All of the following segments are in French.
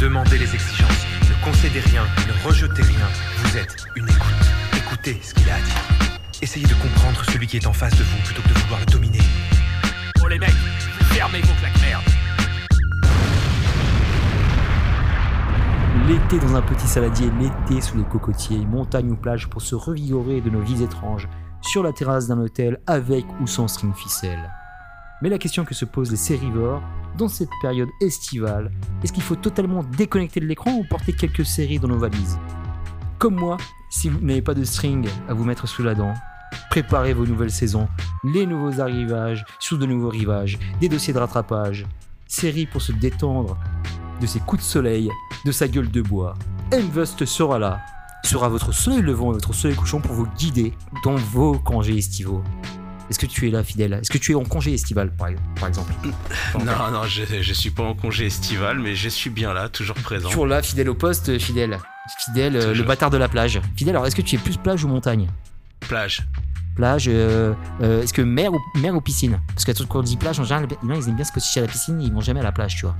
Demandez les exigences. Ne concédez rien. Ne rejetez rien. Vous êtes une écoute. Écoutez ce qu'il a à dire. Essayez de comprendre celui qui est en face de vous plutôt que de vouloir le dominer. Oh les mecs, fermez vos claques merde. L'été dans un petit saladier, l'été sous les cocotiers, montagne ou plage pour se revigorer de nos vies étranges, sur la terrasse d'un hôtel avec ou sans string ficelle. Mais la question que se posent les sérivores dans cette période estivale, est-ce qu'il faut totalement déconnecter de l'écran ou porter quelques séries dans nos valises? Comme moi, si vous n'avez pas de string à vous mettre sous la dent, préparez vos nouvelles saisons, les nouveaux arrivages sur de nouveaux rivages, des dossiers de rattrapage, séries pour se détendre de ses coups de soleil, de sa gueule de bois. Mvust sera là, sera votre soleil levant et votre soleil couchant pour vous guider dans vos congés estivaux. Est-ce que tu es là, fidèle? Est-ce que tu es en congé estival, par, par exemple? Non, non, je, je suis pas en congé estival, mais je suis bien là, toujours présent. Toujours là, fidèle au poste, fidèle. Fidèle, euh, le bâtard de la plage. Fidèle, alors est-ce que tu es plus plage ou montagne? Plage. Plage, euh, euh, est-ce que mer ou, mer ou piscine? Parce que quand on dit plage, en général, les gens ils aiment bien se posticher à la piscine, ils vont jamais à la plage, tu vois.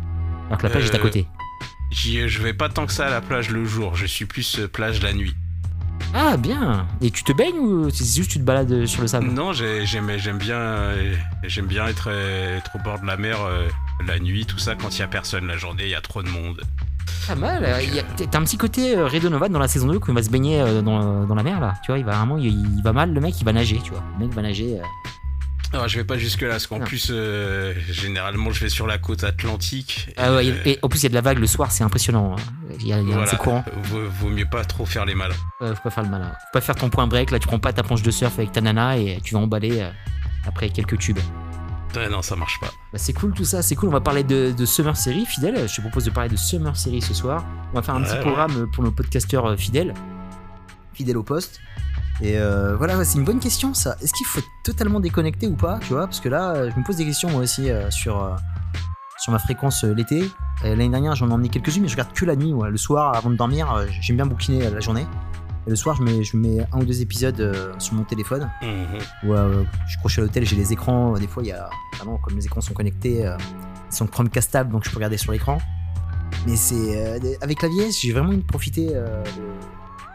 Alors que la plage est à côté. Je vais pas tant que ça à la plage le jour, je suis plus plage la nuit. Ah, bien Et tu te baignes ou c'est juste tu te balades sur le sable Non, j'ai- j'aime j'aime bien, euh, j'aime bien être, euh, être au bord de la mer euh, la nuit, tout ça, quand il y a personne la journée, il y a trop de monde. Pas mal. T'as un petit côté euh, Ray Donovan dans la saison 2 quand il va se baigner dans, dans la mer là. Tu vois, il va vraiment, il, il va mal, le mec il va nager, tu vois. Le mec va nager. Euh. Alors, je vais pas jusque là, parce qu'en Non. plus, euh, généralement, je vais sur la côte atlantique. Ah ouais, euh, et, et en plus il y a de la vague le soir, c'est impressionnant. hein. Il y a, il y a voilà, c'est courant. Vaut, vaut mieux pas trop faire les malins. Ouais, faut pas faire le malin. Faut pas faire ton point break, là tu prends pas ta planche de surf avec ta nana et tu vas emballer euh, après quelques tubes. Ouais, non, ça marche pas. Bah, c'est cool tout ça, c'est cool. On va parler de, de Summer Series fidèle. Je te propose de parler de Summer Series ce soir. On va faire un Ouais, petit ouais. programme pour nos podcasteurs euh, fidèles. Fidèles au poste. Et euh, voilà, ouais, c'est une bonne question ça. Est-ce qu'il faut totalement déconnecter ou pas Tu vois, parce que là, euh, je me pose des questions moi aussi euh, sur, euh, sur ma fréquence l'été. L'année dernière, j'en ai emmené quelques-unes, mais je regarde que la nuit. ouais. Le soir, avant de dormir, j'aime bien bouquiner la journée. Et le soir, je mets, je mets un ou deux épisodes sur mon téléphone. Mhm. Ou je à l'hôtel, j'ai les écrans. Des fois, il y a vraiment, comme les écrans sont connectés, ils sont Chromecastable, donc je peux regarder sur l'écran. Mais c'est avec la vieillesse, j'ai vraiment envie de profiter euh, de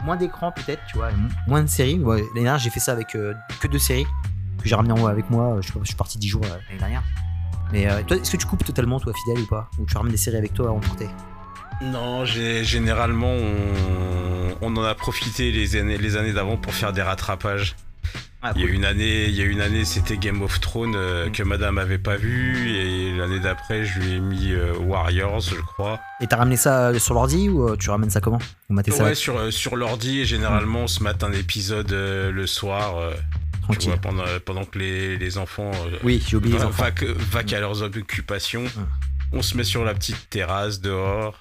moins d'écran peut-être, tu vois, moins de séries. L'année dernière, j'ai fait ça avec euh, que deux séries que j'ai ramené en avec moi. Je suis, parti 10 jours euh, l'année dernière. Mais euh, toi, est-ce que tu coupes totalement, toi, fidèle ou pas? Ou tu ramènes des séries avec toi à emporter Non, généralement, on, on en a profité les années, les années d'avant pour faire des rattrapages. Ah, Il y a une année, il y a une année, c'était Game of Thrones euh, Mm. que Madame avait pas vu, et l'année d'après, je lui ai mis euh, Warriors, je crois. Et t'as ramené ça euh, sur l'ordi ou euh, tu ramènes ça comment Ou mater ça Ouais, sur euh, sur l'ordi, et généralement, on se mate un épisode euh, le soir, euh, tu vois, pendant pendant que les, les enfants Oui, j'ai oublié les va- enfants. vaquent vaquent à leurs occupations. Mm. On se met sur la petite terrasse dehors,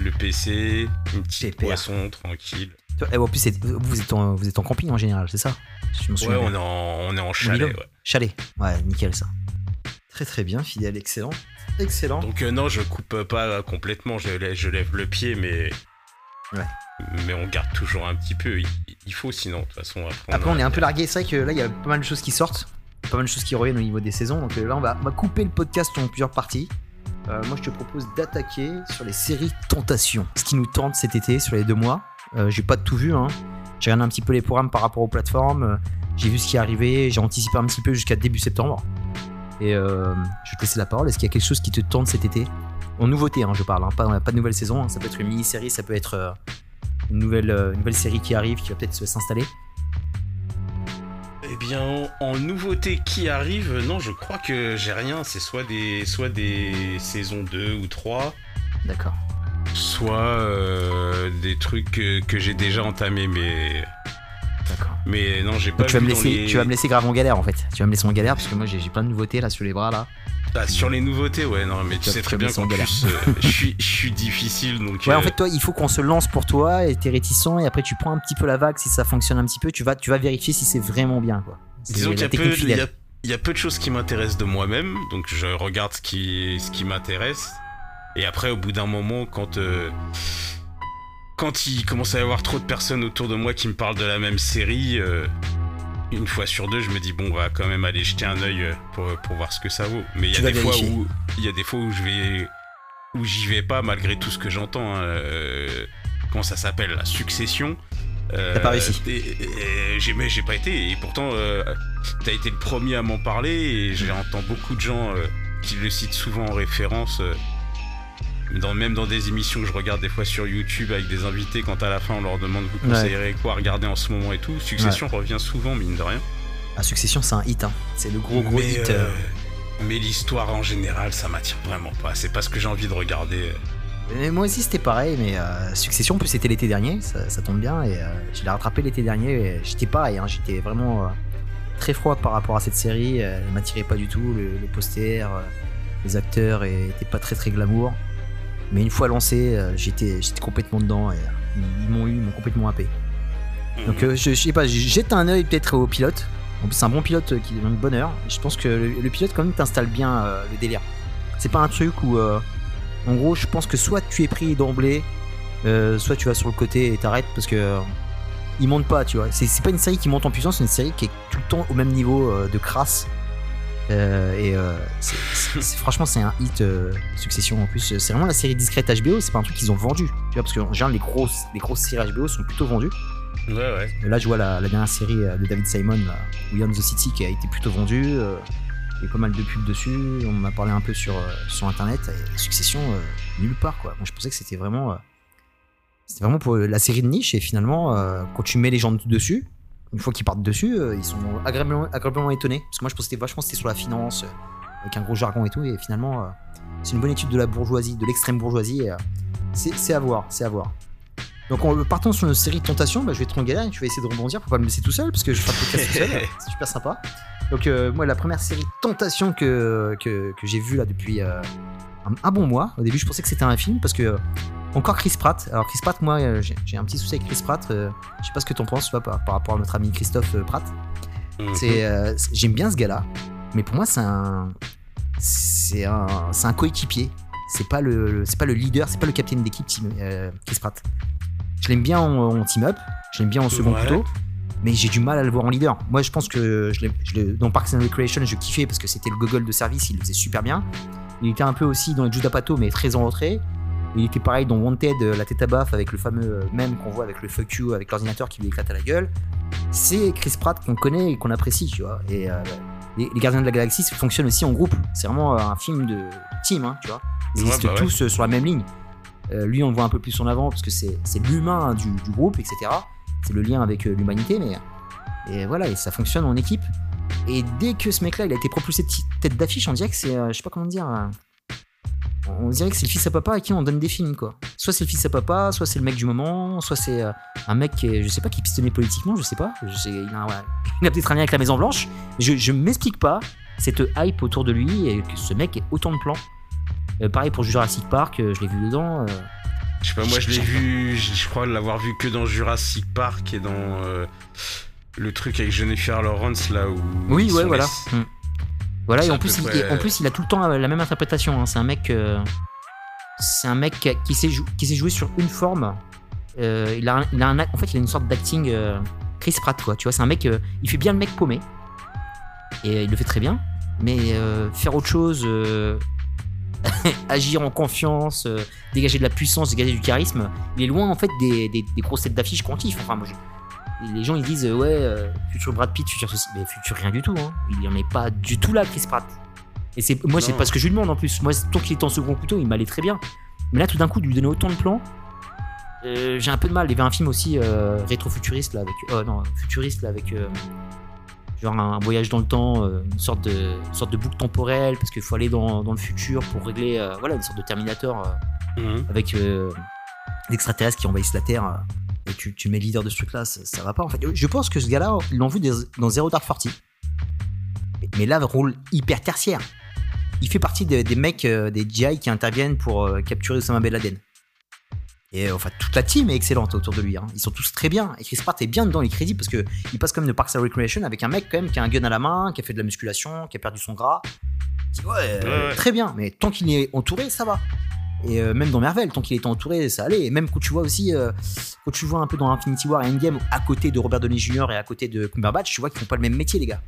le PC, une petite Pépère. boisson tranquille. Et en plus, vous êtes en, vous êtes en camping en général, c'est ça? Je Ouais, on est en, on est en chalet. Ouais. Chalet. Ouais, nickel ça. Très très bien, fidèle, excellent. Excellent. Donc euh, non, je coupe pas complètement, je lève, je lève le pied, mais Ouais. mais on garde toujours un petit peu. Il, il faut sinon, de toute façon. Après, Après, on est un peu largué. C'est vrai que là, il y a pas mal de choses qui sortent, pas mal de choses qui reviennent au niveau des saisons. Donc euh, là, on va, on va couper le podcast en plusieurs parties. Euh, moi, je te propose d'attaquer sur les séries Tentation. Ce qui nous tente cet été, sur les deux mois. Euh, j'ai pas tout vu, hein. J'ai regardé un petit peu les programmes par rapport aux plateformes. euh, J'ai vu ce qui est arrivé. J'ai anticipé un petit peu jusqu'à début septembre. Et euh, je vais te laisser la parole. Est-ce qu'il y a quelque chose qui te tente cet été? En nouveauté, hein, je parle. hein, pas, pas de nouvelle saison. hein. Ça peut être une mini-série, ça peut être euh, une, nouvelle, euh, une nouvelle série qui arrive, qui va peut-être s'installer. Eh bien, en, en nouveauté qui arrive, non, je crois que j'ai rien. C'est soit des, soit des saisons 2 ou 3, D'accord. Soit euh, des trucs que, que j'ai déjà entamés, mais D'accord. Mais non, j'ai pas Donc tu vas, me laisser, les- tu vas me laisser grave en galère en fait. Tu vas me laisser en galère parce que moi j'ai plein de nouveautés là sur les bras là. Ah, sur les nouveautés, ouais, non, mais tu sais très bien qu'en plus, euh, je suis, je suis difficile, donc. Ouais, en euh, fait, toi, il faut qu'on se lance pour toi et t'es réticent et après tu prends un petit peu la vague. Si ça fonctionne un petit peu, tu vas, tu vas vérifier si c'est vraiment bien quoi. Disons qu'il y a, peu, il y, a, y a peu de choses qui m'intéressent de moi-même, donc je regarde ce qui, ce qui m'intéresse. Et après, au bout d'un moment, quand, euh, quand il commence à y avoir trop de personnes autour de moi qui me parlent de la même série, euh, une fois sur deux, je me dis, bon, on va quand même aller jeter un œil euh, pour, pour voir ce que ça vaut. Mais il y, a des fois où il y a des fois où je vais. où j'y vais pas malgré tout ce que j'entends. hein, euh, comment ça s'appelle La succession. Euh, T'as pas réussi. j'ai mais j'ai pas été et pourtant euh, t'as été le premier à m'en parler et j'entends beaucoup de gens euh, qui le citent souvent en référence dans, même dans des émissions que je regarde des fois sur YouTube avec des invités quand à la fin on leur demande vous Ouais. conseillerez quoi à regarder en ce moment et tout Succession revient souvent mine de rien La succession, c'est un hit. Hein. C'est le gros gros mais, hit. euh, euh. mais l'histoire en général ça m'attire vraiment pas c'est pas ce que j'ai envie de regarder Et moi aussi, c'était pareil, mais euh, Succession, en plus, c'était l'été dernier. Ça, ça tombe bien et euh, je l'ai rattrapé l'été dernier. J'étais pareil. hein, J'étais vraiment très froid par rapport à cette série. Elle m'attirait pas du tout. Le, le poster, les acteurs étaient pas très très glamour. Mais une fois lancé, euh, j'étais complètement dedans et euh, ils m'ont eu, ils m'ont complètement happé. Donc euh, je, je sais pas, je jette un œil peut-être au pilote. C'est un bon pilote qui donne bonheur. Je pense que le, le pilote quand même t'installe bien euh, le délire. C'est pas un truc où, euh, en gros, je pense que soit tu es pris d'emblée, euh, soit tu vas sur le côté et t'arrêtes parce que il monte pas, tu vois. C'est pas une série qui monte en puissance, c'est une série qui est tout le temps au même niveau de crasse. Euh, et euh, franchement, c'est un hit euh, Succession en plus. C'est vraiment la série discrète HBO. C'est pas un truc qu'ils ont vendu, tu vois, parce que en général, les grosses, les grosses séries HBO sont plutôt vendues. ouais ouais Là, je vois la, la dernière série de David Simon, là, We Own the City, qui a été plutôt vendue. euh, Il y a pas mal de pubs dessus. On en a parlé un peu sur, euh, sur internet. Et Succession, euh, nulle part, quoi. Moi, je pensais que c'était vraiment. c'était vraiment pour la série de niche. Et finalement, quand tu mets les gens dessus, une fois qu'ils partent dessus, euh, ils sont agréablement, agréablement étonnés. Parce que moi, je pensais vachement c'était sur la finance, euh, avec un gros jargon et tout. Et finalement, euh, c'est une bonne étude de la bourgeoisie, de l'extrême bourgeoisie. c'est à voir, c'est à voir. Donc en partant sur une série de tentations, bah, je vais être en galère et tu vas essayer de rebondir pour pas me laisser tout seul parce que je podcast tout seul. C'est super sympa. Donc moi la première série de tentations que, que, que j'ai vue là depuis un, un bon mois. Au début je pensais que c'était un film parce que encore Chris Pratt. Alors Chris Pratt, moi euh, j'ai un petit souci avec Chris Pratt. euh, je sais pas ce que t'en penses toi, par, par rapport à notre ami Christophe euh, Pratt. C'est, euh, c'est- j'aime bien ce gars-là, mais pour moi c'est un, c'est un, coéquipier. C'est pas le, c'est pas le leader, c'est pas le capitaine d'équipe euh, Chris Pratt. Je l'aime bien en, en team up, je l'aime bien en second Ouais. couteau, mais j'ai du mal à le voir en leader. Moi je pense que je je dans Parks and Recreation je kiffais parce que c'était le gogol de service, il le faisait super bien. Il était un peu aussi dans les Judas Pato mais très en retrait. Il était pareil dans Wanted, euh, la tête à baffe avec le fameux euh, mème qu'on voit avec le fuck you avec l'ordinateur qui lui éclate à la gueule. C'est Chris Pratt qu'on connaît et qu'on apprécie, tu vois. Et euh, les, les Gardiens de la Galaxie fonctionnent aussi en groupe. C'est vraiment un film de team, hein, tu vois. Ils Ouais, existent bah ouais. tous sur la même ligne. Euh, lui, on le voit un peu plus en avant parce que c'est l'humain du, du groupe, etc. C'est le lien avec euh, l'humanité, mais et voilà, et ça fonctionne en équipe. Et dès que ce mec-là, il a été propulsé de tête d'affiche, on dirait que c'est, euh, je sais pas comment dire, on dirait que c'est le fils à papa à qui on donne des films, quoi. Soit c'est le fils à papa, soit c'est le mec du moment, soit c'est euh, un mec qui est, je sais pas, qui est pistonné politiquement, je sais pas. Je sais, il a, ouais, il a peut-être un lien avec la Maison Blanche. Je, je m'explique pas cette hype autour de lui et que ce mec ait autant de plans. Euh, pareil pour Jurassic Park, euh, je l'ai vu dedans. euh, Je sais pas, moi je l'ai vu, je crois l'avoir vu que dans Jurassic Park et dans euh, le truc avec Jennifer Lawrence là où. Oui, ouais, voilà. Voilà, et en plus, il, près- et en plus, il a tout le temps la même interprétation. hein. C'est un mec. euh, c'est un mec qui, sait jou- qui sait jouer sur une forme. Euh, il, a un- il a un, act- en fait, il a une sorte d'acting euh, Chris Pratt, quoi. Tu vois, c'est un mec. euh, il fait bien le mec paumé. Et il le fait très bien. Mais euh, faire autre chose, euh, agir en confiance, euh, dégager de la puissance, dégager du charisme, il est loin, en fait, des, des, des grosses têtes d'affiche qu'on kiffe. Enfin, moi, je- les gens ils disent euh, ouais euh, futur Brad Pitt futur ceci mais futur rien du tout hein. il y en est pas du tout là Chris Pratt et c'est moi c'est pas ce que je lui demande en plus moi tant qu'il est en second couteau il m'allait très bien mais là tout d'un coup de lui donner autant de plans euh, j'ai un peu de mal il y avait un film aussi euh, rétro-futuriste là avec non futuriste là avec genre un voyage dans le temps une sorte de une sorte de boucle temporelle parce qu'il faut aller dans, dans le futur pour régler voilà une sorte de Terminator Mhm. avec l'extraterrestre qui envahissent la Terre. Et tu, tu mets leader de ce truc-là, ça, ça va pas en fait. Je pense que ce gars-là, ils l'ont vu dans Zero Dark Forty. Mais là, rôle hyper tertiaire. Il fait partie des, des mecs, euh, des GI qui interviennent pour euh, capturer Osama Ben Laden. Et euh, enfin, toute la team est excellente autour de lui. hein. Ils sont tous très bien. Et Chris Pratt est bien dedans les crédits parce que il passe comme de Parks and Recreation avec un mec quand même qui a un gun à la main, qui a fait de la musculation, qui a perdu son gras. Ouais, ouais. très bien. Mais tant qu'il est entouré, ça va. Et euh, même dans Marvel, tant qu'il était entouré, ça allait. Et même quand tu vois aussi, euh, quand tu vois un peu dans Infinity War et Endgame, à côté de Robert Downey Jr. et à côté de Cumberbatch, tu vois qu'ils font pas le même métier, les gars.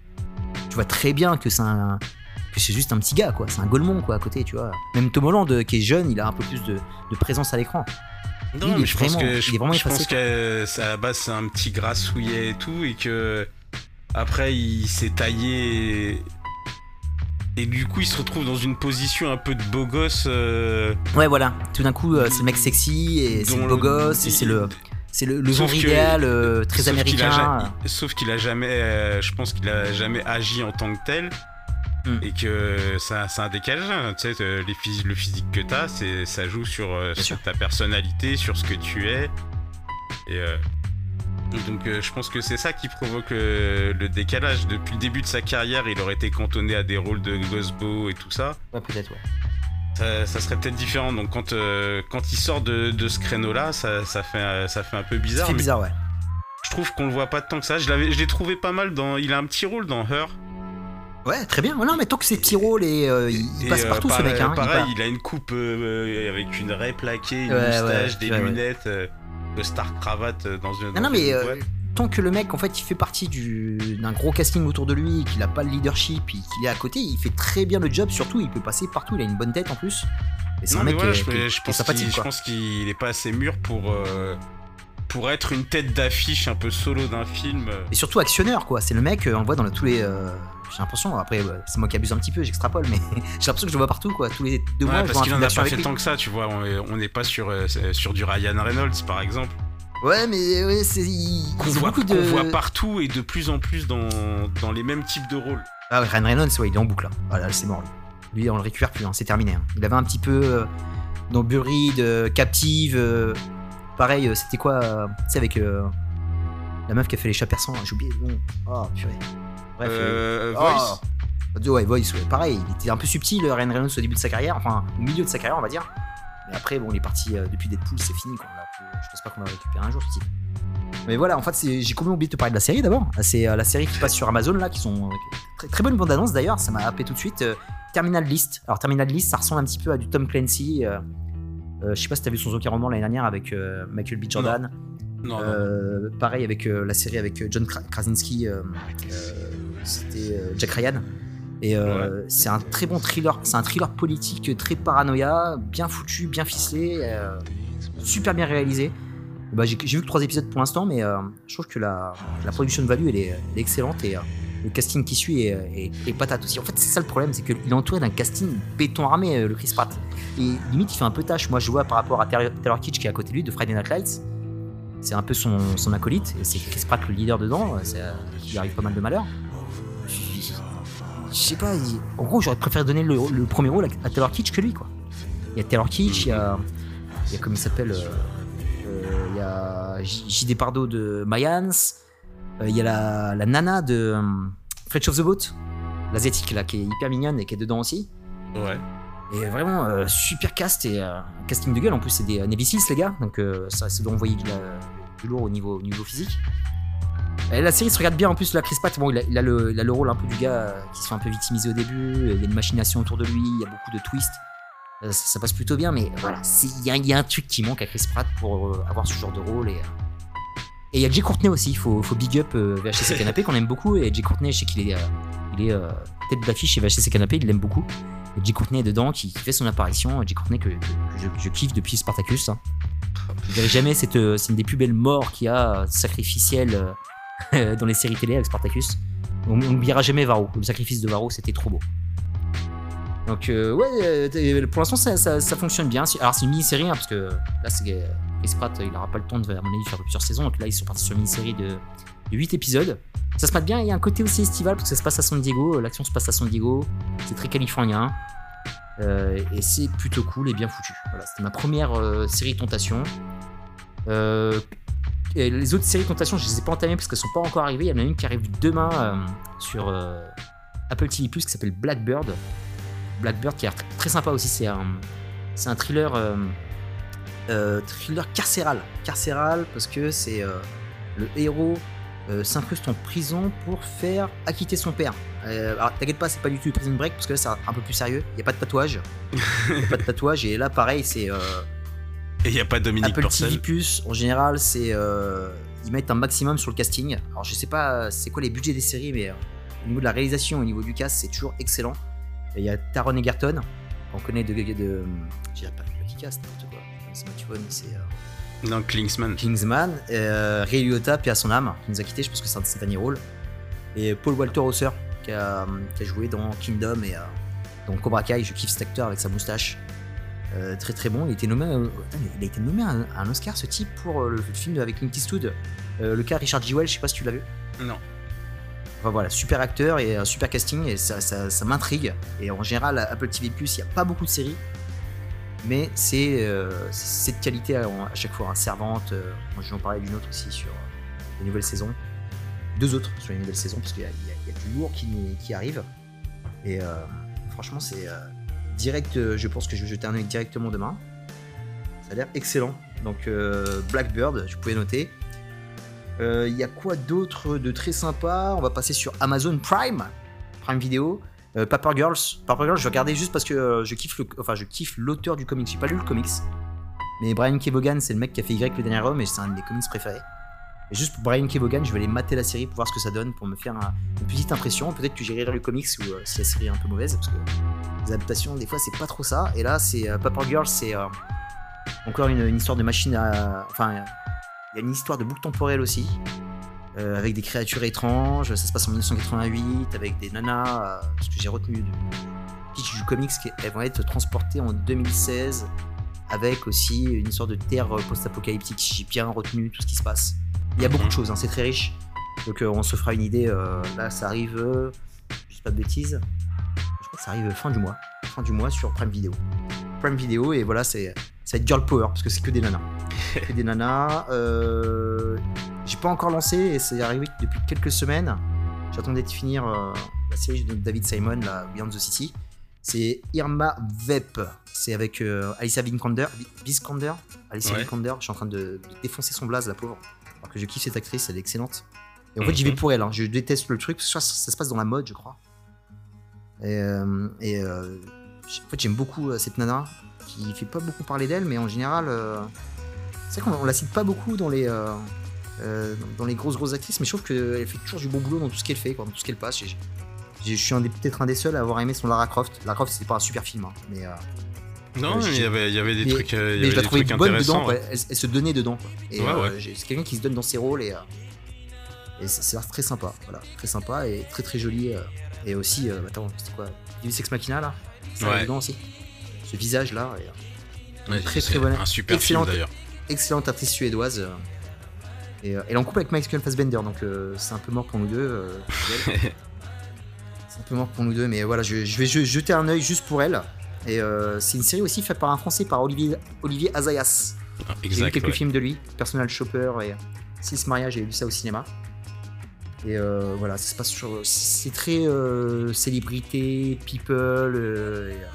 Tu vois très bien que c'est un, que c'est juste un petit gars, quoi. C'est un Golemon, quoi, à côté, tu vois. Même Tom Holland, euh, qui est jeune, il a un peu plus de, de présence à l'écran. Non, mais je pense vraiment- que je, il est vraiment je pense que à la base c'est un petit grassouillet et tout et que après il s'est taillé et, du coup il se retrouve dans une position un peu de beau gosse. euh, Ouais, voilà. Tout d'un coup, euh, c'est le mec sexy et c'est le beau gosse et c'est le, c'est le, le genre idéal, euh, très sauf a américain. sauf qu'il a jamais, euh, je pense qu'il a jamais agi en tant que tel. Hmm. Et que ça- c'est un décalage, hein. tu sais, les phys- le physique que t'as, ça joue sur, sur ta personnalité, sur ce que tu es. Et euh, donc euh, je pense que c'est ça qui provoque euh, le décalage. Depuis le début de sa carrière, il aurait été cantonné à des rôles de Gosbo et tout ça. Ouais, peut-être, ouais. Ça, ça serait peut-être différent. Donc quand, euh, quand il sort de, de ce créneau-là, ça, ça, fait, ça fait un peu bizarre. mais bizarre, ouais. je trouve qu'on le voit pas tant que ça. Je l'avais, je l'ai trouvé pas mal dans. Il a un petit rôle dans Her. Ouais, très bien. Non, mais tant que c'est petits rôles et euh, il, Et, passe partout, ce mec. Hein. Il pareil, part- il, a une coupe euh, avec une raie plaquée, une Ouais, moustache, ouais, des ouais. lunettes, euh, le star cravate dans une. Non, dans non, mais euh, tant que le mec, en fait, il fait partie du- d'un gros casting autour de lui, qu'il a pas le leadership, et qu'il est à côté, il fait très bien le job. Surtout, il peut passer partout. Il a une bonne tête en plus. Et c'est Non, un mec voilà, qui je, qui pense sympathique, qu'il, je quoi. pense qu'il est pas assez mûr pour. euh, pour être une tête d'affiche un peu solo d'un film. Et surtout actionneur, quoi. C'est le mec, euh, on le voit dans tous les. euh, j'ai l'impression, après, ouais, c'est moi qui abuse un petit peu, j'extrapole, mais j'ai l'impression que je le vois partout, quoi. Tous les deux Ouais, mois, je parce qu'il en a pas fait lui. tant que ça, tu vois. On est- on n'est pas sur, euh, sur du Ryan Reynolds, par exemple. Ouais, mais ouais, c'est. Qu'on voit, beaucoup de. voit partout et de plus en plus dans, dans les mêmes types de rôles. Ah ouais, Ryan Reynolds, ouais, il est en boucle là. Voilà, c'est mort lui. Lui, on le récupère plus, hein, c'est terminé. hein. Il avait un petit peu euh, dans Buried, Captive. Pareil, euh, c'était quoi euh, Tu sais, avec euh, la meuf qui a fait les chats persans, hein, j'ai oublié le nom. Oh, purée. Bref. euh, oh. Voice Ouais, Voice, ouais, pareil. Il était un peu subtil, Ryan Reynolds, au début de sa carrière, enfin, au milieu de sa carrière, on va dire. Mais après, bon, il est parti depuis Deadpool, c'est fini, quoi. Plus- je pense pas qu'on va récupérer un jour, ce type. Mais voilà, en fait, c'est- j'ai complètement oublié de te parler de la série d'abord. C'est euh, la série qui passe sur Amazon, là, qui sont. très, très bonne bande-annonce d'ailleurs, ça m'a happé tout de suite. Terminal List. Alors, Terminal List, ça ressemble un petit peu à du Tom Clancy. Euh, je sais pas si t'as vu son Zoka roman l'année dernière avec euh, Michael B. Jordan. Non, non. Euh, pareil avec la série avec John Kra- Krasinski, c'était Jack Ryan. Et euh, c'est un très bon thriller. C'est un thriller politique très paranoïa, bien foutu, bien ficelé, euh, super bien réalisé. Bah, j'ai vu que trois épisodes pour l'instant, mais euh, je trouve que la, la production de value elle est, elle est excellente et le casting qui suit est, patate aussi. En fait, c'est ça le problème, c'est qu'il est entouré d'un casting béton armé, euh, le Chris Pratt. Et limite, il fait un peu tâche. Moi, je vois par rapport à Taylor Kitsch qui est à côté de lui de Friday Night Lights. C'est un peu son, son acolyte, et c'est Chris Pratt le leader dedans. Il arrive pas mal de malheur. Je sais pas, en gros, j'aurais préféré donner le, premier rôle à, Taylor Kitsch que lui, quoi. Il y a Taylor Kitsch, il y a, il y a comment il s'appelle euh, euh, Il y a J- J.D. Pardo de Mayans, euh, il y a la, la nana de euh, Fletch of the Boat, l'asiatique là, qui est hyper mignonne et qui est dedans aussi. Ouais. Et vraiment, euh, super cast et euh, casting de gueule. En plus, c'est des euh, Navy Seals, les gars. Donc, euh, ça, ça doit envoyer du, du lourd au niveau, au niveau physique. Et la série se regarde bien. En plus, la Chris Pratt, bon, il a, il a le, il a le rôle un peu du gars euh, qui se fait un peu victimiser au début. Il y a une machination autour de lui. Il y a beaucoup de twists. Euh, ça, ça passe plutôt bien. Mais voilà, il y, y a un truc qui manque à Chris Pratt pour euh, avoir ce genre de rôle. Et euh, et il y a Jay Courtney aussi. Il faut, big up euh, VHC Canapé qu'on aime beaucoup. Et Jay Courtney, je sais qu'il est, euh, il est euh, tête d'affiche chez VHC Canapé. Il l'aime beaucoup. Et Jay Courtney est dedans qui, fait son apparition. Jay Courtney que, je, kiffe depuis Spartacus. hein. Je dirais jamais, euh, c'est une des plus belles morts qu'il y a euh, sacrificielles euh, dans les séries télé avec Spartacus. On n'oubliera jamais Varro. Le sacrifice de Varro, c'était trop beau. Donc, ouais, pour l'instant, ça, fonctionne bien. Alors, c'est une mini-série, hein, parce que là, c'est, il n'aura pas le temps de, faire plusieurs saisons. Donc là, ils sont partis sur une mini-série de, de 8 épisodes. Ça se passe bien. Il y a un côté aussi estival, parce que ça se passe à San Diego. L'action se passe à San Diego. C'est très californien. Euh, et c'est plutôt cool et bien foutu. Voilà, c'était ma première euh, série Tentation. Euh, et les autres séries tentation, je les ai pas entamées parce qu'elles sont pas encore arrivées. Il y en a une qui arrive demain euh, sur Apple TV qui s'appelle Blackbird. Blackbird qui tr- très sympa aussi. C'est un, thriller, thriller carcéral. Carcéral parce que c'est euh, le héros euh, s'incruste en prison pour faire acquitter son père. Euh, alors t'inquiète pas, c'est pas du tout Prison Break parce que là c'est un peu plus sérieux. Il y a pas de tatouage. Il y a pas de tatouage et là pareil c'est euh, Et il y a pas Dominique Apple Purcell. TV Plus, en général, c'est euh, ils mettent un maximum sur le casting. Alors je sais pas c'est quoi les budgets des séries, mais euh, au niveau de la réalisation, au niveau du cast, c'est toujours excellent. Il y a Taron Egerton, qu'on connaît de, de, de je dirais pas de Cast, n'importe c'est euh, Non, Klingsman. Kingsman, euh, Ray Liotta, puis à son âme, qui nous a quitté, je pense que c'est un de ses derniers rôles. Et Paul Walter Hauser, qui a, qui a joué dans Kingdom et euh, dans Cobra Kai. Je kiffe cet acteur avec sa moustache. Euh, très très bon. Il a été nommé, euh, il a été nommé à un, à un Oscar, ce type, pour le film avec Clint Eastwood. Le cas Richard G. Wells, je sais pas si tu l'as vu. Non. Enfin voilà, super acteur et un super casting et ça, ça, ça m'intrigue. Et en général, Apple TV il n'y a pas beaucoup de séries, mais c'est euh, c'est de qualité à, chaque fois. hein. Servante, euh, en parler d'une autre aussi sur euh, les nouvelles saisons. Deux autres sur les nouvelles saisons, parce qu'il y, a- du lourd qui, arrive. Et franchement, c'est direct. je pense que je vais jeter un œil directement demain. Ça a l'air excellent. Donc Blackbird, je pouvais noter. Il y a quoi d'autre de très sympa? On va passer sur Amazon Prime, Prime Video. Euh, Paper Girls. Paper Girls, je vais regarder juste parce que euh, je kiffe le, enfin je kiffe l'auteur du comics. J'ai pas lu le comics, mais Brian Kevogan, c'est le mec qui a fait Y le dernier homme et c'est un de comics préférés. Et juste pour Brian Kevogan, je vais aller mater la série pour voir ce que ça donne, pour me faire un- une petite impression. Peut-être que j'irai lire le comics ou euh, si la série est un peu mauvaise, parce que les adaptations, des fois, c'est pas trop ça. Et là, c'est euh, Paper Girls, c'est encore une, une histoire de machine à. Enfin, il y a une histoire de boucle temporelle aussi, euh, avec des créatures étranges. Ça se passe en 1988, avec des nanas, euh, ce que j'ai retenu du pitch du comics, qu'elles vont être transportées en 2016, avec aussi une histoire de terre euh, post-apocalyptique. J'ai bien retenu tout ce qui se passe. Il y a beaucoup de choses, hein, c'est très riche. Donc euh, on se fera une idée. euh, là, ça arrive, euh, je dis pas de bêtises, je crois que ça arrive fin du mois. Fin du mois sur Prime Video. Prime Video, et voilà, c'est ça va être Girl Power, parce que c'est que des nanas. que des nanas. J'ai pas encore lancé, et c'est arrivé depuis quelques semaines. J'attendais de finir euh, la série de David Simon, la Beyond the City. C'est Irma Vep. C'est avec euh, Alicia Vikander. Vikander? Alicia Ouais. Vikander. Je suis en train de, de défoncer son blaze, la pauvre. Alors que je kiffe cette actrice, elle est excellente. Et en fait, j'y vais Mhm. pour elle. hein. Je déteste le truc, parce que ça, ça se passe dans la mode, je crois. Et, euh, et, euh, en fait, j'aime beaucoup euh, cette nana qui fait pas beaucoup parler d'elle, mais en général, c'est vrai qu'on on la cite pas beaucoup dans les, euh, euh, dans les grosses grosses actrices, mais je trouve qu'elle fait toujours du bon boulot dans tout ce qu'elle fait, quoi, dans tout ce qu'elle passe. Je suis peut-être un des seuls à avoir aimé son Lara Croft. Lara Croft, c'était pas un super film, hein, mais, euh, Non, mais il y avait, il y avait des mais- trucs, euh, mais je la trouvais bonne dedans. Elle, elle se donnait dedans. quoi. Et Ouais, euh, ouais. j'ai- c'est quelqu'un qui se donne dans ses rôles et, euh, et c'est très sympa. Voilà, très sympa et très très joli. euh, et aussi, euh, attends, c'était quoi? Deus Ex Machina là? Ça dedans aussi. Ce visage là. et, euh, très, très bonne. Un super Excellente. film d'ailleurs. excellente actrice suédoise. Euh, et euh, elle est en couple avec Michael Fassbender, donc euh, c'est un peu mort pour nous deux. euh, c'est un peu mort pour nous deux, mais voilà, je, je vais je- jeter un œil juste pour elle. Et euh, c'est une série aussi faite par un Français, par Olivier, Olivier Azayas. Ah, J'ai vu quelques ouais. films de lui, Personal Shopper et Six Mariage, j'ai vu ça au cinéma. Et euh, voilà, ça se passe sur. C'est très euh, célébrité, people. euh, et, euh,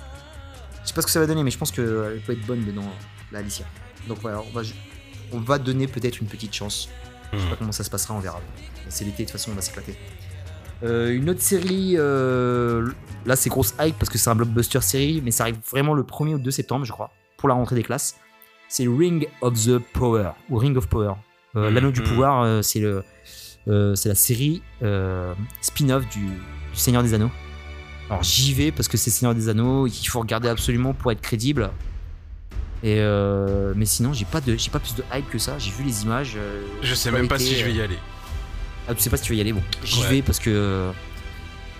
je sais pas ce que ça va donner, mais je pense qu'elle peut être bonne dedans, la Alicia. Donc voilà, on va, on va donner peut-être une petite chance. Je sais Mhm. pas comment ça se passera, on verra. C'est l'été, de toute façon, on va s'éclater. Euh, une autre série, euh, là c'est grosse hype parce que c'est un blockbuster série, mais ça arrive vraiment le 1er ou 2 septembre, je crois, pour la rentrée des classes. C'est Ring of the Power, ou Ring of Power. Euh, Mhm. L'anneau du pouvoir, euh, c'est le, euh, c'est la série euh, spin-off du, du Seigneur des Anneaux. Alors j'y vais parce que c'est Seigneur des Anneaux et qu'il faut regarder absolument pour être crédible. Et euh, mais sinon j'ai pas de j'ai pas plus de hype que ça. J'ai vu les images. euh, Je sais j'ai même pas été, si je vais y euh, aller. ah, tu sais pas si tu vas y aller, bon. J'y Ouais. vais parce que. euh,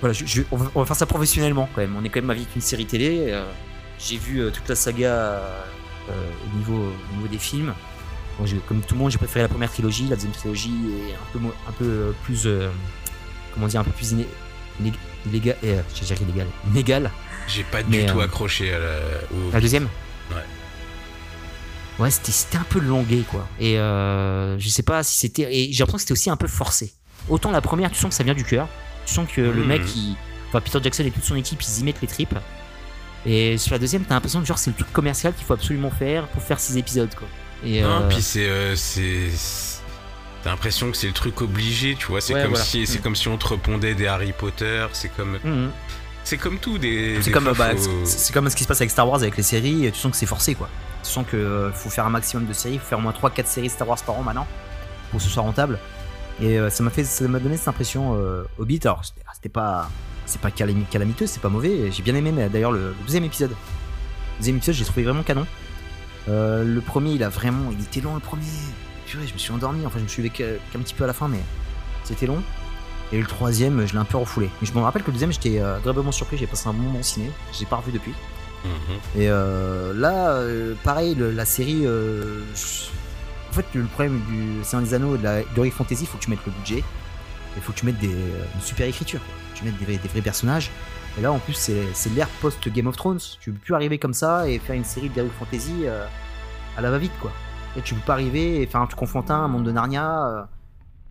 voilà, je- je- on, va, on va faire ça professionnellement quand même. On est quand même avec une série télé. J'ai vu toute la saga au, niveau, au niveau des films. Bon, j'ai- comme tout le monde, j'ai préféré la première trilogie. La deuxième trilogie est un peu, un peu plus. comment dire Un peu plus iné, iné- illégal. Illégal. Inégal. J'ai pas mais, du tout accroché à la. au- La deuxième? Ouais. Ouais, c'était c'était un peu longué, quoi. Et euh, je sais pas si c'était. Et j'ai l'impression que c'était aussi un peu forcé. Autant la première, tu sens que ça vient du cœur. Tu sens que le Mhm. mec, il, enfin Peter Jackson et toute son équipe, ils y mettent les tripes. Et sur la deuxième, t'as l'impression que genre c'est le truc commercial qu'il faut absolument faire pour faire six épisodes, quoi. Et Non, euh, puis c'est. euh, c'est- T'as l'impression que c'est le truc obligé, tu vois. C'est Ouais, comme, voilà. si, c'est Mm. comme si on te répondait des Harry Potter. C'est comme, mhm. C'est comme tout. Des, C'est comme, bah, faut- c'est- comme ce qui se passe avec Star Wars, avec les séries. Tu sens que c'est forcé, quoi. Tu sens que euh, faut faire un maximum de séries, faut faire au moins 3-4 séries Star Wars par an maintenant pour que ce soit rentable. Et euh, ça m'a fait, ça m'a donné cette impression euh, Hobbit. Alors c'était c'était pas, c'est pas calami- calamiteux, c'est pas mauvais. J'ai bien aimé mais d'ailleurs le, le deuxième épisode. Le deuxième épisode, j'ai trouvé vraiment canon. Euh, le premier, il a vraiment, il était long le premier. Purée, je me suis endormi. Enfin, je me suis levé qu'un petit peu à la fin, mais c'était long. Et le troisième, je l'ai un peu refoulé. Mais je me rappelle que le deuxième, j'étais euh, agréablement surpris. J'ai passé un bon moment au ciné. Je l'ai pas revu depuis. Mhm. Et euh, là, euh, pareil, le- la série. euh, En fait, le problème du Seigneur des Anneaux et de la Heroic Fantasy, il faut que tu mettes le budget. Il faut que tu mettes des, une super écriture. quoi. Tu mettes des, vrais- des vrais personnages. Et là, en plus, c'est l'ère post-Game of Thrones. Tu peux plus arriver comme ça et faire une série d'Heroic Fantasy euh, à la va-vite, quoi. Et tu peux pas arriver et faire un truc enfantin, un monde de Narnia.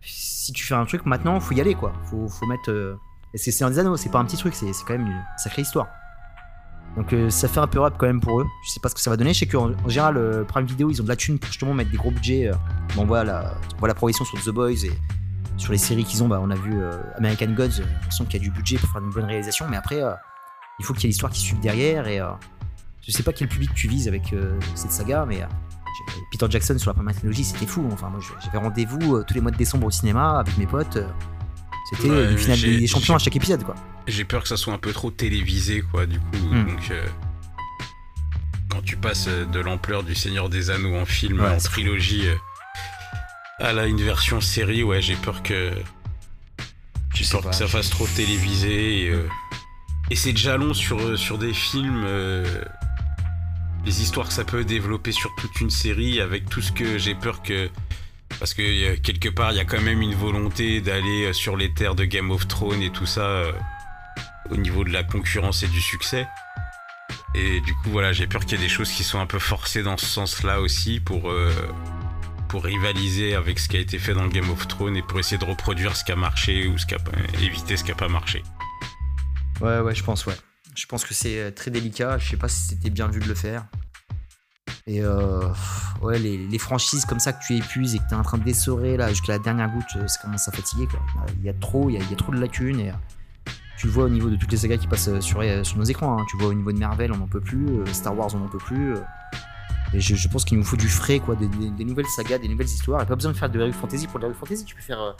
Si tu fais un truc maintenant, faut y aller, quoi. Faut, faut mettre. euh, c'est Seigneur des Anneaux, c'est pas un petit truc, c'est quand même une sacrée histoire. Donc euh, ça fait un peu rap quand même pour eux. Je sais pas ce que ça va donner. Je sais qu'en en général, euh, Prime Video, ils ont de la thune pour justement mettre des gros budgets. euh. On voit la, progression sur The Boys et sur les séries qu'ils ont. Bah, on a vu American Gods. On sent qu'il y a du budget pour faire une bonne réalisation. Mais après, il faut qu'il y ait l'histoire qui suive derrière. Et je sais pas quel public tu vises avec cette saga, mais Peter Jackson sur la première trilogie, c'était fou. Enfin, moi, j'avais rendez-vous euh, tous les mois de décembre au cinéma avec mes potes. euh, C'était Ouais, une finale des champions à chaque épisode, quoi. J'ai peur que ça soit un peu trop télévisé, quoi, du coup. Hmm. Donc, euh, quand tu passes euh, de l'ampleur du Seigneur des Anneaux en film, Ouais, en trilogie, euh, à là, une version série, ouais, j'ai peur que. J'ai peur pas, que ça fasse trop télévisé. Et, euh, et c'est déjà long sur, euh, sur des films. Les histoires que ça peut développer sur toute une série, avec tout ce que j'ai peur que. Parce que euh, quelque part, il y a quand même une volonté d'aller euh, sur les terres de Game of Thrones et tout ça euh, au niveau de la concurrence et du succès. Et du coup, voilà, j'ai peur qu'il y ait des choses qui sont un peu forcées dans ce sens-là aussi pour, rivaliser avec ce qui a été fait dans Game of Thrones et pour essayer de reproduire ce qui a marché ou éviter ce qui a pas marché. Ouais, ouais, je pense, ouais. Je pense que c'est euh, très délicat. Je sais pas si c'était bien vu de le faire. Et euh, ouais, les, franchises comme ça que tu épuises et que tu es en train de dessorer là jusqu'à la dernière goutte, euh, ça commence à fatiguer. Il y a trop, y a, trop de lacunes. Et, tu le vois au niveau de toutes les sagas qui passent sur, nos écrans. hein. Tu vois au niveau de Marvel, on n'en peut plus. Star Wars, on n'en peut plus. Et je, je pense qu'il nous faut du frais, quoi, des, des- des nouvelles sagas, des nouvelles histoires. Et pas besoin de faire de Heroic Fantasy pour de l'Heroic Fantasy. Tu peux faire. euh,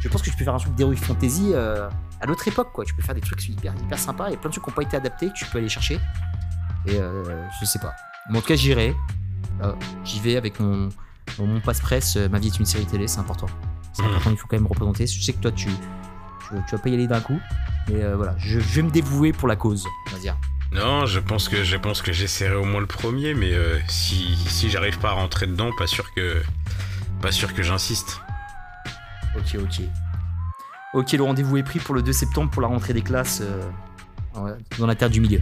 je pense que tu peux faire un truc d'Heroic Fantasy euh, à l'autre époque, quoi. Tu peux faire des trucs hyper, hyper sympas. Il y a plein de trucs qui n'ont pas été adaptés que tu peux aller chercher. Et euh, je sais pas. Mais en tout cas, j'irai. Euh, J'y vais avec mon, mon passe-presse. Ma vie est une série télé, c'est important. C'est Mhm. important, il faut quand même représenter. Je sais que toi, tu, tu, tu vas pas y aller d'un coup. Mais voilà, je, je vais me dévouer pour la cause, on va dire. Non, je pense que je pense que j'essaierai au moins le premier, mais euh, si, si j'arrive pas à rentrer dedans, pas sûr que pas sûr que j'insiste. Ok, ok. Ok, le rendez-vous est pris pour le 2 septembre pour la rentrée des classes euh, dans la terre du milieu.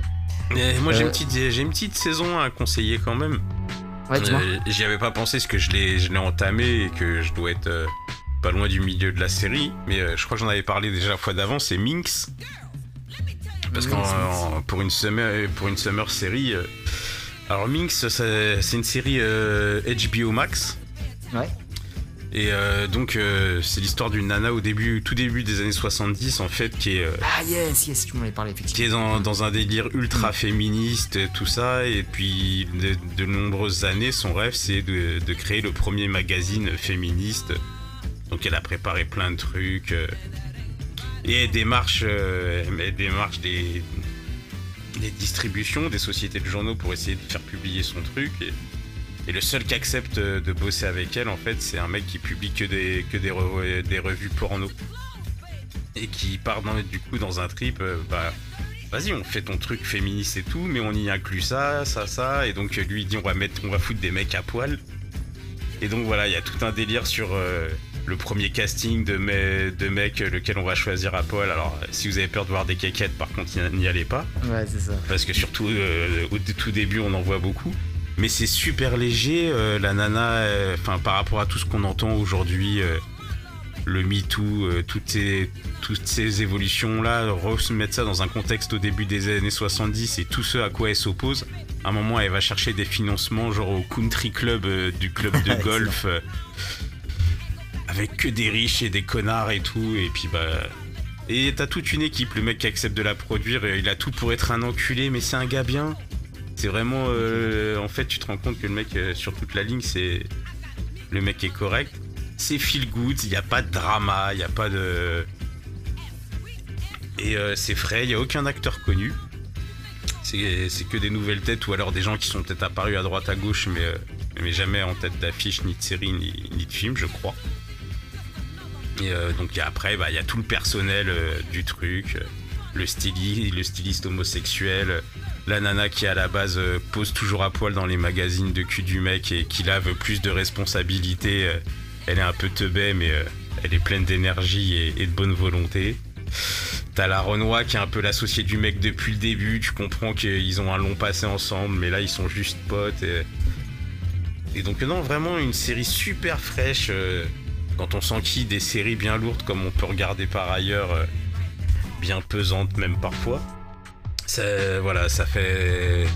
Moi j'ai Euh, une petite j'ai une petite saison à conseiller quand même. Ouais. Euh, J'y avais pas pensé parce que je l'ai je l'ai entamé et que je dois être euh, pas loin du milieu de la série, mais euh, je crois que j'en avais parlé déjà la fois d'avant, c'est Minx. Parce qu'en en- pour une summer pour une summer série, euh, alors Minx c'est une série euh, HBO Max. Ouais. Et euh, donc euh, c'est l'histoire d'une nana au début, tout début des années 70 en fait, qui est euh, Ah, yes, yes, tu m'en avais parlé, effectivement. qui est dans, dans un délire ultra féministe, tout ça, et puis de, de nombreuses années, son rêve c'est de, de créer le premier magazine féministe. Donc elle a préparé plein de trucs. Et elle démarche, euh, des, des distributions, des sociétés de journaux pour essayer de faire publier son truc. Et, le seul qui accepte de bosser avec elle, en fait, c'est un mec qui publie que des, que des, des revues porno. Et qui part dans, du coup dans un trip, euh, bah vas-y, on fait ton truc féministe et tout, mais on y inclut ça, ça, ça. Et donc lui il dit on va mettre, on va foutre des mecs à poil. Et donc voilà, il y a tout un délire sur euh, le premier casting de, me- de mecs euh, lequel on va choisir à poil. Alors si vous avez peur de voir des quéquettes, par contre n'y- allez pas Ouais, c'est ça. parce que surtout euh, au tout début on en voit beaucoup. Mais c'est super léger, euh, la nana, euh, par rapport à tout ce qu'on entend aujourd'hui, le MeToo, toutes ces, toutes ces évolutions-là, remettre ça dans un contexte au début des années 70 et tout ce à quoi elle s'oppose. À un moment, elle va chercher des financements, genre au country club du club de golf, avec que des riches et des connards et tout, et puis bah. Et t'as toute une équipe, le mec qui accepte de la produire, il a tout pour être un enculé, mais c'est un gars bien. C'est vraiment. euh, en fait, tu te rends compte que le mec euh, sur toute la ligne, c'est. Le mec est correct. C'est feel good, il n'y a pas de drama, il n'y a pas de. Et euh, c'est frais, il n'y a aucun acteur connu. C'est que des nouvelles têtes ou alors des gens qui sont peut-être apparus à droite à gauche, mais, mais jamais en tête d'affiche, ni de série, ni de film, je crois. Et euh, donc après, bah, il y a tout le personnel euh, du truc, euh, le, styli- le styliste homosexuel, la nana qui à la base pose toujours à poil dans les magazines de cul du mec et qui là veut plus de responsabilité. elle est un peu teubée, mais elle est pleine d'énergie et, de bonne volonté. T'as la Renoir qui est un peu l'associé du mec depuis le début. Tu comprends qu'ils ont un long passé ensemble, mais là ils sont juste potes. Et, donc non, vraiment une série super fraîche. Quand on s'enquille des séries bien lourdes comme on peut regarder par ailleurs, euh, bien pesantes même parfois. Ça, voilà, ça fait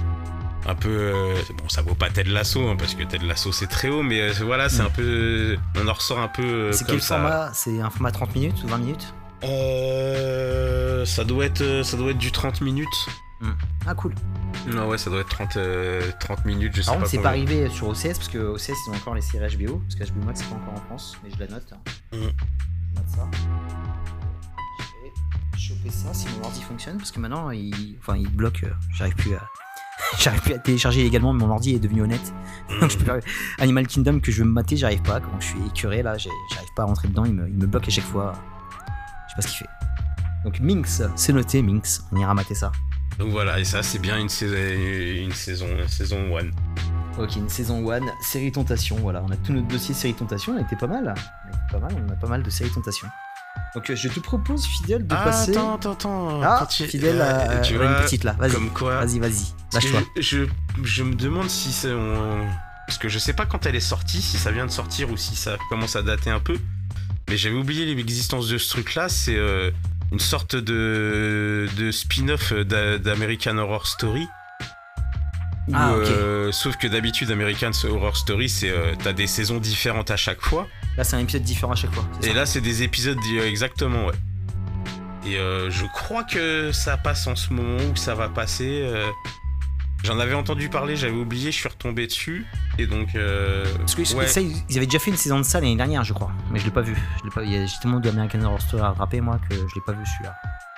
un peu. euh, bon, ça vaut pas Ted Lasso hein, parce que Ted Lasso c'est très haut, mais euh, voilà, c'est Mm. un peu. On en ressort un peu. C'est quel ça. format? C'est un format 30 minutes ou 20 minutes? Euh, ça doit être, euh, ça doit être du 30 minutes. Ah cool. Non, ouais, ça doit être 30, euh, 30 minutes, je sais Par pas. contre, c'est pas arrivé sur OCS parce que OCS ils ont encore les séries HBO parce que HBO Max c'est pas encore en France, mais je la note. Mm. Je note ça. Je vais choper ça si mon ordi fonctionne parce que maintenant il, enfin il bloque. euh, J'arrive plus à, j'arrive plus à télécharger également. Mon ordi est devenu honnête. Donc je peux pas- Animal Kingdom que je veux me mater, j'arrive pas. Donc je suis écuré là, j'arrive pas à rentrer dedans. Il me, il me bloque à chaque fois. Je sais pas ce qu'il fait. Donc Minx, c'est noté Minx. On ira mater ça. Donc voilà, et ça, c'est bien une saison, une saison, une saison one. Ok, une saison 1, série Tentation, voilà, on a tout notre dossier série Tentation, on était pas mal. On était pas mal, on a pas mal de série Tentation. Donc euh, je te propose, Fidèle, de Ah, passer... attends, attends, attends. ah, tu- Fidèle, euh, à tu une vois, petite là, vas-y, Comme quoi. vas-y, vas-y, lâche-toi. je, je, je me demande si c'est. on- Parce que je sais pas quand elle est sortie, si ça vient de sortir ou si ça commence à dater un peu. Mais j'avais oublié l'existence de ce truc-là. C'est euh, une sorte de, de spin-off d'A- d'American Horror Story. Où, Ah, euh, sauf que d'habitude, American Horror Story, c'est euh, t'as des saisons différentes à chaque fois. Là c'est un épisode différent à chaque fois. Et ça là, c'est des épisodes di- exactement, ouais. Et euh, je crois que ça passe en ce moment où ça va passer. Euh, J'en avais entendu parler, j'avais oublié, je suis retombé dessus. Et donc, euh, Parce que ouais. ça, ils avaient déjà fait une saison de ça l'année dernière, je crois, mais je l'ai pas vu. Je l'ai pas... Il y a tellement d'American Horror Story à rattraper, moi, que je l'ai pas vu celui-là.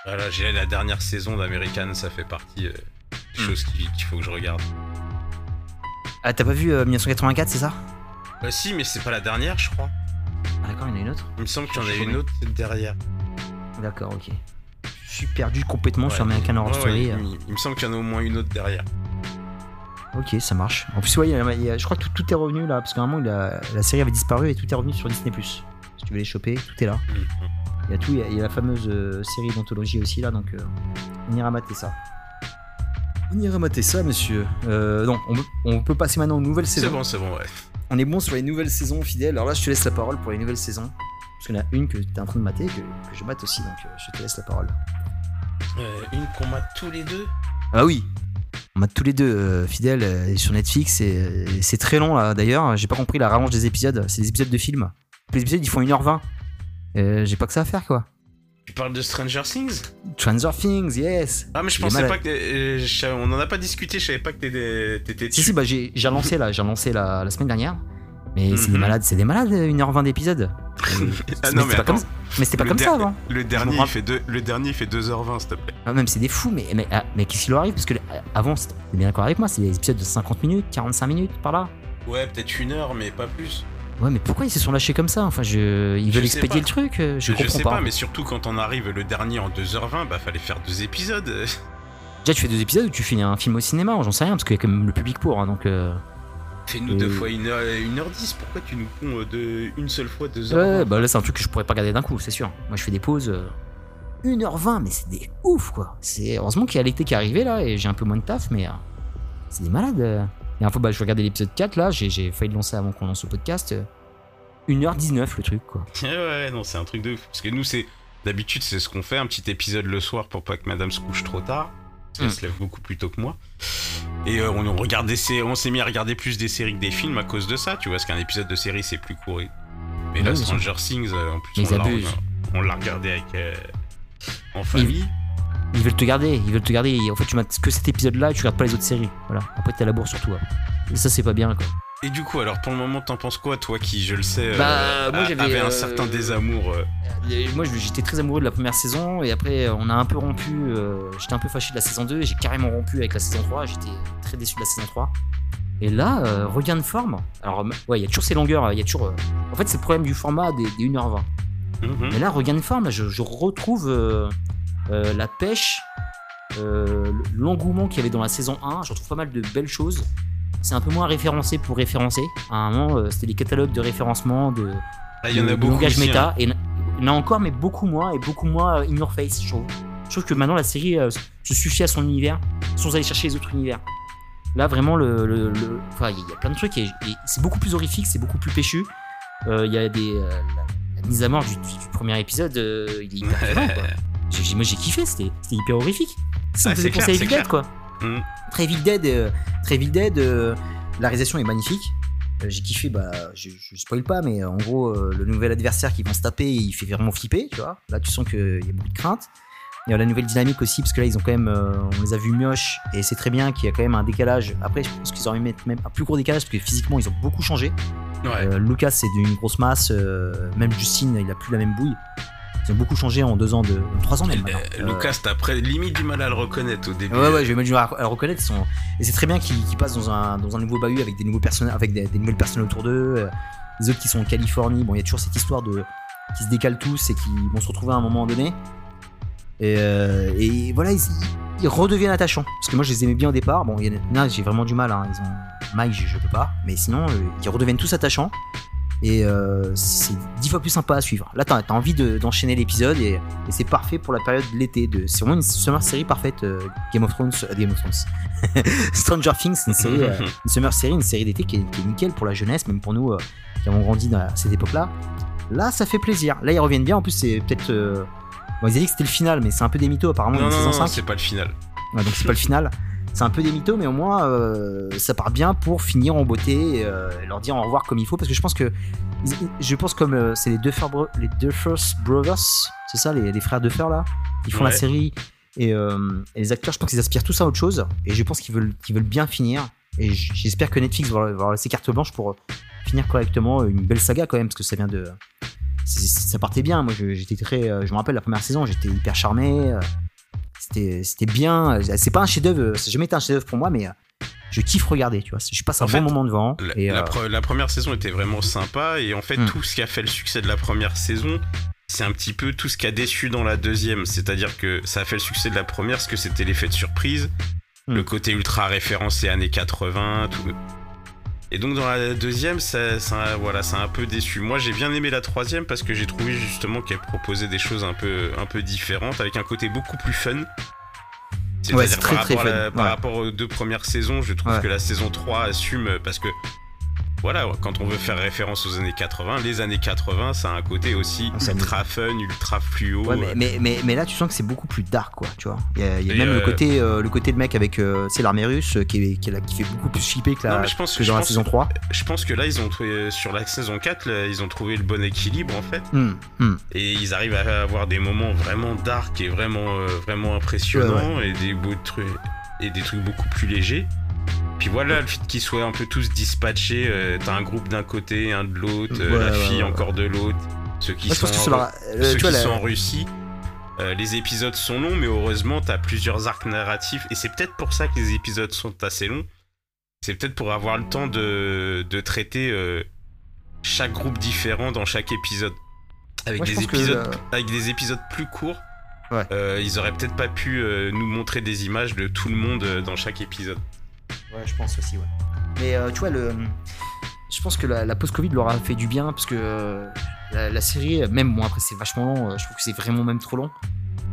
voilà, j'ai la dernière saison d'American, ça fait partie euh, des Hmm. choses qui- qu'il faut que je regarde. Ah, t'as pas vu euh, 1984, c'est ça? Bah, si, mais c'est pas la dernière, je crois. Ah d'accord, il y en a une autre Il me semble qu'il y en a une autre derrière. D'accord, ok. Je suis perdu complètement sur. American Horror Ouais, Story. euh. il me semble qu'il y en a au moins une autre derrière. Ok, ça marche. En plus, ouais, il y a- il y a- je crois que tout, tout est revenu là, parce qu'à un moment, il a- la série avait disparu et tout est revenu sur Disney. Si tu veux les choper, tout est là. Mhm. Il y a tout, il y a, il y a la fameuse euh, série d'anthologie aussi là, donc euh, on ira mater ça. On ira mater ça, monsieur. Euh, donc, on, peut- on peut passer maintenant aux nouvelles C'est saisons. bon, c'est bon, ouais. On est bon sur les nouvelles saisons fidèles. Alors là, je te laisse la parole pour les nouvelles saisons. Parce qu'il y en a une que tu es en train de mater, que, que je mate aussi, donc euh, je te laisse la parole. Euh, une qu'on mate tous les deux. Ah oui On mate tous les deux euh, fidèles euh, sur Netflix et c'est très long là d'ailleurs. J'ai pas compris la rallonge des épisodes. C'est des épisodes de films. Les épisodes ils font 1h20. Euh, J'ai pas que ça à faire quoi. Tu parles de Stranger Things? Stranger Things, yes Ah, mais je pensais pas que. euh, on en a pas discuté, je savais pas que t'étais Si, si, bah j'ai relancé là, j'ai relancé la, la semaine dernière. Mais c'est des Mhm. malades, c'est des malades, 1h20 d'épisodes. Ah non, mais c'était pas comme, mais c'était pas Le comme ça avant. Le dernier, il fait deux- le dernier, fait 2h20, s'il te plaît. Ah, même c'est des fous, mais, mais, ah, mais qu'est-ce qui leur arrive? Parce que euh, avant, c'était t'es bien d'accord avec moi, c'est des épisodes de 50 minutes, 45 minutes par là. Ouais, peut-être une heure, mais pas plus. Ouais, mais pourquoi ils se sont lâchés comme ça? Enfin, je... ils veulent expédier le truc euh, Je, Je, je comprends sais pas. pas. mais surtout quand on arrive le dernier en 2h20, bah fallait faire deux épisodes. Déjà, tu fais deux épisodes ou tu fais un film au cinéma? J'en sais rien, parce qu'il y a quand même le public pour. hein, donc, euh, Fais-nous Euh. deux fois 1h10, pourquoi tu nous ponds euh, de une seule fois 2h20 Ouais, bah là, c'est un truc que je pourrais pas regarder d'un coup, c'est sûr. Moi, je fais des pauses. euh, 1h20, mais c'est des ouf, quoi. C'est heureusement qu'il y a l'été qui est arrivé là, et j'ai un peu moins de taf, mais euh, c'est des malades. euh. Et un fois, bah, je regardais l'épisode 4, là, j'ai, j'ai failli le lancer avant qu'on lance le podcast. euh, 1h19 le truc, quoi. Ouais, ouais, non, c'est un truc de fou. Parce que nous, c'est. D'habitude, c'est ce qu'on fait, un petit épisode le soir pour pas que madame se couche trop tard. Parce qu'elle Mm. se lève beaucoup plus tôt que moi. Et euh, on, on regarde des sé- on s'est mis à regarder plus des séries que des films à cause de ça, tu vois. Parce qu'un épisode de série, c'est plus court. et- Mais là, Stranger Things, euh, en plus, on l'a, regardé avec. euh, en famille. Ils veulent te garder, ils veulent te garder. Et en fait, tu mates que cet épisode-là et tu regardes pas les autres séries. Voilà. Après, t'es à la bourre sur toi. Et ça, c'est pas bien, quoi. Et du coup, alors pour le moment, t'en penses quoi, toi qui, je le sais, Bah, euh, moi, a- j'avais, avait un euh, certain désamour euh, moi, j'étais très amoureux de la première saison. Et après, on a un peu rompu. j'étais un peu fâché de la saison 2. et J'ai carrément rompu avec la saison 3. J'étais très déçu de la saison 3. Et là, euh, regain de forme. Alors, ouais, il y a toujours ces longueurs. Il y a toujours. euh, En fait, c'est le problème du format des, des 1h20. mhm. Mais là, regain de forme, là, je, je retrouve euh, la pêche, l'engouement qu'il y avait dans la saison 1. Je retrouve pas mal de belles choses. C'est un peu moins référencé pour référencer. À un moment, c'était les catalogues de référencement, de, il y en de- a de beaucoup. langage aussi, méta. hein. Et il y en a encore, mais beaucoup moins, et beaucoup moins euh, in your face, je trouve. Je trouve que maintenant, la série euh, se suffit à son univers, sans aller chercher les autres univers. Là, vraiment, le, le- le- enfin, il y a plein de trucs, et, et c'est beaucoup plus horrifique, c'est beaucoup plus péchu. Euh, Il y a des. euh, la, la mise à mort du, du- du premier épisode, il est hyper violent, quoi. J'ai- moi, j'ai kiffé, c'était hyper horrifique. Ça me faisait penser à Evil quoi. Mm. Très Evil Dead, euh, très Evil Dead, euh, la réalisation est magnifique. Euh, J'ai kiffé, bah, je, je spoil pas, mais en gros, le nouvel adversaire qui vont se taper, il fait vraiment flipper, tu vois. Là, tu sens qu'il y a beaucoup de crainte. Il y a la nouvelle dynamique aussi, parce que là, ils ont quand même, on les a vus mioches, et c'est très bien qu'il y a quand même un décalage. Après, je pense qu'ils auraient mis même un plus gros décalage, parce que physiquement, ils ont beaucoup changé. Ouais. Euh, Lucas, c'est d'une grosse masse, euh, même Justine, il a plus la même bouille. Ils ont beaucoup changé en deux ans, de, en trois ans même. maintenant. Euh, Euh, Lucas, t'as après limite du mal à le reconnaître au début. Ouais, ouais, j'ai même du mal à le reconnaître. Et c'est très bien qu'ils qu'ils passent dans un, dans un nouveau bahut avec des nouveaux personnages, avec des, des nouvelles personnes autour d'eux. euh, Les autres qui sont en Californie. Bon, il y a toujours cette histoire de qui se décalent tous et qui vont se retrouver à un moment donné. Et, euh, et voilà, ils, ils redeviennent attachants. Parce que moi, je les aimais bien au départ. Bon, il y en a, j'ai vraiment du mal. hein, Ils ont Mike, je, je peux pas. Mais sinon, euh, ils redeviennent tous attachants. Et euh, c'est dix fois plus sympa à suivre. Là, t'as as envie de- d'enchaîner l'épisode et, et c'est parfait pour la période de l'été. C'est vraiment une summer série parfaite. euh, Game of Thrones, euh, Game of Thrones. Stranger Things, une série, une summer série, une série d'été qui, est- qui est nickel pour la jeunesse, même pour nous qui avons grandi dans cette époque-là. Là, ça fait plaisir. Là, ils reviennent bien. En plus, c'est peut-être. Bon, ils avaient dit que c'était le final, mais c'est un peu des mythos apparemment. non, non, non, 5. c'est pas le final. Ouais, donc c'est pas le final. C'est un peu des mythos, mais au moins euh, ça part bien pour finir en beauté et euh, leur dire au revoir comme il faut. Parce que je pense que, ils- je pense comme euh, c'est les Bro- les Duffer Brothers, c'est ça, les, les frères Duffer là, qui font la série et, et les acteurs, je pense qu'ils aspirent tous à autre chose et je pense qu'ils veulent, qu'ils veulent bien finir. Et j'espère que Netflix va leur- laisser carte blanche pour finir correctement une belle saga quand même, parce que ça vient de. Ça partait bien. Moi, j'étais très. Je me rappelle la première saison, j'étais hyper charmé. C'était bien. C'est pas un chef-d'œuvre, ça jamais été un chef-d'œuvre pour moi, mais euh, je kiffe regarder, tu vois. Je passe un En bon fait, moment devant. La, et, la euh, pre- la première saison était vraiment sympa et en fait Hmm. tout ce qui a fait le succès de la première saison, c'est un petit peu tout ce qui a déçu dans la deuxième. C'est-à-dire que ça a fait le succès de la première, parce que c'était l'effet de surprise, Hmm. le côté ultra référencé années 80, tout. Et donc dans la deuxième, ça, ça- voilà, ça a un peu déçu. Moi j'ai bien aimé la troisième parce que j'ai trouvé justement qu'elle proposait des choses un peu, un peu différentes, avec un côté beaucoup plus fun. Ouais, C'est-à-dire c'est très, par, très rapport la- par ouais. rapport aux deux premières saisons, je trouve Ouais. que la saison 3 assume parce que voilà, quand on veut faire référence aux années 80, les années 80, ça a un côté aussi Ah, ultra fun, ultra fluo. Ouais, mais, mais, mais, mais là, tu sens que c'est beaucoup plus dark, quoi, tu vois. Il y a, y même le euh, côté, euh, le côté de mec avec, euh, c'est l'armée russe euh, qui, est, qui, est là- qui fait beaucoup plus flipper que, la, Non, je pense- que je dans la pense- saison 3. Je pense que là, ils ont trouvé, sur la saison 4, là, ils ont trouvé le bon équilibre en fait. Hmm, hmm. Et ils arrivent à avoir des moments vraiment dark et vraiment, euh, vraiment impressionnants et des beaux trucs et des trucs beaucoup plus légers. Puis voilà, le fait qu'ils soient un peu tous dispatchés, euh, t'as un groupe d'un côté, un de l'autre, euh, Ouais, la fille ouais. encore de l'autre, ceux qui Moi, sont, en- sur la, euh, ceux tu vois, qui la- sont en Russie. Euh, les épisodes sont longs, mais heureusement, t'as plusieurs arcs narratifs. Et c'est peut-être pour ça que les épisodes sont assez longs. C'est peut-être pour avoir le temps de, de traiter chaque groupe différent dans chaque épisode. Avec, des que, épisodes, avec des épisodes plus courts, ils auraient peut-être pas pu nous montrer des images de tout le monde dans chaque épisode. Ouais, je pense aussi, ouais. Mais euh, tu vois, le... je pense que la, la post-Covid leur a fait du bien parce que euh, la, la série, même bon, après c'est vachement long, euh, je trouve que c'est vraiment même trop long.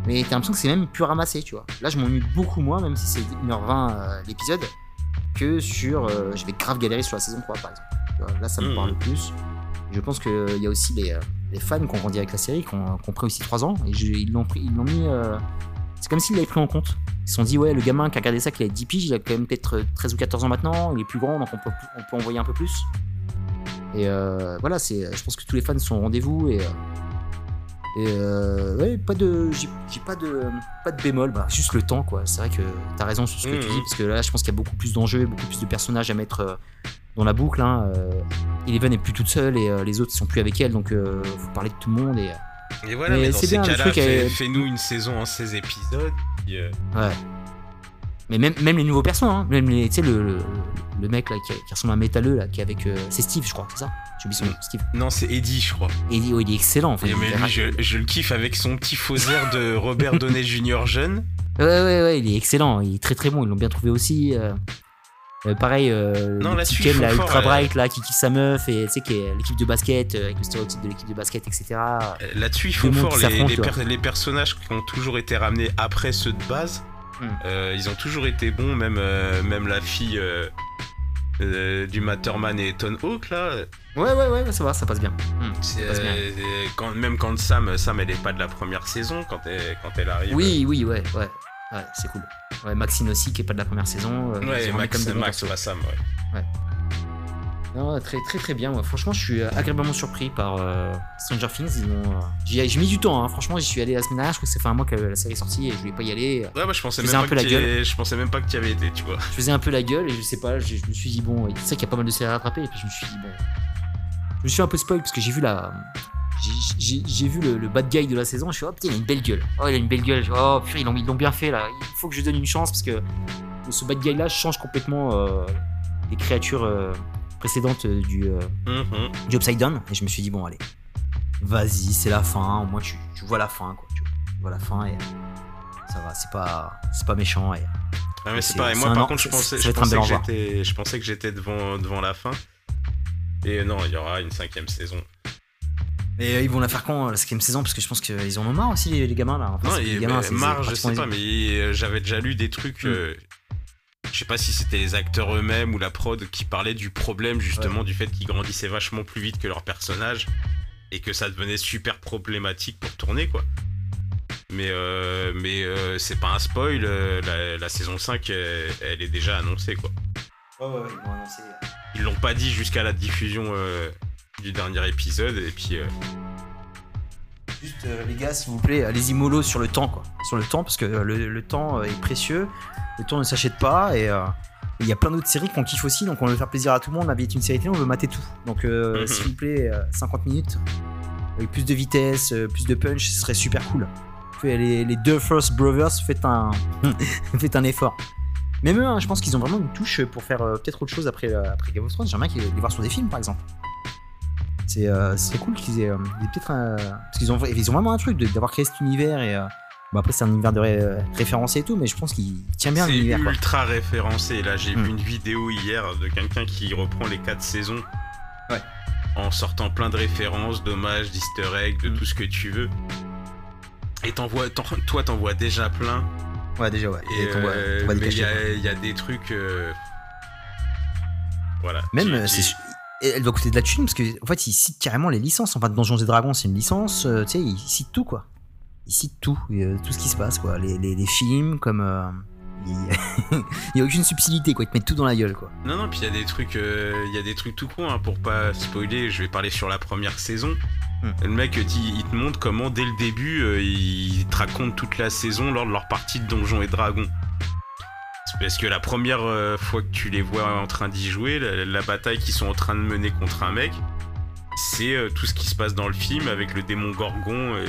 Mais t'as l'impression que c'est même plus ramassé, tu vois. Là, je m'ennuie beaucoup moins, même si c'est 1h20 euh, l'épisode. que sur euh, je vais grave galérer sur la saison 3 par exemple. Vois, Là, ça me Mhm. parle plus. Je pense qu'il y a aussi les, les fans qui ont grandi avec la série, qui ont, qui ont pris aussi 3 ans, et je- ils l'ont pris- ils l'ont mis. euh, c'est comme s'ils l'avaient pris en compte. Ils se sont dit, ouais, le gamin qui a regardé ça, qui a 10 piges, il a quand même peut-être 13 ou 14 ans maintenant, il est plus grand, donc on peut, on peut envoyer un peu plus. Et euh, voilà, c'est, je pense que tous les fans sont au rendez-vous, et. euh, et euh, ouais, pas de, j'ai j'ai pas de, pas de bémol, bah, juste le temps quoi. C'est vrai que t'as raison sur ce que tu Mhm. dis parce que là, je pense qu'il y a beaucoup plus d'enjeux, beaucoup plus de personnages à mettre euh, dans la boucle. Hein. Euh, Eleven est plus toute seule et euh, les autres sont plus avec elle, donc euh, faut parler de tout le monde et Et voilà, Mais mais, dans c'est ces bien, le cas-là, fais-nous une saison en 16 épisodes. euh, ouais. Mais même, même les nouveaux persos, hein, même les, tu sais le, le, le mec là qui, qui ressemble à un métalleux là, qui est avec, euh, c'est Steve, je crois, c'est ça? J'ai oublié son nom, Steve. Non, c'est Eddie, je crois. Et il, oh, il est excellent. Enfin, Et mais lui, je, je le kiffe avec son petit faux air de Robert Downey Jr. jeune. Ouais, ouais, ouais, il est excellent, il est très très bon, ils l'ont bien trouvé aussi. euh. Euh, pareil, euh, Non, font là, fort, ultra bright, là, qui kiffe sa meuf, et tu sais, qui est l'équipe de basket, euh, avec le stéréotype de l'équipe de basket, etc. Euh, Là-dessus, ils font fort. Les, per- personnages qui ont toujours été ramenés après ceux de base, Hmm. euh, ils ont toujours été bons. Même, même la fille du Matterman et Ton Hawk, là. Ouais, ouais, ouais, ça va, ça passe bien. Hmm, c'est, ça passe bien. quand, même quand Sam, Sam, elle est pas de la première saison quand elle, quand elle arrive. Oui, oui, ouais, ouais. Ouais, c'est cool. Ouais, Maxine aussi, qui est pas de la première saison. euh, Ouais, Max, comme Max pas Sam, ouais. Non, très, très, très bien. moi. Franchement, je suis euh, agréablement surpris par euh, Stranger Things. Ils ont, euh, J'ai mis du temps, hein. franchement, j'y suis allé la semaine dernière. Je crois que ça fait un mois que la série est sortie et je voulais pas y aller. Ouais, bah, je pensais Je même un pas peu que la t'y gueule. avais- je pensais même pas que tu y avais été, tu vois. je faisais un peu la gueule et je sais pas, je, je me suis dit bon, c'est vrai qu'il y a pas mal de séries à rattraper et puis je me suis dit bon, je me suis un peu spoil parce que j'ai vu la, j'ai- vu le, le bad guy de la saison, je suis oh putain il a une belle gueule, oh il a une belle gueule, oh putain ils l'ont bien fait là, il faut que je lui donne une chance parce que ce bad guy là change complètement euh, les créatures euh, précédentes euh, du, euh, Mhm. du Upside Down. Et je me suis dit bon allez, vas-y c'est la fin, au moins tu, tu vois la fin quoi, tu vois, la fin et ça va, c'est pas, c'est pas méchant et Ouais, mais c'est C'est- pareil. c'est Moi, par an- contre, je pensais, je pensais, que j'étais, je pensais que j'étais devant, devant la fin. Et non, il y aura une cinquième saison. Et euh, ils vont la faire quand la cinquième saison? Parce que je pense qu'ils en ont marre aussi les, les gamins là. Enfin, non, les gamins, marre, je sais pas, mais euh, j'avais déjà lu des trucs. Mm. euh, je sais pas si c'était les acteurs eux-mêmes ou la prod qui parlaient du problème justement du fait qu'ils grandissaient vachement plus vite que leurs personnages et que ça devenait super problématique pour tourner quoi. Mais, euh, mais euh, c'est pas un spoil, euh, la, la saison 5 elle, elle est déjà annoncée quoi. Ouais, ouais, ouais, ils vont annoncer. Ils l'ont pas dit jusqu'à la diffusion euh, du dernier épisode et puis euh, Juste euh, les gars, s'il vous plaît, allez-y mollo sur le temps quoi. Sur le temps parce que euh, le, le temps euh, est précieux. Le temps ne s'achète pas et il y a plein d'autres séries qu'on kiffe aussi donc on veut faire plaisir à tout le monde. La vie est une série télé, on veut mater tout. Donc Mhm. s'il vous plaît, euh, 50 minutes avec plus de vitesse, plus de punch, ce serait super cool. Les, les deux First Brothers, faites un, faites un effort. Même eux, hein, je pense qu'ils ont vraiment une touche pour faire peut-être autre chose après, après Game of Thrones. J'aimerais qu'ils les voir sur des films, par exemple. C'est euh, ce serait cool qu'ils aient, euh, peut-être un- parce qu'ils ont, ils ont vraiment un truc d'avoir créé cet univers et euh, bon après c'est un univers de ré- référencé et tout, mais je pense qu'il tient bien c'est l'univers. quoi. ultra référencé. Là, j'ai Mm. vu une vidéo hier de quelqu'un qui reprend les quatre saisons. Ouais. En sortant plein de références, d'hommages, d'easter eggs, de Mm. tout ce que tu veux. Et t'envoies, t'en- toi, t'en vois déjà plein. Ouais déjà ouais. Et, Et euh, mais il y, a- il y a des trucs. euh, Voilà. Même euh, c'est elle doit coûter de la thune parce que en fait ils citent carrément les licences. Enfin Donjons et Dragons c'est une licence, euh, tu sais ils citent tout quoi. Ils citent tout, euh, tout ce qui se passe quoi. Les, les, les films comme euh, il il y a aucune subtilité quoi. Ils te mettent tout dans la gueule quoi. Non, non, puis il y a des trucs, il y a des trucs tout con hein, pour pas spoiler. Je vais parler sur la première saison. Hmm. Le mec, il, il te montre comment dès le début, il te raconte toute la saison lors de leur partie de Donjons et Dragons. Parce que la première euh, fois que tu les vois en train d'y jouer, la, la bataille qu'ils sont en train de mener contre un mec, c'est euh, tout ce qui se passe dans le film avec le démon Gorgon. et-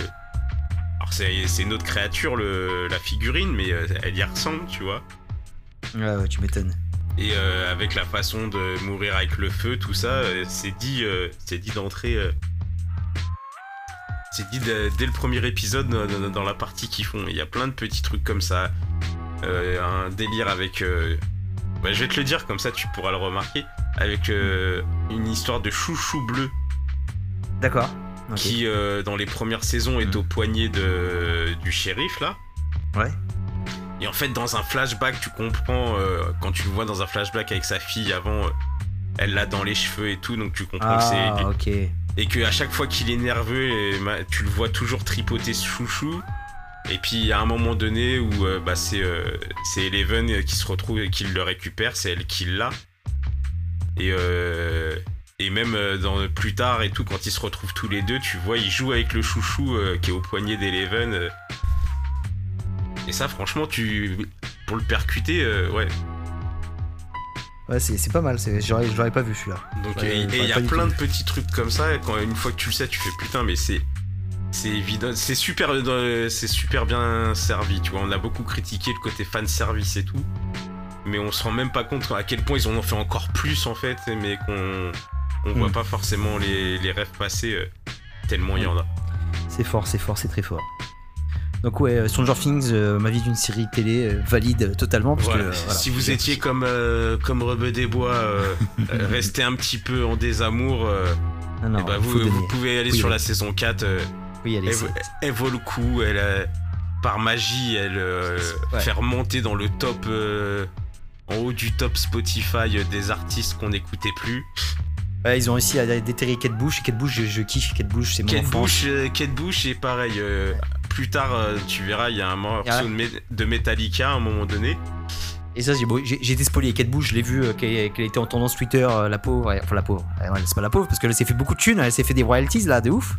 Alors c'est une autre créature, le, la figurine, mais euh, elle y ressemble, tu vois. Ouais ouais tu m'étonnes. Et euh, avec la façon de mourir avec le feu, tout ça, euh, c'est dit, euh, c'est dit d'entrer. euh, c'est dit dès dès le premier épisode dans, dans- dans la partie qu'ils font. Il y a plein de petits trucs comme ça. Euh, un délire avec. euh, bah, je vais te le dire comme ça, tu pourras le remarquer. Avec euh, une histoire de chouchou bleu D'accord. Qui, euh, dans les premières saisons, est Mhm. au poignet de, du shérif là. Ouais. Et en fait, dans un flashback, tu comprends, euh, quand tu le vois dans un flashback avec sa fille avant, euh, elle l'a dans les cheveux et tout, donc tu comprends que c'est. Ah, ok. Et que à chaque fois qu'il est nerveux, tu le vois toujours tripoter ce chouchou. Et puis a un moment donné où euh, bah, c'est euh, c'est Eleven qui se retrouve et qui le récupère, c'est elle qui l'a. Et, euh, et même dans, plus tard et tout, quand ils se retrouvent tous les deux, tu vois, ils jouent avec le chouchou qui est au poignet d'Eleven. Et ça, franchement, tu pour le percuter, ouais. Ouais, c'est c'est pas mal. c'est- J'aurais je l'aurais pas vu celui-là. Donc et- il y a plein de petits trucs comme ça. Et quand une fois que tu le sais, tu fais putain, mais c'est c'est évident, c'est super, dans- c'est super bien servi. Tu vois, on a beaucoup critiqué le côté fan service et tout, mais on se rend même pas compte à quel point ils en ont fait encore plus en fait, mais qu'on on voit Mm. pas forcément les, les rêves passer euh, tellement il y en a. C'est fort, c'est fort, c'est très fort. Donc ouais, euh, Stranger Things, euh, ma vie d'une série télé euh, valide euh, totalement. Parce Voilà. que, euh, voilà. Si vous étiez comme euh, comme Rebeu des Bois, euh, euh, resté un petit peu en désamour, euh, Non, non, faut vous, vous pouvez aller sur la saison 4. Euh, Oui, elle, c'est- elle vaut le coup, elle euh, par magie, elle euh, Ouais. fait remonter dans le top, euh, en haut du top Spotify euh, des artistes qu'on n'écoutait plus. Ouais, ils ont réussi à déterrer Kate Bush. Kate Bush, je, je kiffe Kate Bush, c'est mon Kate. Bush, euh, Kate Bush, et pareil. euh, Plus tard, euh, tu verras, il y a un morceau de, Me- de Metallica à un moment donné. Et ça, j'ai bon, été spoilé. Kate Bush, je l'ai vu euh, qu'elle qu'elle était en tendance Twitter, euh, la pauvre. Enfin, la pauvre. Ouais, ouais, c'est pas la pauvre, parce qu'elle s'est fait beaucoup de thunes. Elle s'est fait des royalties, là, de ouf.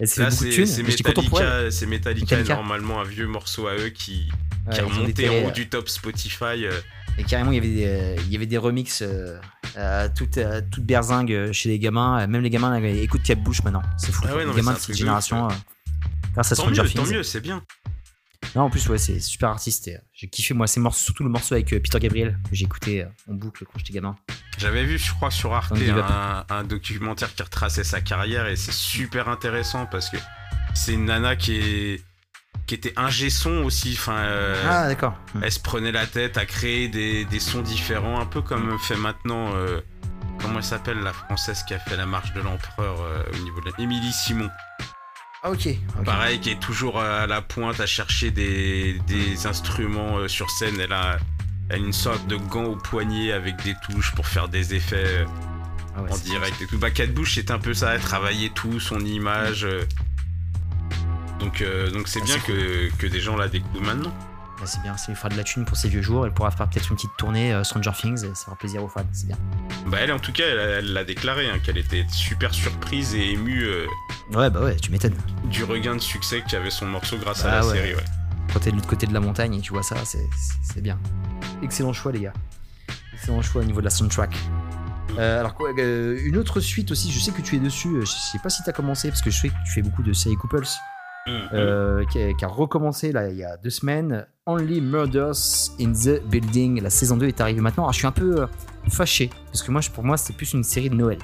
Elle s'est Là, fait c'est. Metallica, c'est Metallica, Metallica. normalement un vieux morceau à eux qui, Ouais, qui remontait déterré, en haut du top Spotify. euh. Et carrément, il y avait des, euh, il y avait des remixes euh, à toute, berzingue chez les gamins. Même les gamins écoutent Kate Bush maintenant. C'est fou. Ah ouais, les gamins de cette génération. euh, grâce à Tant mieux, tant mieux, c'est bien. Non, en plus, ouais, c'est super artiste. et, euh, J'ai kiffé, moi, ces morceaux, surtout le morceau avec euh, Peter Gabriel, que j'ai écouté euh, en boucle quand j'étais gamin. J'avais vu, je crois, sur Arte un, documentaire qui retraçait sa carrière et c'est super intéressant parce que c'est une nana qui est qui était ingé son aussi. Enfin, euh, Ah, d'accord. Hmm. elle se prenait la tête à créer des, des sons différents, un peu comme fait maintenant. euh, comment elle s'appelle la française qui a fait la marche de l'empereur euh, au niveau de la... Émilie Simon. Ah, ok. ok. Pareil, qui est toujours à la pointe à chercher des, des instruments euh, sur scène. Elle a, elle a une sorte de gant au poignet avec des touches pour faire des effets. euh, Ah ouais, en direct et tout. Bah, Cat Bush, c'est un peu ça, travailler tout, son image. euh. Donc, euh, donc c'est Ah, bien que, que des gens la découvrent maintenant. Bah, c'est bien, ça lui fera de la thune pour ses vieux jours. Elle pourra faire peut-être une petite tournée euh, Stranger Things et ça fera plaisir aux fans. C'est bien. Bah, elle, en tout cas, elle l'a déclaré, hein, qu'elle était super surprise et émue euh, Ouais, bah ouais, tu m'étonnes. du regain de succès qu'avait son morceau grâce Bah à la ouais. série. Ouais. Quand t'es de l'autre côté de la montagne et tu vois ça, c'est- bien. Excellent choix, les gars. Excellent choix au niveau de la soundtrack. Euh, alors, quoi, euh, une autre suite aussi, je sais que tu es dessus. Je sais pas si t'as commencé, parce que je sais que tu fais beaucoup de séries couples. Euh, qui, a, qui a recommencé là, il y a deux semaines. Only Murders in the Building. La saison 2 est arrivée maintenant. Alors, je suis un peu euh, fâché, parce que moi, je- pour moi, c'est plus une série de Noël.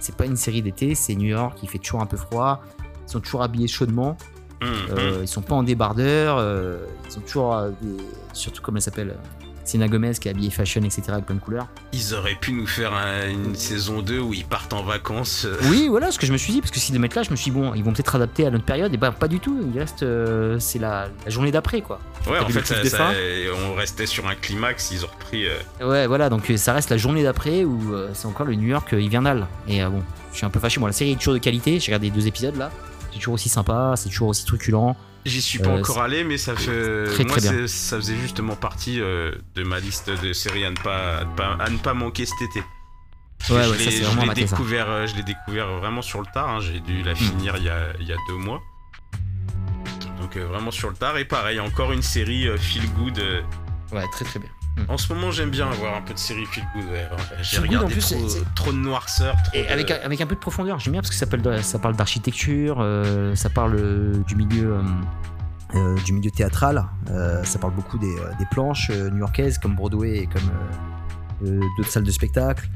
C'est pas une série d'été, c'est New York, il fait toujours un peu froid. Ils sont toujours habillés chaudement. Hum, Euh, ils sont pas en débardeur. euh, ils sont toujours. euh, des- Surtout, comme elle s'appelle Selena Gomez, qui est habillée fashion, etc., avec plein de couleurs. Ils auraient pu nous faire un- une saison 2 où ils partent en vacances. euh, Oui, voilà ce que je me suis dit, parce que s'ils le mettent là, je me suis dit, bon, ils vont peut-être adapter à notre période, et bah, pas du tout. Il reste. euh, c'est la, la journée d'après, quoi. Ouais, en fait, ça- ça- on restait sur un climax, ils ont repris. euh, Ouais, voilà, donc ça reste la journée d'après où euh, c'est encore le New York hivernal. Et bon, je suis un peu fâché. Bon, la série est toujours de qualité, j'ai regardé les deux épisodes là. C'est toujours aussi sympa, c'est toujours aussi truculent. J'y suis pas Euh, encore allé, mais ça fait. Très, moi, très bien. c'est- ça faisait justement partie euh, de ma liste de séries à ne pas, à ne pas, manquer cet été. Ouais, je ouais, l'ai- je découvert, euh, je l'ai découvert vraiment sur le tard. hein, J'ai dû la finir il y, a, il y a deux mois. Donc euh, vraiment sur le tard. Et pareil, encore une série euh, feel good. euh. Ouais, très très bien. En ce moment, j'aime bien avoir un peu de série feel good. ouais. J'ai regardé en plus, trop, trop de noirceur. trop Et de- avec, avec un peu de profondeur, j'aime bien parce que ça, parle de- ça parle d'architecture, euh, ça parle euh, du milieu. euh, du milieu théâtral, ça parle beaucoup des, des planches new-yorkaises comme Broadway et comme d'autres salles de spectacle.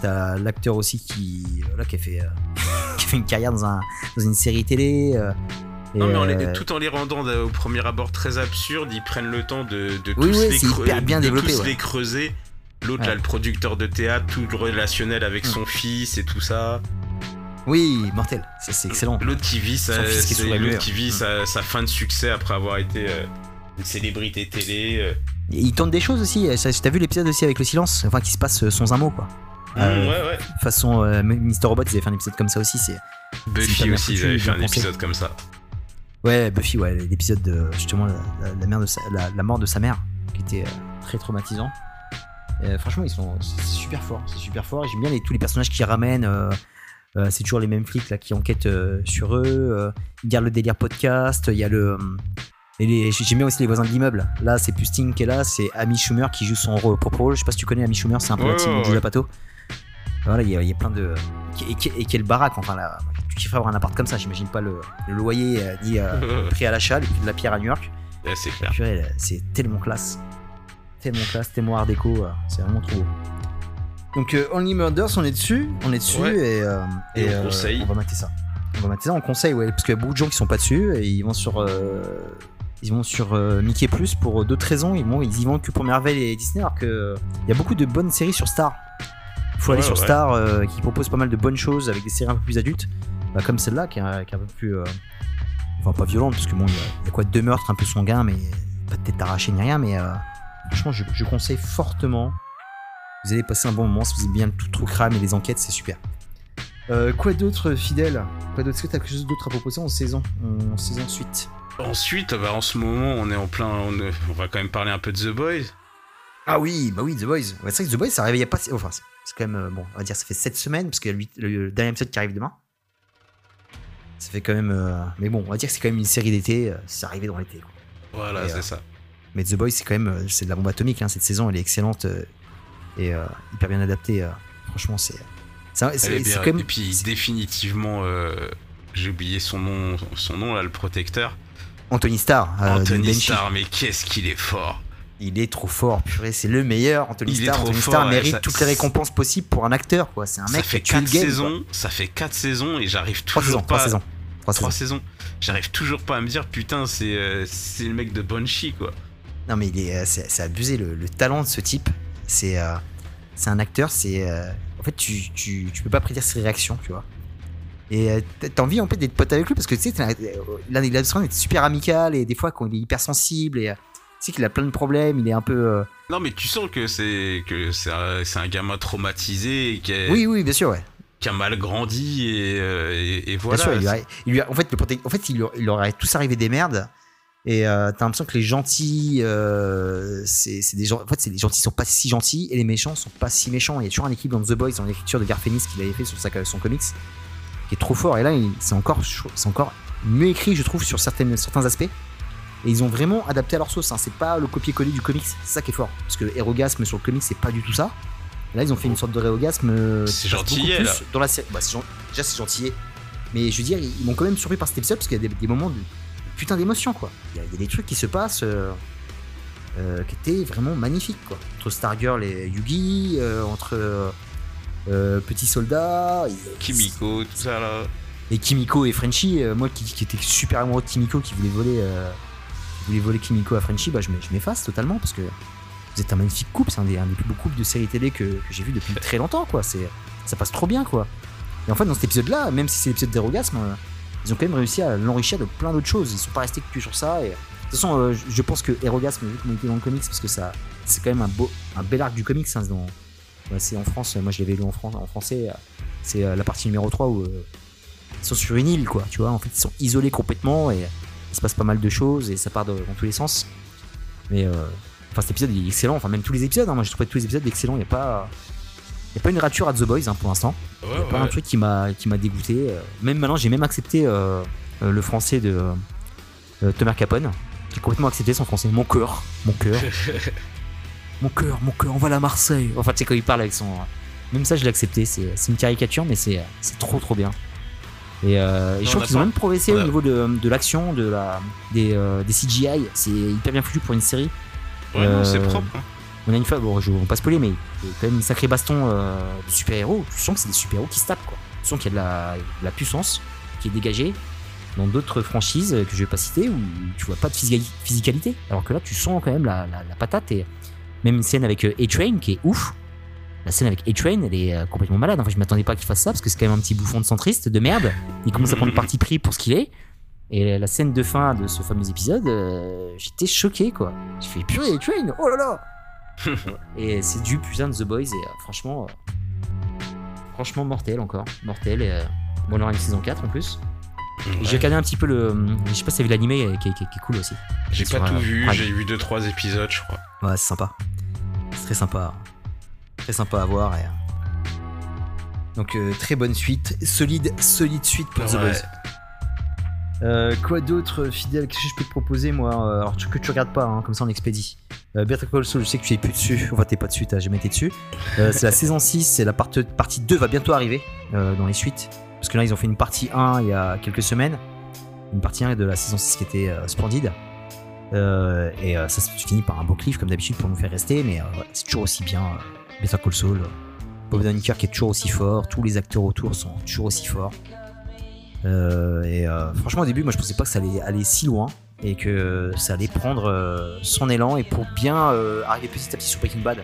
T'as l'acteur aussi qui, voilà, qui, a fait, qui a fait une carrière dans, un, dans une série télé. Euh, Non, mais en les- euh, tout en les rendant euh, au premier abord très absurdes, ils prennent le temps de, de Oui, tous, oui, les, bien de développé, tous ouais. les creuser. L'autre, Ouais. là, le producteur de théâtre, tout le relationnel avec Mm. son fils et tout ça. Oui, mortel, ça c'est excellent. L'autre qui vit, sa, qui vit Mm. sa, sa fin de succès après avoir été euh, une célébrité télé. euh. Il tente des choses aussi. T'as vu l'épisode aussi avec le silence? Enfin, qui se passe euh, sans un mot, quoi. Euh, Mm, ouais, ouais. Façon euh, Mr. Robot, ils avaient fait un épisode comme ça aussi. C'est Buffy aussi, ils avaient fait un épisode comme ça. Ouais, Buffy, ouais, l'épisode de justement la, la- la mère de sa- la, la mort de sa mère, qui était euh, très traumatisant. Euh, franchement, ils sont super fort, c'est super fort. J'aime bien les, tous les personnages qui ramènent. euh, euh, c'est toujours les mêmes flics là qui enquêtent euh, sur eux. ils gardent le délire podcast. Il y a le et j'aime bien aussi les voisins de l'immeuble. Là, c'est plus Sting qui est là, c'est Amy Schumer qui joue son rôle propre rôle. Je sais pas si tu connais Amy Schumer, c'est un peu la Ouais, team de ouais. Voilà, il y, a- il y a plein de et, qui- et quelle baraque. Enfin, là, tu kifferais avoir un appart comme ça. J'imagine pas le, le loyer euh, dit euh, prix à l'achat, le prix de la pierre à New York. Ouais, c'est clair. Purée, c'est tellement classe. Tellement classe, tellement art déco, euh, c'est vraiment trop beau. Donc euh, Only Murders, on est dessus, on est dessus Ouais. et, euh, Et on conseille. on va mater ça. On va mater ça, on conseille, ouais, parce qu'il y a beaucoup de gens qui sont pas dessus et ils vont sur, ils vont sur Mickey Plus pour d'autres raisons. Ils vont, ils y vont que pour Marvel et Disney, alors que euh, il y a beaucoup de bonnes séries sur Star. Il faut aller sur ouais. Star euh, qui propose pas mal de bonnes choses avec des séries un peu plus adultes, Bah, comme celle-là qui est, un- qui est un peu plus, euh, enfin pas violente parce que bon, il y a- il y, a quoi deux meurtres un peu sanguins, mais pas de tête arrachée ni rien, mais euh, franchement, je, je conseille fortement. Vous allez passer un bon moment si vous aimez bien le tout true crime et les enquêtes, c'est super. Euh, quoi d'autre, fidèle? Quoi d'autre? Est-ce que t'as quelque chose d'autre à proposer? En saison En saison suite Ensuite, bah, en ce moment, on est en plein. On, est- on va quand même parler un peu de The Boys. Ah oui, bah oui, The Boys. Ouais, c'est vrai que The Boys, ça arrive il y a pas. Enfin, c'est quand même. Bon, on va dire, ça fait 7 semaines, parce qu'il y a le, le dernier épisode qui arrive demain. Ça fait quand même. euh, Mais bon, on va dire que c'est quand même une série d'été. euh, C'est arrivé dans l'été. quoi. Voilà, Et, c'est euh, ça. Mais The Boys, c'est quand même. euh, C'est de la bombe atomique. hein, Cette saison, elle est excellente. euh, Et euh, hyper bien adaptée. euh, Franchement, c'est. Elle est C'est bien- même. Et puis, c'est- définitivement, euh, j'ai oublié son nom, son nom là, le protecteur. Anthony Starr. euh, de Anthony Banshee. Starr, mais qu'est-ce qu'il est fort. Il est trop fort, purée, c'est le meilleur. Anthony Il Starr, Anthony fort, Starr mérite ça- toutes les récompenses possibles pour un acteur, quoi. C'est un ça mec fait qui a tué le 4 game. quoi. saisons, ça fait 4 saisons et j'arrive Trois toujours saisons, trois pas. saisons. Trois Trois saisons. saisons. J'arrive toujours pas à me dire, putain, c'est euh, c'est le mec de Banshee, quoi. Non, mais il est, euh, c'est, c'est abusé le, le talent de ce type. C'est, euh, c'est un acteur. C'est, euh, en fait, tu, tu, tu peux pas prédire ses réactions, tu vois. Et euh, t'as- envie en fait d'être pote avec lui parce que tu sais, l'un des est super amical et des fois quand il est hypersensible et euh, sais qu'il a plein de problèmes, il est un peu. euh, Non, mais tu sens que c'est que c'est un, gamin traumatisé et qui a, Oui, oui, bien sûr, ouais. qui a mal grandi et, euh, et, et Bien voilà. sûr, il lui a- il lui a- en fait, le en fait, il, leur- il leur tous arrivé des merdes. Et euh, t'as l'impression que les gentils, euh, c'est des gens. En fait, les gentils sont pas si gentils et les méchants sont pas si méchants. Il y a toujours un équipe dans The Boys, dans l'écriture de Garfenis qu'il avait fait sur sa, son comics, qui est trop fort. Et là, c'est encore, c'est encore mieux écrit, je trouve, sur certaines, certains aspects. Et ils ont vraiment adapté à leur sauce. Hein. C'est pas le copier-coller du comics. C'est ça qui est fort. Parce que Hérogasme sur le comics, c'est pas du tout ça. Et là, ils ont fait une sorte de Hérogasme. euh, C'est là. Dans la série. Bah, gen- Déjà, c'est gentillet. Mais je veux dire, ils m'ont quand même surpris par cet épisode parce qu'il y a des, des moments de putain d'émotion, quoi. Il y, a, il y a des trucs qui se passent euh, euh, qui étaient vraiment magnifiques, quoi. Entre Stargirl et Yugi, euh, entre Petit Soldat, et, Kimiko, tout ça là. et Kimiko et Frenchie. euh, moi qui, qui étais super amoureux de Kimiko, qui voulait voler, qui voulait voler Kimiko à Frenchie, bah, je m'e- je m'efface totalement parce que vous êtes un magnifique couple. C'est un des, plus beaux couples de séries télé que, j'ai vu depuis très longtemps, quoi. Ça passe trop bien, quoi. Et en fait, dans cet épisode-là, même si c'est l'épisode d'Hérogasme, euh, ils ont quand même réussi à l'enrichir de plein d'autres choses. Ils sont pas restés que sur ça. De toute façon, euh, je- pense que Hérogasme, vu il était dans le comics, parce que ça, c'est quand même un, beau, un bel arc du comics. hein, c'est en France, moi je l'avais lu en, français. euh, C'est la partie numéro 3 où ils sont sur une île, quoi. Tu vois, en fait, ils sont isolés complètement et il se passe pas mal de choses et ça part dans tous les sens. Mais euh, enfin, cet épisode il est excellent. Enfin, même tous les épisodes. hein, moi, j'ai trouvé tous les épisodes excellents. Il y a pas, y a pas une rature à The Boys hein, pour l'instant. Ouais, Il y a pas un truc qui m'a qui m'a dégoûté. euh. Même maintenant, j'ai même accepté euh, euh, le français de euh, Thomas Capone. J'ai complètement accepté son français. Mon cœur, mon cœur, mon cœur, mon cœur. On va à Marseille. Enfin, tu sais quand il parle avec son. Même ça, je l'ai accepté. C'est une caricature, mais c'est trop trop bien. Et, euh, et je trouve qu'ils ont même progressé au niveau de, de l'action, de la des, euh, des CGI. C'est hyper bien foutu pour une série. Ouais, c'est Euh, propre. hein. On a une fois, bon, je vais pas spoiler, mais il y a quand même une sacrée baston euh, de super-héros. Tu sens que c'est des super-héros qui se tapent, quoi. Tu sens qu'il y a de la, de la puissance qui est dégagée dans d'autres franchises que je vais pas citer où tu vois pas de physica- physicalité. Alors que là, tu sens quand même la, la- la patate et même une scène avec A-Train qui est ouf. La scène avec A-Train, elle est euh, complètement malade. Enfin, je m'attendais pas qu'il fasse ça parce que c'est quand même un petit bouffon de centriste de merde. Il commence à prendre le parti pris pour ce qu'il est. Et la scène de fin de ce fameux épisode, euh, j'étais choqué quoi. Je fais purée, Train, oh là là Et c'est du putain de The Boys et euh, franchement, euh, franchement mortel encore, mortel. Et, bon, on aura une saison 4 en plus. J'ai regardé un petit peu le. Je sais pas si t'as vu l'animé qui, est- qui est- qui est cool aussi. J'ai pas tout euh, vu, j'ai vu 2-3 épisodes, je crois. Ouais, c'est sympa. C'est très sympa. Très sympa à voir. et, euh, Donc, euh, très bonne suite. Solide, solide suite pour The Ouais. Boys. Euh, quoi d'autre, fidèle Qu'est-ce que je peux te proposer, moi? Alors, tu- que tu regardes pas, hein, comme ça on expédie. Euh, Better Call Saul, je sais que tu es plus dessus. Enfin, t'es pas dessus, t'as jamais été dessus. Euh, c'est la saison 6, c'est la part- partie 2 va bientôt arriver euh, dans les suites. Parce que là, ils ont fait une partie 1 il y a quelques semaines. Une partie 1 de la saison 6 qui était euh, splendide. Euh, et euh, ça se finit par un beau cliff, comme d'habitude, pour nous faire rester. Mais euh, c'est toujours aussi bien. Better Call Saul. Bob Odenkirk qui est toujours aussi fort. Tous les acteurs autour sont toujours aussi forts. Euh, et euh, franchement, au début, moi, je pensais pas que ça allait aller si loin et que ça allait prendre euh, son élan et pour bien arriver petit à petit sur Breaking Bad.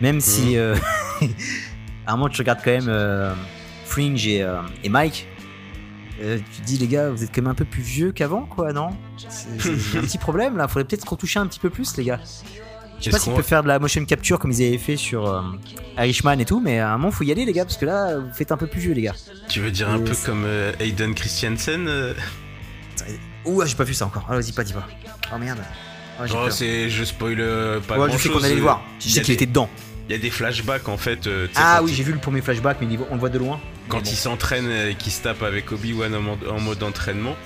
Même si euh, à un moment tu regardes quand même Fringe et, et Mike, tu te dis les gars, vous êtes quand même un peu plus vieux qu'avant, quoi, non? C'est un petit problème là. Faudrait peut-être retoucher un petit peu plus, les gars. Je sais pas qu'on- peuvent faire de la motion capture comme ils avaient fait sur euh, Irishman et tout, mais à un moment faut y aller, les gars, parce que là vous faites un peu plus vieux, les gars. Tu veux dire un peu comme euh, Hayden Christiansen euh Ouh, j'ai pas vu ça encore. Ah, vas-y, pas, dis pas. Oh merde. Oh, Oh, c'est. Je spoil euh, pas Ouais, grand je sais qu'on allait le voir. Je Il y sais a qu'il des- était dedans. Il y a des flashbacks en fait. euh, Ah oui, il- j'ai vu le premier flashback, mais on le voit de loin. Quand bon. il s'entraîne et qu'il se tape avec Obi-Wan en mode entraînement.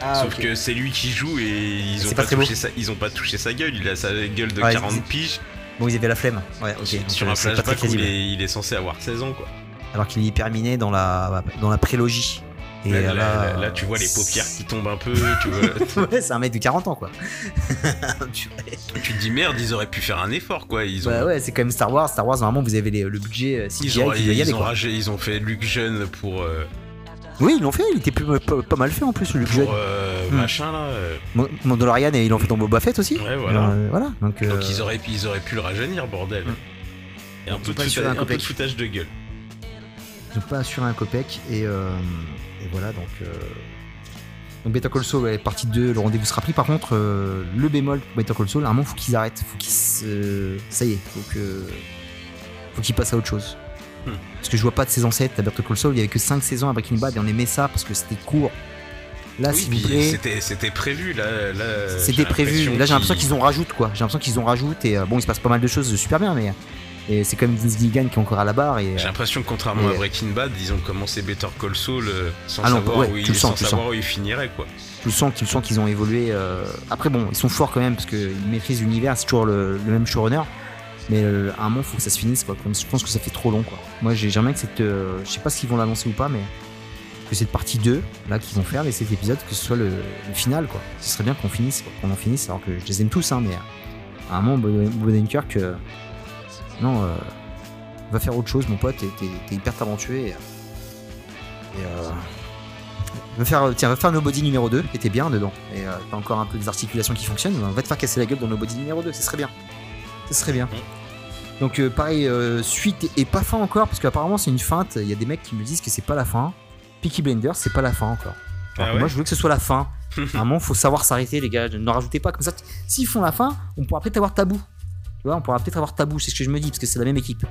Ah, Sauf que c'est lui qui joue et ils ont pas touché sa, ils ont pas touché sa gueule. Il a sa gueule de Ouais, 40 ils- piges Bon, ils avaient la flemme. Ouais, sur, donc, euh, un très flashback où il est, il est censé avoir 16 ans quoi. Alors qu'il est terminé dans la, dans la prélogie. Et là, là, là- là, tu vois les paupières qui tombent un peu. tu, vois, ouais, c'est un mec de 40 ans, quoi. Tu- te dis merde, ils auraient pu faire un effort quoi. Ils ont, bah ouais, c'est quand même Star Wars. Star Wars, normalement, vous avez les- le budget euh, CGI ils ont, ils aller, ont ragé- ils ont fait Luke jeune pour, euh, Oui, ils l'ont fait. Il était plus- pas, pas mal fait en plus, le pour budget. euh, Hmm. machin là. euh. Mon- Mandalorian, et ils l'ont fait dans Boba Fett aussi. Ouais, voilà. Euh, voilà. Donc, euh, Donc ils auraient, ils auraient pu le rajeunir, bordel. Hmm. Et un Ils peu, de pas assuré fouta- un un peu de copec. foutage de gueule. Ils ont pas assuré un copec et, euh, et voilà donc. euh, Donc Better Call Saul est partie 2, le rendez-vous sera pris. Par contre, euh, le bémol pour Better Call Saul, à un moment faut qu'ils arrêtent, faut qu'ils se... Ça y est, faut que. Faut qu'ils passent à autre chose. Hmm. Parce que je vois pas de saison 7 à Better Call Saul, il y avait que 5 saisons à Breaking Bad et on aimait ça parce que c'était court. Là, Oui, s'il vous plaît. c'était, prévu là. là C'était prévu. Là, j'ai l'impression qu'ils qu'ils ont rajouté quoi. J'ai l'impression qu'ils ont rajouté. Et euh, bon, il se passe pas mal de choses super bien, mais et c'est quand même Vince Gilligan qui est encore à la barre. Et, euh, J'ai l'impression que contrairement Et- à Breaking Bad, ils ont commencé Better Call Saul euh, sans Ah non, savoir, ouais, où, ils, le sens, sans tu le savoir où ils finiraient quoi. tu le sens, tu le sens qu'ils ont évolué. euh, Après, bon, ils sont forts quand même parce qu'ils maîtrisent l'univers. C'est toujours le, le même showrunner. Mais euh, à un moment, faut que ça se finisse quoi. Je pense que ça fait trop long quoi. Moi, j'ai jamais que cette. euh, je sais pas s'ils vont l'annoncer ou pas, mais que cette partie 2 là qu'ils vont faire, les 7 épisodes, que ce soit le, final quoi. Ce serait bien qu'on finisse, qu'on en finisse. Alors que je les aime tous, hein, mais à un moment, Bob Bob Odenkirk, euh, non, euh, va faire autre chose, mon pote. T'es, t'es- t'es hyper talentueux. Et, et, euh, Va faire, tiens, va faire Nobody numéro 2, qui était bien dedans. Et euh, t'as encore un peu des articulations qui fonctionnent. Va te faire casser la gueule dans Nobody numéro 2, ce serait bien. Ce serait bien. Donc euh, pareil, euh, suite et pas fin encore, parce qu'apparemment c'est une feinte. Il y a des mecs qui me disent que c'est pas la fin. Peaky Blinders, c'est pas la fin encore. Alors Ah ouais moi je veux que ce soit la fin. à un moment, faut savoir s'arrêter, les gars. Ne rajoutez pas comme ça. S'ils font la fin, on pourra peut-être avoir tabou. Tu vois, on pourra peut-être avoir tabou, c'est ce que je me dis, parce que c'est la même équipe.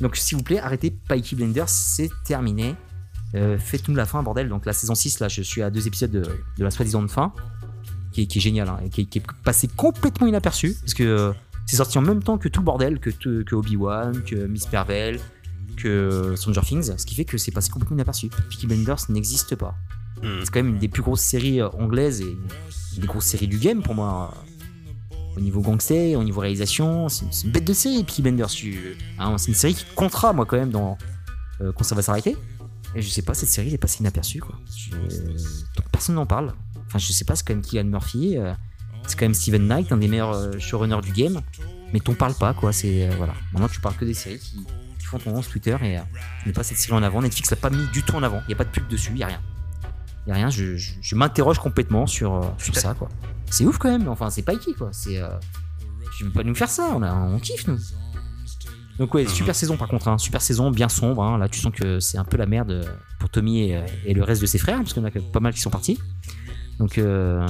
Donc s'il vous plaît, arrêtez Peaky Blinders, c'est terminé. Euh, Faites-nous la fin, bordel. Donc la saison 6, là, je suis à deux épisodes de, de la soi-disant fin, qui est, qui est génial, hein, et qui, est- qui est passé complètement inaperçu, parce que c'est sorti en même temps que tout le bordel, que, Obi-Wan, que Miss Pervel, que Stranger Things, ce qui fait que c'est passé complètement inaperçu. Peaky Blinders n'existe pas. Hmm. C'est quand même une des plus grosses séries euh, anglaises et une des grosses séries du game pour moi. euh, Au niveau gangster, au niveau réalisation, c'est une, bête de série, Peaky Blinders. Hein, c'est une série qui comptera, moi, quand même, dans, euh, quand ça va s'arrêter. Et je sais pas, cette série elle est passée inaperçue, quoi. Je- personne n'en parle. Enfin, je sais pas, c'est quand même Killian Murphy, euh, c'est quand même Steven Knight, un des meilleurs euh, showrunners du game. Mais t'en parles pas, quoi. C'est euh, voilà. Maintenant, tu parles que des séries qui, qui font tendance Twitter et euh, tu mets pas cette série en avant. Netflix l'a pas mis du tout en avant. Il y a pas de pub dessus, il y a rien. Il y a rien. Je, je- je m'interroge complètement sur euh, sur ça, quoi. C'est ouf quand même. Enfin, c'est pas qui, quoi. C'est euh, tu veux pas nous faire ça. On a, on kiffe nous. Donc ouais, super saison par contre, hein, super saison, bien sombre. hein. Là, tu sens que c'est un peu la merde euh, pour Tommy et, euh, et le reste de ses frères, parce qu'il y en a pas mal qui sont partis. Donc euh,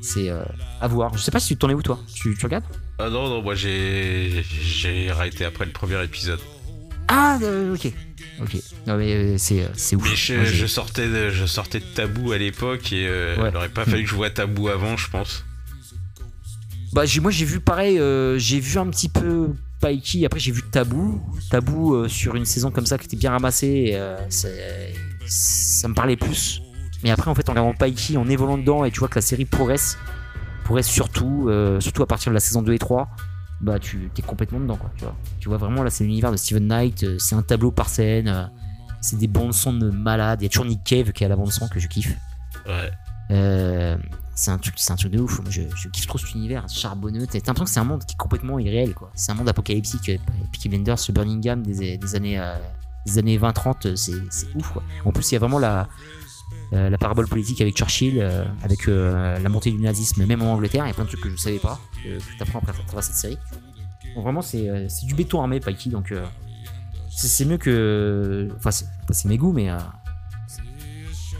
c'est euh, à voir. Je sais pas si tu t'en es où toi. Tu, tu regardes Ah non, non, moi j'ai j'ai arrêté après le premier épisode. Ah euh, ok. Ok. Non mais euh, c'est c'est ouf. Mais je, sortais de, je sortais de Tabou à l'époque et Ouais. il aurait pas fallu que je vois Tabou avant, je pense. Bah j'ai- moi j'ai vu pareil, j'ai vu un petit peu Pikey, après j'ai vu Tabou, Tabou sur une saison comme ça qui était bien ramassée, ça me parlait plus. Mais après en fait en regardant Pikey, en évoluant dedans et tu vois que la série progresse, progresse surtout, euh, surtout à partir de la saison 2 et 3, bah tu es complètement dedans quoi, tu vois. Tu vois vraiment là c'est l'univers de Steven Knight, euh, c'est un tableau par scène, euh, c'est des bandes son de malades, il y a toujours Nick Cave qui est à la bande son que je kiffe. Ouais. C'est un truc, c'est un truc de ouf. Moi, Je, je kiffe trop cet univers charbonneux. T'as l'impression que c'est un monde qui est complètement irréel, quoi. C'est un monde apocalyptique. Peaky Blinders, ce Birmingham des, des années, des années 20-30, euh, c'est c'est ouf, quoi. En plus, il y a vraiment la, euh, la parabole politique avec Churchill, euh, avec euh, la montée du nazisme, même en Angleterre. Il y a plein de trucs que je savais pas, que, t'apprends après à travers cette série. Donc vraiment, c'est du béton armé, Pikey. Donc c'est mieux que, enfin, c'est mes goûts, mais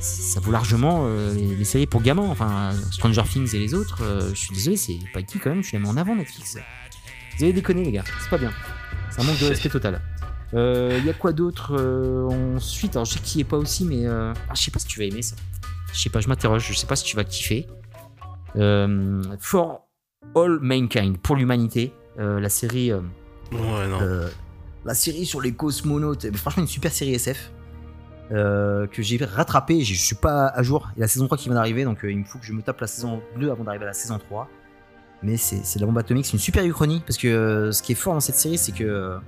ça vaut largement les, les séries pour gamins. Enfin, Stranger Things et les autres, je suis désolé, c'est qui quand même, je suis même en avant Netflix. Vous avez déconné, les gars, c'est pas bien. C'est un manque de respect total. Il y a quoi d'autre euh, ensuite Alors, je sais que tu y es pas aussi, mais euh, ah, je sais pas si tu vas aimer ça. Je sais pas, je m'interroge, je sais pas si tu vas kiffer. Euh, For All Mankind, pour l'humanité, euh, la série. euh, Ouais, non. Euh, la série sur les cosmonautes, franchement une super série SF euh, que j'ai rattrapé, je suis pas à jour, il y a la saison 3 qui vient d'arriver, donc euh, il me faut que je me tape la saison 2 avant d'arriver à la saison 3. Mais c'est de la bombe atomique, c'est une super uchronie, parce que euh, ce qui est fort dans cette série, c'est que euh,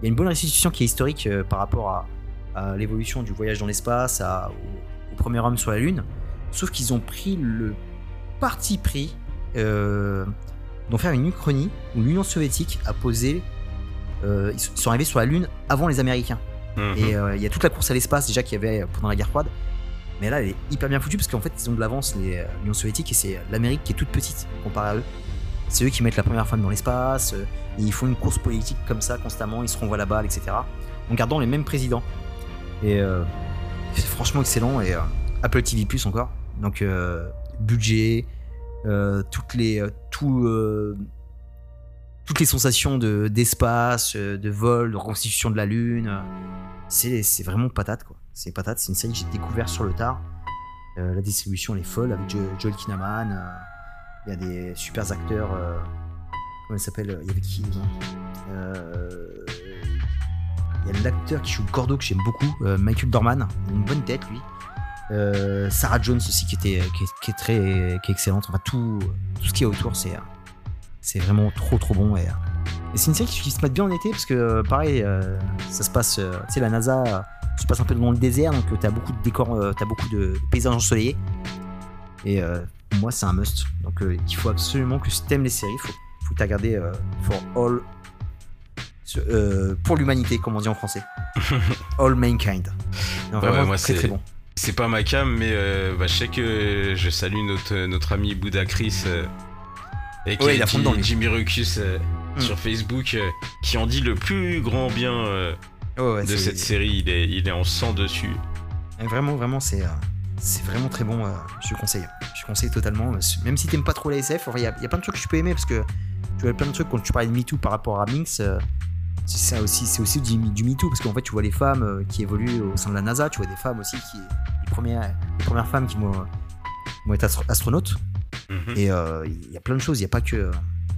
il y a une bonne restitution qui est historique euh, par rapport à, à l'évolution du voyage dans l'espace, au, au premier homme sur la Lune, sauf qu'ils ont pris le parti pris euh, d'en faire une uchronie où l'Union soviétique a posé euh, ils sont arrivés sur la Lune avant les Américains. Mhm. Et euh, il y a toute la course à l'espace déjà qu'il y avait pendant la guerre froide. Mais là, elle est hyper bien foutue parce qu'en fait, ils ont de l'avance, les- l'Union soviétique, et c'est l'Amérique qui est toute petite comparée à eux. C'est eux qui mettent la première femme dans l'espace, euh, ils font une course politique comme ça constamment, ils se renvoient la balle, etc. En gardant les mêmes présidents. Et euh, c'est franchement excellent. Et euh, Apple TV Plus encore. Donc, budget, toutes les. tout, toutes les sensations de- d'espace, de vol, de reconstitution de la Lune. C'est vraiment patate, quoi. C'est patate. C'est une série que j'ai découvert sur le tard. La distribution, elle est folle avec Jo- Joel Kinnaman. Il y a des super acteurs. euh, comment il s'appelle Il y avait qui Euh, Il y a l'acteur qui joue Gordo que j'aime beaucoup, euh, Michael Dorman. Une bonne tête, lui. Sarah Jones aussi qui était qui est, très qui est excellente. Enfin tout tout ce qui est autour, c'est c'est vraiment trop trop bon et, c'est une série qui se met bien en été parce que pareil, ça se passe, tu sais la NASA se passe un peu dans le désert donc t'as beaucoup de décors, t'as beaucoup de paysages ensoleillés et euh, pour moi c'est un must. Donc euh, il faut absolument que si t'aimes les séries, faut faut t'as regardé euh, For All euh, pour l'humanité comme on dit en français. All Mankind. Non, Ouais, vraiment moi, très c'est- très bon. C'est pas ma cam, mais bah, je sais que je salue notre, notre ami Bouddha Chris et qui Ouais, est il a. Jimmy Ruckus Mm. sur Facebook qui en dit le plus grand bien Ouais, de cette série. Il est, il est en sang dessus. Et Vraiment, vraiment, c'est c'est vraiment très bon. euh, je le conseille. Je le conseille totalement. euh, Même si t'aimes pas trop la SF, il y, a il y a plein de trucs que tu peux aimer parce que tu vois plein de trucs quand tu parlais de MeToo par rapport à Minx. euh, c'est ça aussi, c'est aussi du, du MeToo parce qu'en fait tu vois les femmes euh, qui évoluent au sein de la NASA, tu vois des femmes aussi qui les premières, les premières femmes qui vont, vont être astro- astronautes. Mhm. Et il y a plein de choses. Il n'y a pas que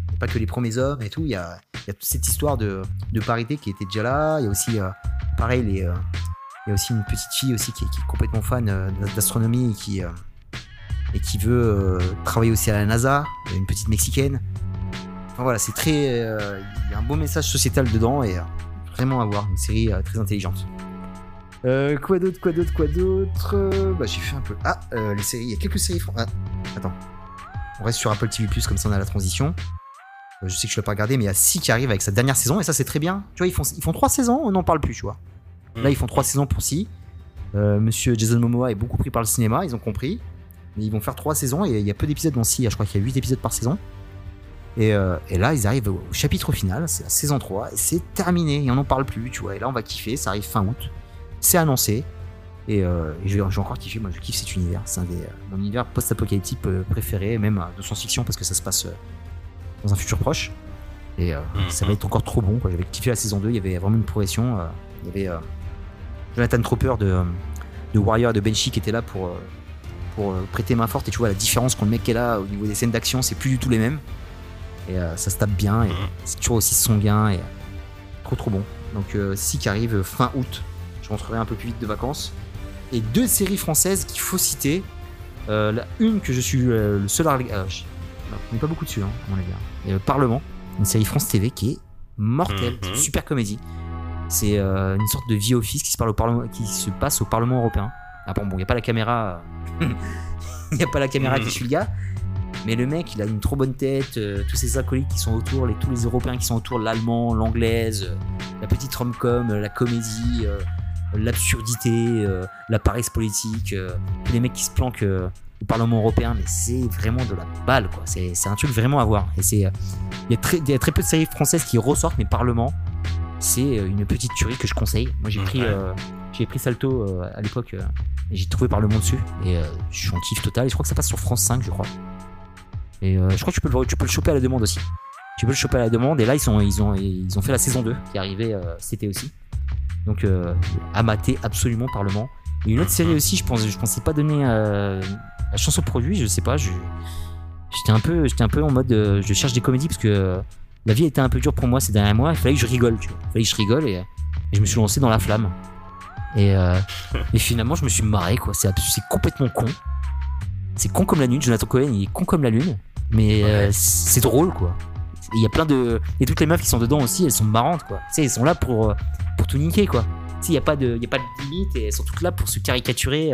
il y a pas que les premiers hommes et tout. Il y a, il y a toute cette histoire de, de parité qui était déjà là. Il y a aussi, euh, pareil, les, euh, il y a aussi une petite fille aussi qui est, complètement fan euh, d'astronomie et qui, euh, et qui veut euh, travailler aussi à la NASA. Une petite mexicaine. Enfin voilà, c'est très. Il y a un beau message sociétal dedans et vraiment à voir. Une série très intelligente. Quoi d'autre, quoi d'autre, quoi d'autre? Bah j'ai fait un peu. Ah, les séries. Il y a quelques séries. Ah, attends. On reste sur Apple TV comme ça on a la transition. Je sais que je l'ai pas regardé, mais il y a Si qui arrive avec sa dernière saison et ça c'est très bien. Tu vois, ils font, ils font trois saisons, on n'en parle plus, tu vois. Là, Mm. ils font trois saisons pour Si. Euh, Monsieur Jason Momoa est beaucoup pris par le cinéma, ils ont compris. Mais ils vont faire trois saisons et il y a peu d'épisodes dans Si. Je crois qu'il y a 8 épisodes par saison. Et, euh, et là, ils arrivent au chapitre final, c'est la saison 3, et c'est terminé, et on n'en parle plus, tu vois. Et là, on va kiffer, ça arrive fin août, c'est annoncé. Et euh, et j'ai encore kiffé, moi je kiffe cet univers. C'est un des, euh, mon univers post-apocalyptique préféré, même de science-fiction, parce que ça se passe dans un futur proche. Et euh, Mhm. ça va être encore trop bon. J'avais kiffé la saison 2, il y avait vraiment une progression. euh, il y avait euh, Jonathan Tropper de, euh, de Warrior et de Banshee qui était là pour, euh, pour euh, prêter main forte. Et tu vois la différence quand le mec est là au niveau des scènes d'action, c'est plus du tout les mêmes. Et euh, ça se tape bien, et Mhm. c'est toujours aussi sanguin, et trop trop bon. Donc euh, si qui arrive fin août, je rentrerai un peu plus vite de vacances. Et deux séries françaises qu'il faut citer. Euh, la une que je suis le seul à regarder. on n'est pas beaucoup dessus, hein, mon avis. hein. Et, Parlement, une série France TV qui est mortelle, Mhm. super comédie. C'est euh, une sorte de vie office qui se, passe au Parlement européen. Ah bon, bon, il n'y a pas la caméra. euh, Il n'y a pas la caméra qui suit le gars. Mais le mec, il a une trop bonne tête. euh, tous ses acolytes qui sont autour, tous les Européens qui sont autour, l'allemand, l'anglaise, euh, la petite rom-com, euh, la comédie, euh, l'absurdité, euh, la paresse politique, euh, tous les mecs qui se planquent euh, au Parlement européen. Mais c'est vraiment de la balle, quoi. C'est un truc vraiment à voir. Et c'est, euh, il y, y a très peu de séries françaises qui ressortent, mais Parlement, c'est euh, une petite tuerie que je conseille. Moi, j'ai pris, euh, j'ai pris Salto euh, à l'époque. euh, et j'ai trouvé Parlement dessus. Et je suis en kiff total. Et je crois que ça passe sur France 5, je crois. Et je crois que tu peux, le, tu peux le choper à la demande aussi. Tu peux le choper à la demande. Et là, ils, sont, ils, ont, ils ont fait la saison 2 qui est arrivée cet été aussi. Donc, à mater absolument Parlement. Et une autre série aussi, je pense, je pensais pas donner la chance au produit, je sais pas. J'étais un, peu, un peu en mode. je cherche des comédies parce que la vie était un peu dure pour moi ces derniers mois. Il fallait que je rigole, tu vois. Il fallait que je rigole et, et je me suis lancé dans la flamme. Et, euh, et finalement, je me suis marré, quoi. C'est complètement con. C'est con comme la lune. Jonathan Cohen, il est con comme la lune. Mais euh, c'est drôle, quoi. Il y a plein de. Et toutes les meufs qui sont dedans aussi, elles sont marrantes, quoi. Tu sais, elles sont là pour, euh, pour tout niquer, quoi. Tu sais, il n'y a, pas de- y a pas de limite et elles sont toutes là pour se caricaturer.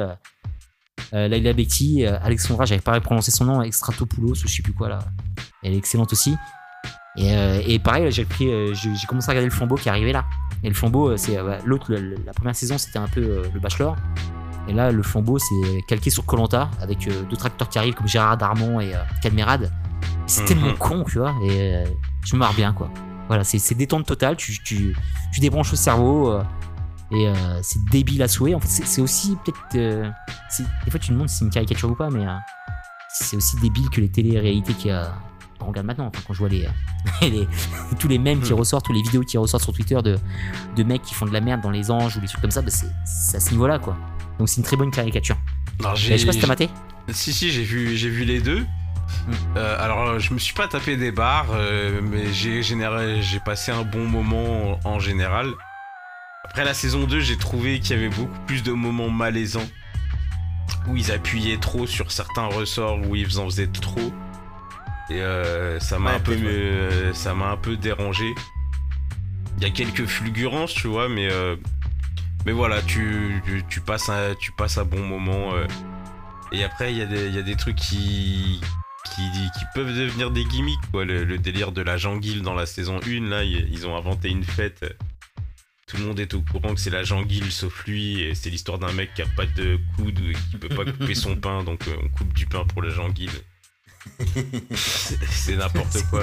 Euh, Laila euh, Alexandra, j'avais pas prononcé son nom, Extratopoulos, ou je sais plus quoi, là. Elle est excellente aussi. Et, euh, et pareil, j'ai pris, euh, j'ai commencé à regarder le flambeau qui arrivé là. Et le flambeau, euh, c'est bah, l'autre, la première saison, c'était un peu le Bachelor. Et là, le flambeau, c'est calqué sur Colanta avec d'autres acteurs qui arrivent comme Gérard Darmon et Cadmerade. C'est Mhm. tellement con, tu vois. Et je me marre bien, quoi. Voilà, c'est détente totale. Tu, tu, tu débranches le cerveau. et euh, c'est débile à souhait. En fait, c'est aussi peut-être. euh, des fois, tu te demandes si c'est une caricature ou pas, mais euh, c'est aussi débile que les télé-réalités qui a. On regarde maintenant, enfin, quand je vois les, les- tous les mèmes qui Hmm. ressortent, tous les vidéos qui ressortent sur Twitter de, de mecs qui font de la merde dans les anges ou des trucs comme ça, bah c'est à ce niveau-là, quoi. Donc c'est une très bonne caricature. J'ai- je sais pas si t'as maté Si, si, j'ai vu, j'ai vu les deux. Euh, alors, euh, je me suis pas tapé des barres, euh, mais j'ai passé un bon moment en, en général. Après la saison 2, j'ai trouvé qu'il y avait beaucoup plus de moments malaisants où ils appuyaient trop sur certains ressorts, où ils en faisaient trop. Et euh, ça m'a Ouais, un peu, peut-être, ouais. euh, ça m'a un peu dérangé. Il y a quelques fulgurances, tu vois, mais euh, mais voilà, tu, tu, tu passes un, tu passes un bon moment. euh, et après, il y, a des- il y a des trucs qui, qui, qui peuvent devenir des gimmicks, quoi. Le, le délire de la janguille dans la saison 1, là, ils, ont inventé une fête. Tout le monde est au courant que c'est la janguille sauf lui, et c'est l'histoire d'un mec qui a pas de coude, qui peut pas couper son pain, donc on coupe du pain pour la janguille. C'est n'importe quoi.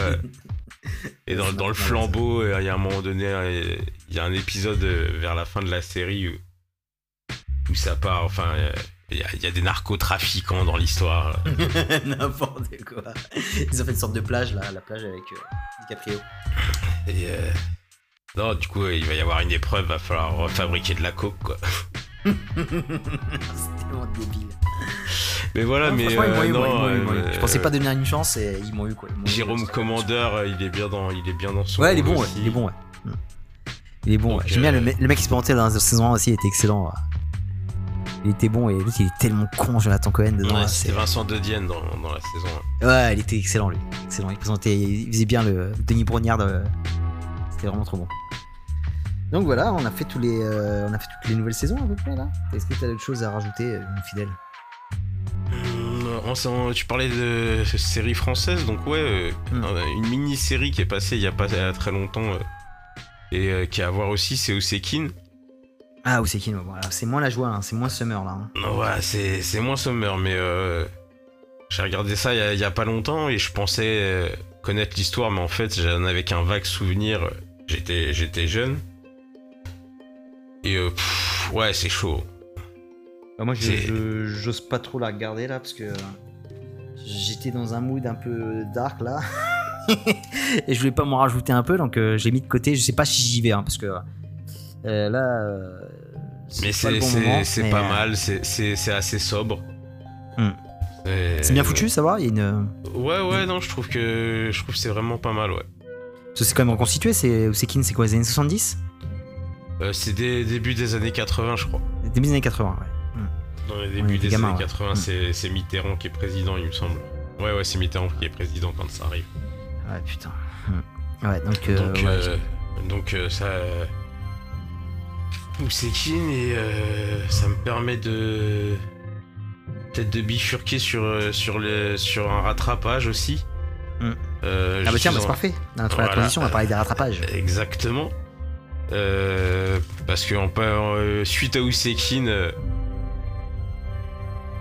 Et dans, dans le flambeau, euh, il y a un moment donné, euh, il y a un épisode euh, vers la fin de la série où, où ça part, enfin, il y, a- il y a des narcotrafiquants dans l'histoire. N'importe quoi. Ils ont fait une sorte de plage, là, la plage avec euh, DiCaprio. Et euh, non, du coup, il va y avoir une épreuve, va falloir refabriquer de la coke, quoi. C'est tellement débile. Mais voilà, Non, mais franchement, ils m'ont euh, eu, moi, ils non, m'ont eu, ils m'ont eu. euh, Je pensais pas donner une chance et ils m'ont eu quoi. m'ont. Jérôme Commandeur, euh, il est bien dans, il est bien dans son. Ouais, il est bon, ouais. aussi. Il est bon, ouais. Il est bon. Ouais. J'aime bien euh, le, mec- le mec qui se présentait dans la saison 1 aussi, il était excellent. ouais. Il était bon et l'autre il est tellement con, Jonathan Cohen dedans. Ouais, là, c'était c'est- Vincent De Dienne dans, dans la saison. Ouais, il était excellent lui. Excellent. Il présentait, il faisait bien le Denis Brognard. de- C'était vraiment trop bon. Donc voilà, on a fait tous les, euh, on a fait toutes les nouvelles saisons à peu près là. Est-ce que tu as d'autres choses à rajouter, euh, fidèle? Tu parlais de série française, donc ouais, euh, Hmm. euh, une mini-série qui est passée il y a pas euh, très longtemps et qui a à voir aussi, c'est Osekin. Ah, bon, alors, C'est moins la joie, hein, c'est moins Summer là. hein. Non, Ouais, c'est c'est moins sommaire, mais euh, j'ai regardé ça il y, a, il y a pas longtemps et je pensais connaître l'histoire, mais en fait j'en avais qu'un vague souvenir. J'étais j'étais jeune et euh, pff, ouais c'est chaud. Bah, moi, j'ose pas trop la regarder là parce que euh, j'étais dans un mood un peu dark là. Et je voulais pas m'en rajouter un peu donc euh, j'ai mis de côté. Je sais pas si j'y vais hein, parce que euh, là. euh, Mais pas le c'est bon mais, pas euh, mal, c'est- c'est c'est assez sobre. Hmm. Et- C'est bien foutu, ça va Il y a une. Ouais, ouais, non, je trouve que je trouve c'est vraiment pas mal, ouais. C'est quand même reconstitué. C'est c'est qui C'est quoi les années 70 Euh, c'est des débuts des années 80, je crois. Début des années 80. Ouais. Dans les débuts des années ouais. 80, Mm. c'est Mitterrand qui est président, il me semble. Ouais, ouais, c'est Mitterrand qui est président quand ça arrive. Ouais, putain. Hmm. Ouais, donc. euh, donc, ouais, euh, donc euh, ça. Ousekine et euh, ça me permet de. Peut-être de bifurquer sur, euh, sur, le, sur un rattrapage aussi. Mm. Euh, Ah bah tiens, bah, c'est en- parfait. Dans la Voilà. transition, on va parler des rattrapages. Exactement. Euh, parce que en, euh, suite à Ousekine, euh,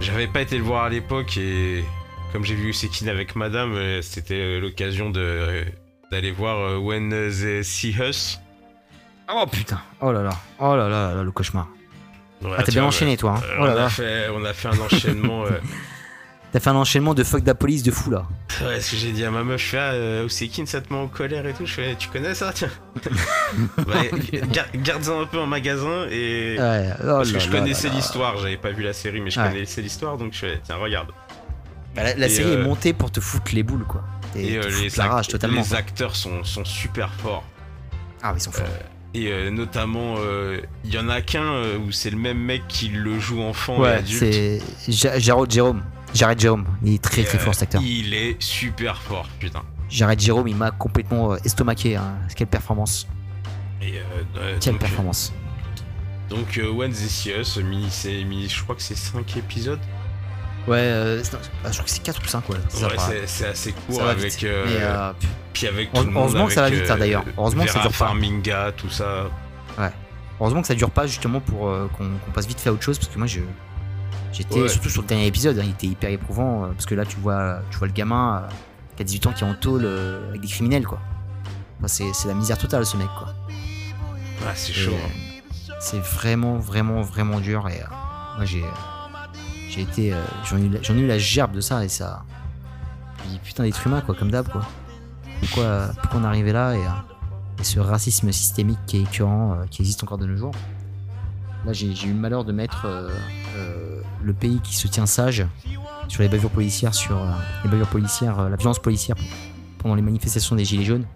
j'avais pas été le voir à l'époque et comme j'ai vu Ousekine avec Madame, euh, c'était l'occasion de euh, d'aller voir euh, When They See Us. Oh putain. Oh là là. Oh là là, là, le cauchemar. Ouais, Ah, t'as bien enchaîné, toi. hein. euh, Oh là on, a fait, on a fait un enchaînement. euh, T'as fait un enchaînement de fuck de la police de fou là. ouais, ce que j'ai dit à ma meuf, je fais ah, euh, Ousekine, ça te met en colère et tout. Je fais, tu connais ça, tiens. Bah, gar- Garde-en un peu en magasin et. Ouais. Oh Parce là que je là connaissais l'histoire, j'avais pas vu la série, mais je Ouais. connaissais l'histoire, donc je fais, tiens, regarde. Bah, la la Et, série euh, est montée pour te foutre les boules quoi. Et, Et euh, les, la rage totalement. les quoi. acteurs sont, sont super forts. Ah oui, ils sont forts. Et euh, notamment, euh, il y en a qu'un euh, où c'est le même mec qui le joue enfant et ouais, adulte. c'est Jérôme. Jared Jérôme. Il est très très fort euh, cet acteur. Il est super fort, putain. Jared Jérôme, il m'a complètement euh, estomaqué. hein. Quelle performance. Et, euh, Quelle donc, performance. donc euh, Us, mini, mini, je crois que c'est 5 épisodes. Ouais, euh, ah, je crois que c'est 4 ou 5 ouais. Ouais, c'est- assez court Ça avec. vite. euh, Mais, puis avec Heureusement tout le monde, que ça va vite, hein, d'ailleurs. Heureusement que ça dure pas. Farminga, tout ça. Heureusement que ça dure pas justement pour qu'on qu'on passe vite fait à autre chose parce que moi je j'étais Ouais. surtout sur le dernier épisode, hein, il était hyper éprouvant euh, parce que là tu vois tu vois le gamin euh, qui a 18 ans qui est en tôle euh, avec des criminels quoi. Enfin, c'est la misère totale ce mec quoi. Ah, c'est chaud. euh, C'est vraiment vraiment vraiment dur et moi j'ai j'ai été j'en ai, eu la- j'en ai eu la gerbe de ça et ça dis putain d'être humain quoi comme d'hab quoi. Pourquoi pourquoi on est arrivé là et, euh, et ce racisme systémique qui est écœurant qui existe encore de nos jours. Là j'ai eu le malheur de mettre le pays qui se tient sage sur les bavures policières sur euh, les bavures policières euh, la violence policière pendant les manifestations des gilets jaunes.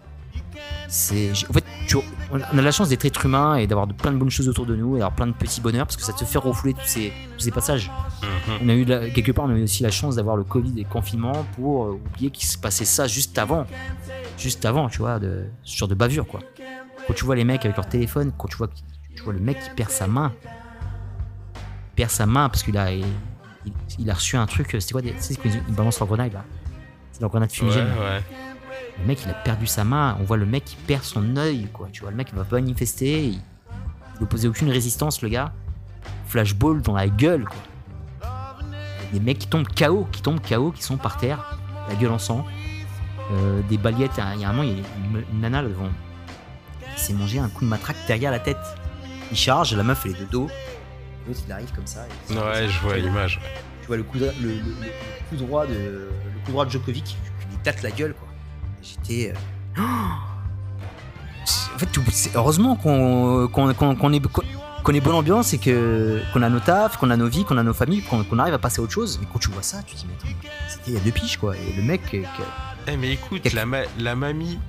C'est en fait tu- on a la chance d'être être humain et d'avoir de, plein de bonnes choses autour de nous et d'avoir plein de petits bonheurs parce que ça te fait refouler tous ces, tous ces passages. Mhm. On a eu la- quelque part, on a eu aussi la chance d'avoir le Covid et le confinement pour euh, oublier qu'il se passait ça juste avant, juste avant, tu vois, de ce genre de bavure quoi. Quand tu vois les mecs avec leur téléphone, quand tu vois, tu vois le mec qui perd sa main, perd sa main parce qu'il a, il, il- il a reçu un truc, c'était quoi, tu sais, ils balancent leur grenade là, c'est leur grenade fumigène. ouais. Le mec, il a perdu sa main. On voit le mec qui perd son œil, quoi. Tu vois, le mec, il va pas manifester. Il, il opposait aucune résistance, le gars. Flashball dans la gueule, quoi. Des mecs qui tombent KO, qui tombent KO, qui sont par terre, la gueule en sang. Euh, des baliettes. Il y a un moment, il y a une, une nana là devant. Il s'est mangé un coup de matraque derrière la tête. Il charge, la meuf, elle est de dos. L'autre, il arrive comme ça. et- Ouais, je vois l'image. tu vois le coup, dro- le, le- le coup droit de le coup droit de Djokovic qui lui tâte la gueule quoi. J'étais euh, en fait heureusement qu'on qu'on- qu'on est qu'on- est bonne ambiance et que qu'on a nos tafs, qu'on a nos vies, qu'on a nos familles, qu'on arrive à passer à autre chose. Mais quand tu vois ça, tu te dis mais attends, c'était il y a deux piges quoi. Et le mec euh, que- Eh mais écoute, la, ma- la mamie,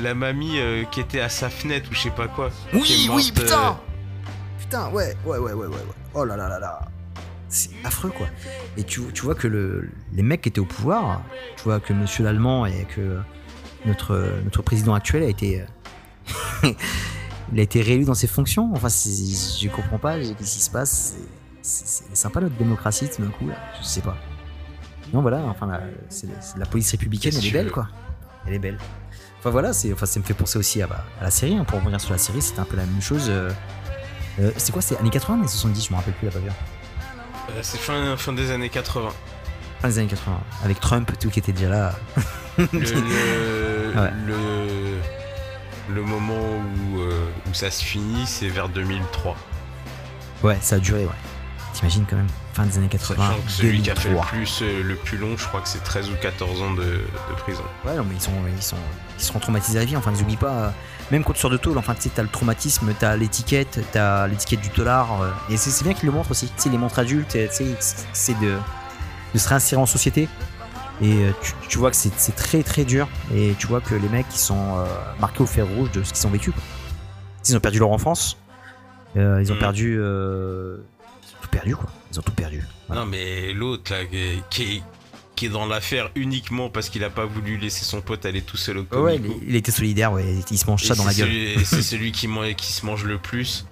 la mamie euh, qui était à sa fenêtre ou je sais pas quoi. Oui, oui, putain Putain, ouais, ouais, ouais, ouais, ouais, ouais. Oh là là là là. C'est affreux, quoi. Et tu, tu vois que le, les mecs qui étaient au pouvoir, tu vois que monsieur l'Allemand et que notre, notre président actuel a été. euh, il a été réélu dans ses fonctions. Enfin, je comprends pas qu'est-ce qui se passe. C'est- sympa notre démocratie tout d'un coup, là. Je sais pas. Non, voilà, enfin, la, c'est- c'est la police républicaine, elle est belle, quoi. Elle est belle. Enfin voilà, enfin, ça me fait penser aussi à, bah, à la série. hein. Pour revenir sur la série, c'était un peu la même chose. euh, euh, c'est quoi C'est années 80 mais 70 Je me rappelle plus la bavure. euh, c'est fin, fin des années 80. Fin des années 80. Avec Trump, tout qui était déjà là. Le, le, Ouais. le, le moment où, euh, où ça se finit, c'est vers 2003. Ouais, ça a duré, ouais. T'imagines quand même, fin des années 80. Sachant que celui qui a fait le 2003. plus, euh, le plus long, je crois que c'est 13 ou 14 ans de, de prison. Ouais, non, mais ils sont, ils sont, ils seront traumatisés à vie. Enfin, n'oublie pas, euh, même quand tu sors de tôle, enfin, tu sais, t'as le traumatisme, t'as l'étiquette, t'as l'étiquette du dollar. euh, et c'est bien qu'ils le montrent aussi. Tu sais, les montres adultes, tu sais, c'est de, de se réinsérer en société. Et euh, tu, tu vois que c'est très très dur. Et tu vois que les mecs, ils sont euh, marqués au fer rouge de ce qu'ils ont vécu. quoi. Ils ont perdu leur enfance. euh, ils ont Mm. perdu. euh, ils ont tout perdu, quoi. Ils ont tout perdu. Voilà. Non, mais l'autre, là, qui qui est, dans l'affaire uniquement parce qu'il a pas voulu laisser son pote aller tout seul au Ouais, comico. il, il était solidaire, ouais. Il se mange ça Et dans la gueule. celui- C'est celui qui, qui se mange le plus.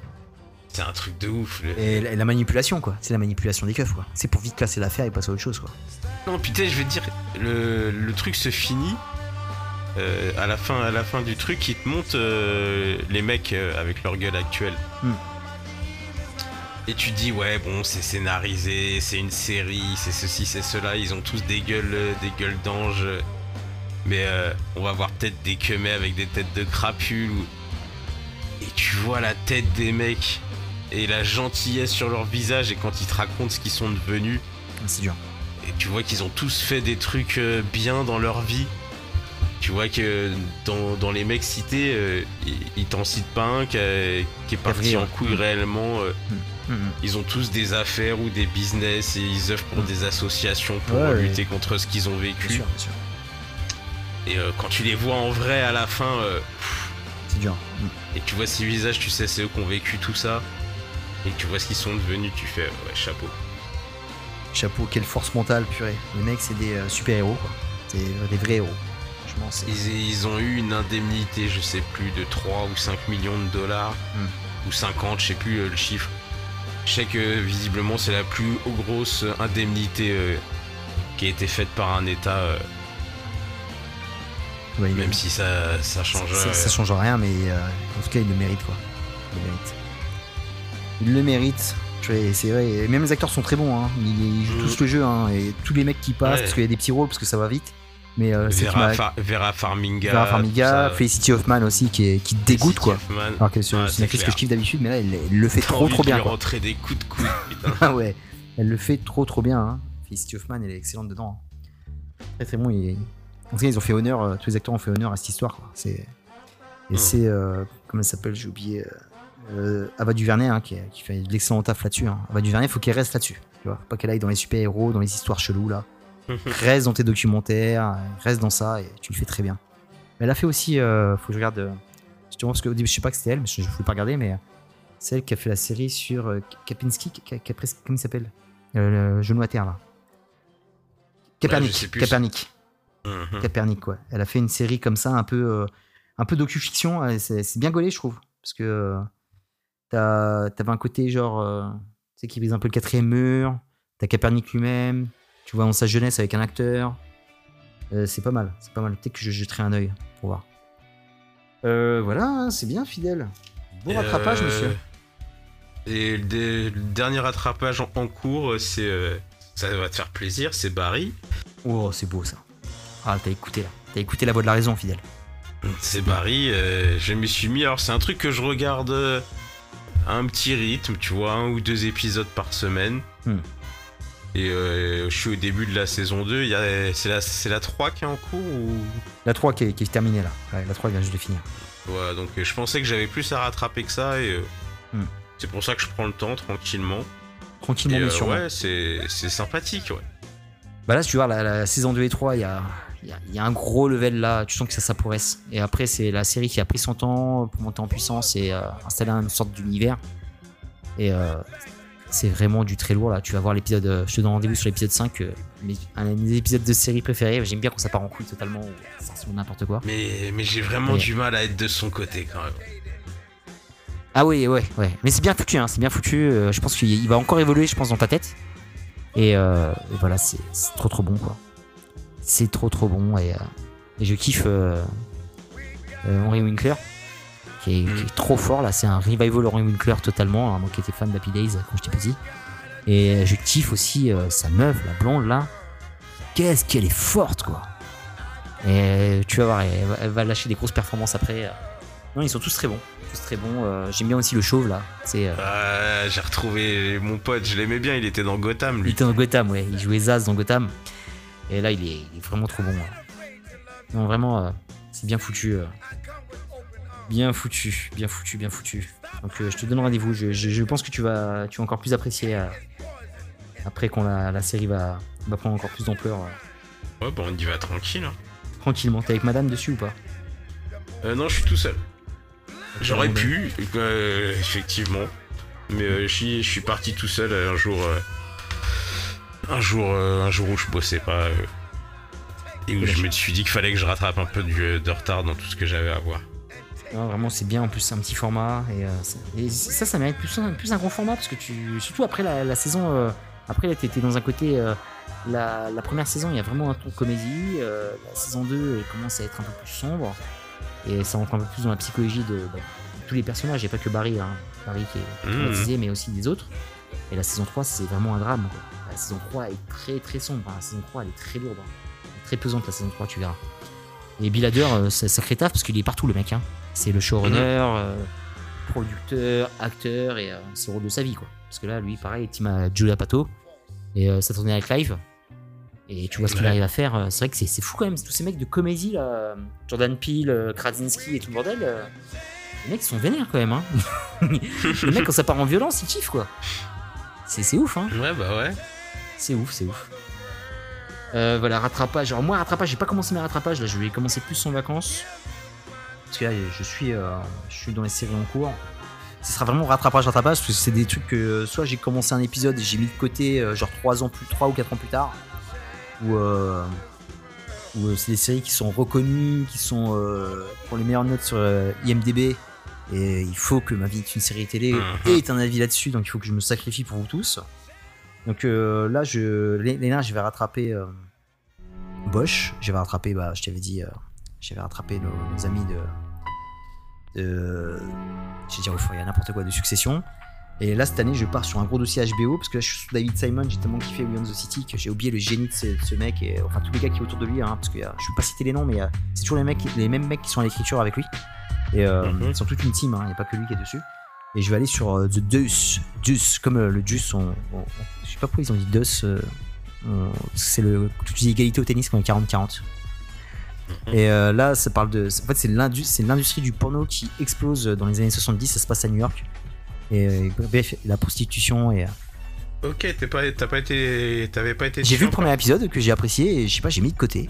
C'est un truc de ouf. le- Et la, la manipulation, quoi. C'est la manipulation des keufs, quoi. C'est pour vite classer l'affaire et passer à autre chose, quoi. Non, putain, je te dire, le, le truc se finit. euh, à, la fin, à la fin du truc, ils te montrent euh, les mecs euh, avec leur gueule actuelle. Hmm. Et tu dis, ouais, bon, c'est scénarisé, c'est une série, c'est ceci, c'est cela, ils ont tous des gueules, euh, des gueules d'ange. Mais euh, on va voir peut-être des quemets avec des têtes de crapules. ou- Et tu vois la tête des mecs et la gentillesse sur leur visage et quand ils te racontent ce qu'ils sont devenus. C'est dur. Et tu vois qu'ils ont tous fait des trucs euh, bien dans leur vie. Tu vois que dans, dans les mecs cités, euh, ils, ils t'en citent pas un qui, est parti en couille réellement. euh, Mhm. ils ont tous des affaires ou des business et ils œuvrent pour Mm. des associations pour Ouais, lutter contre ce qu'ils ont vécu. Bien sûr, bien sûr. Et euh, quand tu les vois en vrai à la fin, euh, C'est dur. Mhm. et tu vois ces visages, tu sais c'est eux qui ont vécu tout ça. Et tu vois ce qu'ils sont devenus, tu fais ouais, chapeau. Chapeau, quelle force mentale, purée. Les mecs, c'est des euh, super-héros, quoi. C'est des vrais héros. Ils, ils ont eu une indemnité, je sais plus, de 3 ou 5 millions de dollars. Hmm. Ou 50, je sais plus euh, le chiffre. Je sais que visiblement c'est la plus grosse indemnité euh, qui a été faite par un État, euh, Ouais, même il- si ça, ça change. ça, euh, ça change rien, mais euh, en tout cas, il le mérite, quoi. Il le mérite. Il le mérite. C'est vrai, et même les acteurs sont très bons, hein. ils, ils jouent Mhm. tous le jeu, hein. et tous les mecs qui passent, Ouais. parce qu'il y a des petits rôles, parce que ça va vite. Mais euh, Vera, Far- Vera Farmiga. Vera Farmiga. Felicity Hoffman aussi, qui, est, qui dégoûte, quoi. Hoffman. Alors que c'est Ouais, une actrice que je kiffe d'habitude, mais là, elle, elle le fait trop, trop bien, quoi. rentrer des coups de coude, putain. Ah ouais, elle le fait trop trop bien. Hein. Felicity Hoffman, elle est excellente dedans. hein. Très très bon. il- En tout cas, ils ont fait honneur, euh, tous les acteurs ont fait honneur à cette histoire. quoi. C'est... Et Mm. c'est, euh, comment elle s'appelle, j'ai oublié, euh, Ava DuVernay, hein, qui, qui fait de l'excellent taf là-dessus. Hein. Ava DuVernay, faut qu'elle reste là-dessus. Tu vois, Faut pas qu'elle aille dans les super-héros, dans les histoires cheloues là. Reste dans tes documentaires, reste dans ça et tu le fais très bien. Mais elle a fait aussi, euh, faut que je regarde, euh, justement, parce début, je sais pas que c'était elle, mais je ne voulais pas regarder, mais euh, c'est elle qui a fait la série sur euh, Kapinski, Ka- Kapres- comment il s'appelle? Euh, Le genou à terre là. Capernic, plus. Capernic, Mhm. Capernic, quoi. Elle a fait une série comme ça, un peu, euh, un peu docu-fiction, c'est bien gaulé, je trouve, parce que t'avais un côté genre, tu sais, qui brise un peu le quatrième mur, t'as Capernic lui-même, tu vois dans sa jeunesse avec un acteur. Euh, c'est pas mal, c'est pas mal. Peut-être que je jetterai un œil pour voir. Euh, voilà, hein, c'est bien fidèle. Bon Et, rattrapage, euh, monsieur. Et le, dernier rattrapage en, en cours, c'est. euh, ça va te faire plaisir, c'est Barry. Oh, c'est beau ça. Ah, t'as écouté là. T'as écouté la voix de la raison, fidèle. C'est Barry. euh, je me suis mis. Alors, c'est un truc que je regarde euh, à un petit rythme, tu vois, un ou deux épisodes par semaine. Hmm. Et euh, je suis au début de la saison 2. il y a- C'est la, la 3 qui est en cours ou? La 3 qui est, qui est terminée là. Ouais, la 3 vient juste de finir. Voilà, donc euh, je pensais que j'avais plus à rattraper que ça et. euh, Hmm. C'est pour ça que je prends le temps tranquillement. Tranquillement, euh, sûrement. ouais, c'est c'est sympathique, ouais. Bah là, si tu vois, la, la saison 2 et 3, il y a, y a- y a un gros level là. Tu sens que ça s'appresse. Et après, c'est la série qui a pris son temps pour monter en puissance et euh, installer une sorte d'univers. Et euh, c'est vraiment du très lourd là. Tu vas voir l'épisode. euh, Je te donne rendez-vous sur l'épisode 5. euh, mais un de mes épisodes de série préférés. J'aime bien quand ça part en couille totalement. Ou ça n'importe quoi. Mais, mais j'ai vraiment Ouais. du mal à être de son côté quand même. Ah oui, ouais, ouais. Mais c'est bien foutu, hein, c'est bien foutu. euh, je pense qu'il il va encore évoluer, je pense, dans ta tête. Et, euh, et voilà, c'est trop trop bon, quoi. C'est trop trop bon. Et, euh, et je kiffe euh, euh, Henry Winkler, qui est, qui est trop fort, là. C'est un revival Henry Winkler totalement. hein, moi qui étais fan d'Happy Days quand j'étais petit. Et euh, je kiffe aussi euh, sa meuf, la blonde, là. Qu'est-ce qu'elle est forte, quoi. Et euh, tu vas voir, elle, va- elle va lâcher des grosses performances après. Non, ils sont tous très bons. tous très bons. Euh, J'aime bien aussi le chauve là. C'est, euh, Ah, j'ai retrouvé mon pote, je l'aimais bien, il était dans Gotham il lui. était dans Gotham, ouais. Il jouait Zaz dans Gotham. Et là, il est, il est vraiment trop bon. ouais. Non, vraiment, euh, c'est bien foutu. Bien foutu, bien foutu, bien foutu. Donc, euh, je te donne rendez-vous. Je, je- je pense que tu vas, tu vas encore plus apprécier euh, après quand la, la série va, va prendre encore plus d'ampleur. euh, Ouais, bon, on y va tranquille. hein. tranquillement. T'es avec madame dessus ou pas? Euh, non, je suis tout seul. J'aurais pu, euh, effectivement. Mais je suis- parti tout seul un jour. euh, un jour euh, un jour où je bossais pas. et où je me suis dit qu'il fallait que je rattrape un peu du- de retard dans tout ce que j'avais à voir. Non, vraiment, c'est bien. En plus, c'est un petit format. Et, euh, ça, et ça, ça mérite plus un, plus un gros format parce que tu. Surtout après la, la saison. euh, après, là, t'étais dans un côté. euh, la, la première saison, il y a vraiment un ton comédie. la saison 2 elle commence à être un peu plus sombre. Et ça rentre un peu plus dans la psychologie de, bah, tous les personnages. Il n'y a pas que Barry. Hein. Barry qui est Mhm. traumatisé, mais aussi des autres. Et la saison 3, c'est vraiment un drame. quoi. La saison 3 est très très sombre. hein. La saison 3, elle est très lourde. hein. Très pesante, la saison 3, tu verras. Et Bill Hader, euh, sacré taf parce qu'il est partout, le mec. Hein. C'est le showrunner, euh, producteur, acteur, et euh, c'est le rôle de sa vie, quoi. Parce que là, lui, pareil, team à Julia Pato, et euh, ça tournait avec Live. Et tu vois ce qu'il Ouais. arrive à faire. euh, C'est vrai que c'est fou quand même. Tous ces mecs de comédie, là, euh, Jordan Peele, euh, Krasinski et tout le bordel, euh, les mecs ils sont vénères quand même. Hein. les mecs, quand ça part en violence, ils kiffent, quoi. C'est c'est ouf, hein. Ouais, bah ouais. C'est ouf, c'est ouf. Euh, voilà, rattrapage. Alors moi, rattrapage, j'ai pas commencé mes rattrapages, là, je vais commencer plus en vacances. Parce que là, je suis, euh, je suis dans les séries en cours. Ce sera vraiment rattrapage, rattrapage, parce que c'est des trucs que euh, soit j'ai commencé un épisode et j'ai mis de côté, euh, genre 3 ans plus, 3 ou 4 ans plus tard, ou, c'est des séries qui sont reconnues, qui sont euh, pour les meilleures notes sur euh, IMDB. Et il faut que ma vie est une série télé Mhm. ait un avis là-dessus, donc il faut que je me sacrifie pour vous tous. Donc euh, là, je, l'année je vais rattraper Bosch. Je vais rattraper, bah, je t'avais dit, euh, je vais rattraper nos, nos amis de. de je vais dire, il y a n'importe quoi, de succession. Et là, cette année, je pars sur un gros dossier HBO parce que là, je suis sous David Simon. J'ai tellement kiffé Own the City que j'ai oublié le génie de ce, de ce mec et enfin tous les gars qui sont autour de lui. Hein, parce que euh, je vais pas citer les noms, mais euh, c'est toujours les, mecs, les mêmes mecs qui sont à l'écriture avec lui. Et euh, Mhm. ils sont toute une team, il n'y a pas que lui qui est dessus. Et je vais aller sur euh, The Deuce. Deuce, comme euh, le Deuce, on, on- on- je sais pas pourquoi ils ont dit Deuce. c'est le. Tu dis égalité au tennis quand il a 40-40. Et euh, là, ça parle de. En fait, c'est l'indu- c'est l'industrie du porno qui explose dans les années 70. Ça se passe à New York. Et euh, bref, la prostitution. Et euh, Ok, t'es pas, t'as pas été, t'avais pas été. j'ai vu le premier épisode que j'ai apprécié et je sais pas, j'ai mis de côté.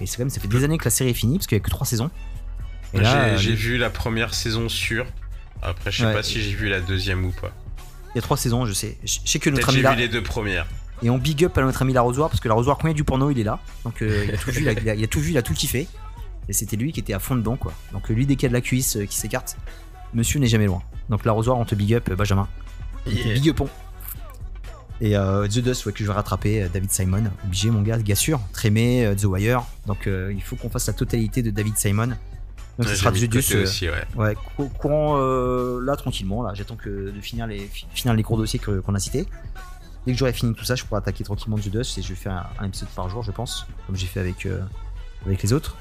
Et c'est quand même, ça fait des années que la série est finie parce qu'il y a que 3 saisons. Et encore. là, J'ai- euh, vu la première saison sûre. Après, je sais Ouais. pas si j'ai vu la deuxième ou pas. il y a 3 saisons, je sais. Je sais que notre ami j'ai vu les deux premières. Et on big up à notre ami l'arrosoir parce que l'arrosoir quand il y a du porno il est là. Donc euh, il, a tout vu, il, a, il a- il a tout vu, il a tout kiffé. Et c'était lui qui était à fond dedans quoi. Donc lui dès qu'il y a de la cuisse euh, qui s'écarte, monsieur n'est jamais loin. Donc l'arrosoir on te big up euh, Benjamin. Yeah. big upons. Et The Dust ouais, que je vais rattraper, David Simon, obligé mon gars, gars sûr, Trémé, The Wire. Donc il faut qu'on fasse la totalité de David Simon. Donc ce sera The Dust. aussi, ouais. Ouais, cou- courant là tranquillement là. J'attends que de finir les fi- finir les gros dossiers qu'on a cités. Dès que j'aurai fini tout ça, je pourrai attaquer tranquillement The Dust et je vais faire un, un épisode par jour, je pense, comme j'ai fait avec euh, avec les autres.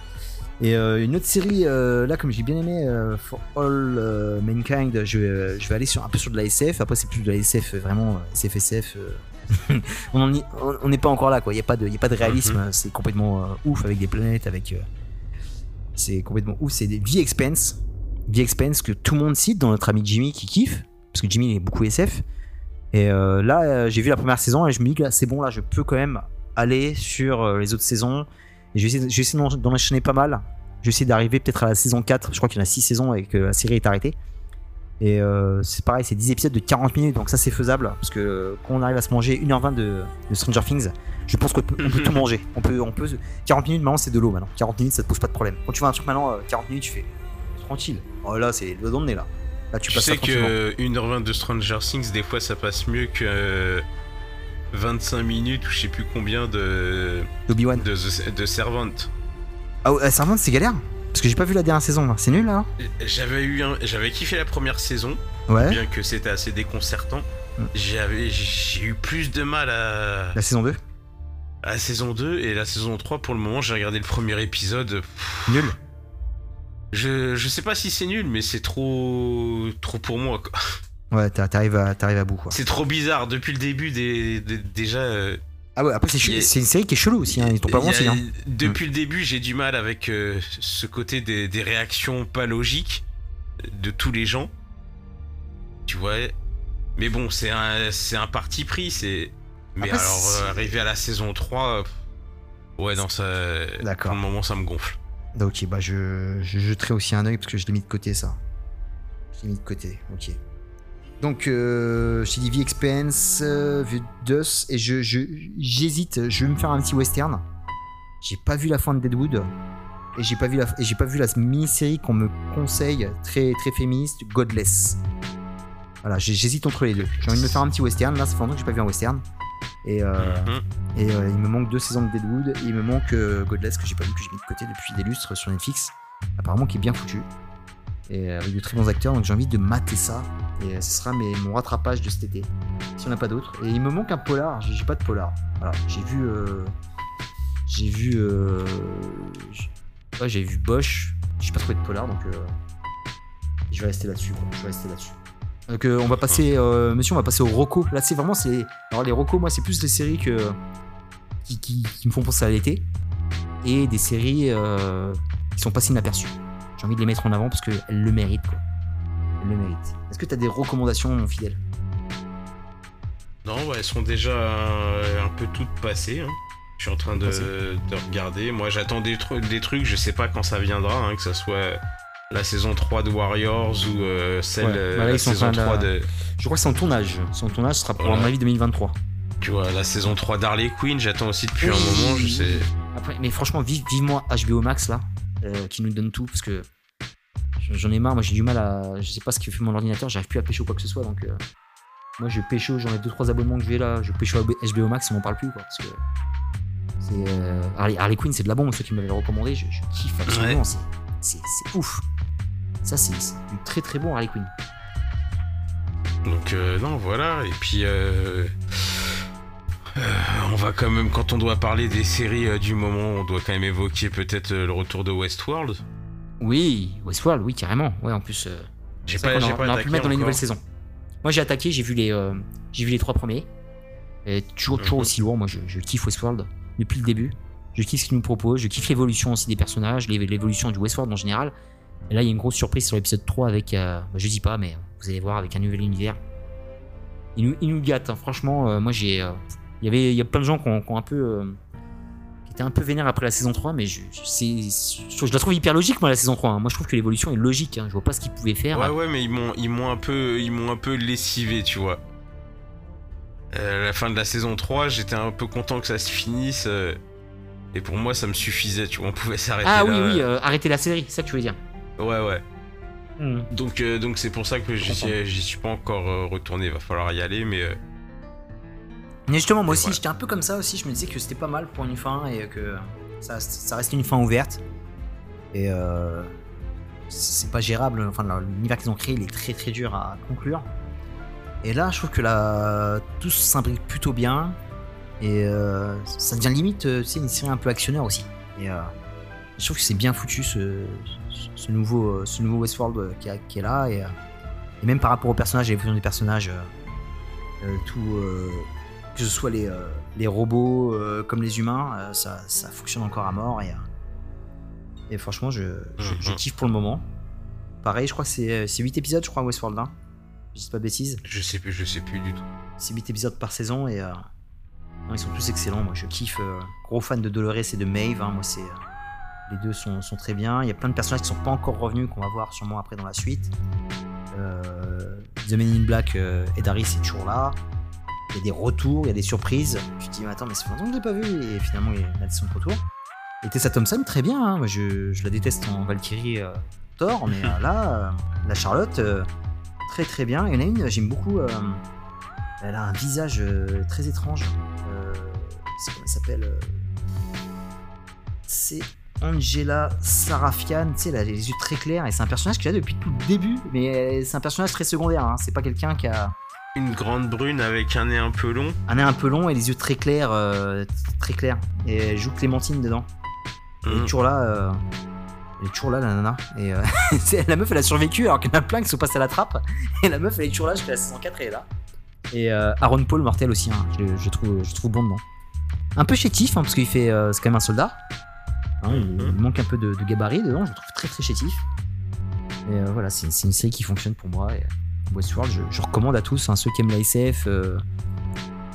Et euh, une autre série euh, là, comme j'ai bien aimé For All Mankind, je vais, je vais aller sur un peu sur de la SF. Après, c'est plus de la SF vraiment SFSF. on n'est pas encore là quoi. Il y a pas de y a pas de réalisme. C'est complètement ouf avec des planètes, avec c'est complètement ouf. C'est des The Expense. The Expense que tout le monde cite dans notre ami Jimmy qui kiffe, parce que Jimmy il est beaucoup SF. Et euh, là, euh, j'ai vu la première saison et je me dis que là, c'est bon, là, je peux quand même aller sur euh, les autres saisons. Et je vais essayer, d'en- enchaîner pas mal. Je vais essayer d'arriver peut-être à la saison 4. Je crois qu'il y en a 6 saisons et que la série est arrêtée. Et euh, c'est pareil, c'est 10 épisodes de 40 minutes, donc ça c'est faisable. Parce que quand on arrive à se manger 1h20 de, de Stranger Things, je pense qu'on peut, on peut tout manger. On peut, on peut, 40 minutes maintenant c'est de l'eau maintenant. 40 minutes ça te pose pas de problème. Quand tu vois un truc maintenant, euh, 40 minutes tu fais tranquille. Oh là c'est le nez là. Là tu, Tu passes ça sais que 1h20 de Stranger Things, des fois ça passe mieux que euh, 25 minutes ou je sais plus combien de, Obi-Wan. de, de Servant. Ah ouais, Servant c'est galère Parce que j'ai pas vu la dernière saison là. C'est nul là J'avais eu un, j'avais kiffé la première saison, Ouais. bien que c'était assez déconcertant. Mm. J'avais, j'ai eu plus de mal à, La saison 2 à la saison 2 et la saison 3 pour le moment j'ai regardé le premier épisode. Nul. Je, je sais pas si c'est nul, mais c'est trop, trop pour moi. quoi. Ouais, t'a- t'arrives à, t'arrives à bout, quoi. C'est trop bizarre depuis le début des, des- déjà. euh, Ah ouais, après, c'est a- une série qui est chelou aussi, hein. Ils t'ont pas menti, hein. Depuis le début, j'ai du mal avec euh, ce côté des, des réactions pas logiques de tous les gens. Tu vois? Mais bon, c'est un, c'est un parti pris. C'est. Mais Après, alors, c'est- euh, arrivé à la saison 3, euh, pff, ouais, non, ça. D'accord. Pour le moment, ça me gonfle. Donc, ok, bah je, je jeterai aussi un œil parce que je l'ai mis de côté ça. Je l'ai mis de côté, ok. Donc, euh, j'ai dit The Expense, Dust, et je, j'hésite, je vais me faire un petit western. J'ai pas vu la fin de Deadwood, et j'ai pas vu la, j'ai pas vu la mini-série qu'on me conseille, très, très féministe, Godless. Voilà, j'hésite entre les deux. J'ai envie de me faire un petit western, là, ça fait longtemps que j'ai pas vu un western. Et, euh, Mhm. et euh, il me manque deux saisons de Deadwood. Et il me manque euh, Godless que j'ai pas vu, que j'ai mis de côté depuis des lustres sur Netflix. Apparemment qui est bien foutu. Et avec de très bons acteurs. Donc j'ai envie de mater ça. Et ce sera mes, mon rattrapage de cet été. Si on n'a pas d'autres. Et il me manque un polar. J'ai pas de polar. Voilà. J'ai vu. j'ai vu. ouais, j'ai vu Bosch. J'ai pas trouvé de polar. Donc euh, je vais rester là-dessus. Je vais rester là-dessus. Donc euh, on va passer, euh, monsieur, on va passer au Rocco. Là, c'est vraiment, c'est, alors les Rocco, moi, c'est plus des séries que qui, qui- qui me font penser à l'été et des séries euh, qui sont passées inaperçues. J'ai envie de les mettre en avant parce qu'elles le méritent, quoi. Elles le méritent. Est-ce que tu as des recommandations, mon fidèle? Non, elles sont déjà un peu toutes passées. hein. Je suis en train de, de regarder. Moi, j'attends des, trucs- des trucs, je sais pas quand ça viendra, hein, que ça soit la saison 3 de Warriors ou euh, celle, Ouais, euh, bah là, la saison de- 3 de. Je crois que c'est en tournage. C'est en tournage, sera pour Voilà. mon avis 2023. Tu vois, la saison 3 d'Harley Quinn, j'attends aussi depuis un moment, je sais. Après, mais franchement, vive, vivement HBO Max là, euh, qui nous donne tout parce que j'en ai marre. Moi, j'ai du mal à. Je sais pas ce que fait mon ordinateur, j'arrive plus à pécho quoi que ce soit. Donc, euh, moi, je pécho, j'en ai 2-3 abonnements que j'ai là. Je pécho HBO Max, on m'en parle plus quoi. Parce que c'est. euh, Harley, Harley Quinn, c'est de la bombe, ceux qui m'avaient recommandé. Je, je kiffe absolument. c'est ouf. Ça, c'est du très très bon Harley Quinn. Donc, euh, non, voilà. Et puis, euh, euh, on va quand même, quand on doit parler des séries du moment, on doit quand même évoquer peut-être le retour de Westworld. Oui, Westworld, oui, carrément. Ouais, en plus. J'ai pas, j'ai a- pas on pu le mettre dans les nouvelles saisons. Moi j'ai attaqué, j'ai vu les, j'ai vu les trois premiers. Et toujours, toujours Mhm. aussi lourd. Moi je, je kiffe Westworld depuis le début. Je kiffe ce qu'il nous propose. Je kiffe l'évolution aussi des personnages, l'é- l'évolution du Westworld en général. Et là il y a une grosse surprise sur l'épisode 3 avec, euh, bah, je dis pas, mais vous allez voir avec un nouvel univers. Il nous, il nous gâte. hein. Franchement, euh, moi j'ai, euh, il y avait, il y a plein de gens qui ont, qui ont un peu, euh, qui étaient un peu vénères après la saison 3, mais je, je- je, la trouve hyper logique moi la saison 3. hein. Moi je trouve que l'évolution est logique. hein. Je vois pas ce qu'ils pouvaient faire. Ouais, ouais, mais ils m'ont, ils m'ont un peu, ils m'ont un peu lessivé, tu vois. À la fin de la saison 3, j'étais un peu content que ça se finisse. et pour moi, ça me suffisait, tu vois, on pouvait s'arrêter Ah là. oui, oui, arrêtez la série, c'est ça que tu veux dire. Ouais, ouais. Donc, euh, donc c'est pour ça que j'y, suis- pas encore euh, retourné. Va falloir y aller, mais euh, Mais justement, moi aussi, j'étais un peu comme ça aussi. Je me disais que c'était pas mal pour une fin et que ça, ça restait une fin ouverte. Et euh, c'est pas gérable. Enfin, l'univers qu'ils ont créé, il est très très dur à conclure. Et là, je trouve que là, tout s'imbrique plutôt bien. Et euh, ça devient limite, tu sais, une série un peu actionneur aussi. Et euh, je trouve que c'est bien foutu ce, ce nouveau, ce nouveau Westworld euh, qui, est là. Et, euh, et même par rapport aux personnages, l'évolution des personnages, euh, tout. que ce soit les, euh, les robots comme les humains, ça, ça fonctionne encore à mort. Et, et franchement, je, je, je Mhm. kiffe pour le moment. Pareil, je crois que c'est euh, c'est 8 épisodes, je crois, Westworld 1. Je dis pas de bêtises. je sais plus, je sais plus du tout. C'est 8 épisodes par saison et non, ils sont tous excellents. Moi, je kiffe. gros fan de Dolores et de Maeve. hein, moi, c'est. Les deux sont, sont très bien. Il y a plein de personnages qui sont pas encore revenus, qu'on va voir sûrement après dans la suite. Euh, The Man in Black euh, et Darius est toujours là. Il y a des retours, il y a des surprises. Tu te dis, mais attends, mais c'est longtemps que je l'ai pas vu. Et finalement, il y a son retour. Et Tessa Thompson, très bien. hein. Moi, je, je la déteste en Valkyrie euh, Thor, mais là, la Charlotte, très très bien. Il y en a une, j'aime beaucoup. elle a un visage très étrange. C'est comment elle s'appelle C'est Angela Sarafian. Tu sais, elle a les yeux très clairs et c'est un personnage qu'elle a depuis tout le début. Mais c'est un personnage très secondaire. hein. C'est pas quelqu'un qui a Une grande brune avec un nez un peu long. un nez un peu long et les yeux très clairs. euh, très clairs. Et elle joue Clémentine dedans. Elle est Mhm. toujours là. euh, Elle est toujours là, la nana. Et euh, la meuf, elle a survécu alors qu'il y en a plein qui sont passés à la trappe. Et la meuf, elle est toujours là jusqu'à la saison 4 et elle est là. Et Aaron Paul, mortel aussi, hein. je, je trouve, je trouve bon dedans. Un peu chétif, hein, parce qu'il fait. c'est quand même un soldat. Hein, il, Mhm. il manque un peu de, de gabarit dedans, je le trouve très très chétif. Et euh, voilà, c'est une série qui fonctionne pour moi. Et Westworld, je, je recommande à tous, hein, ceux qui aiment la SF, euh,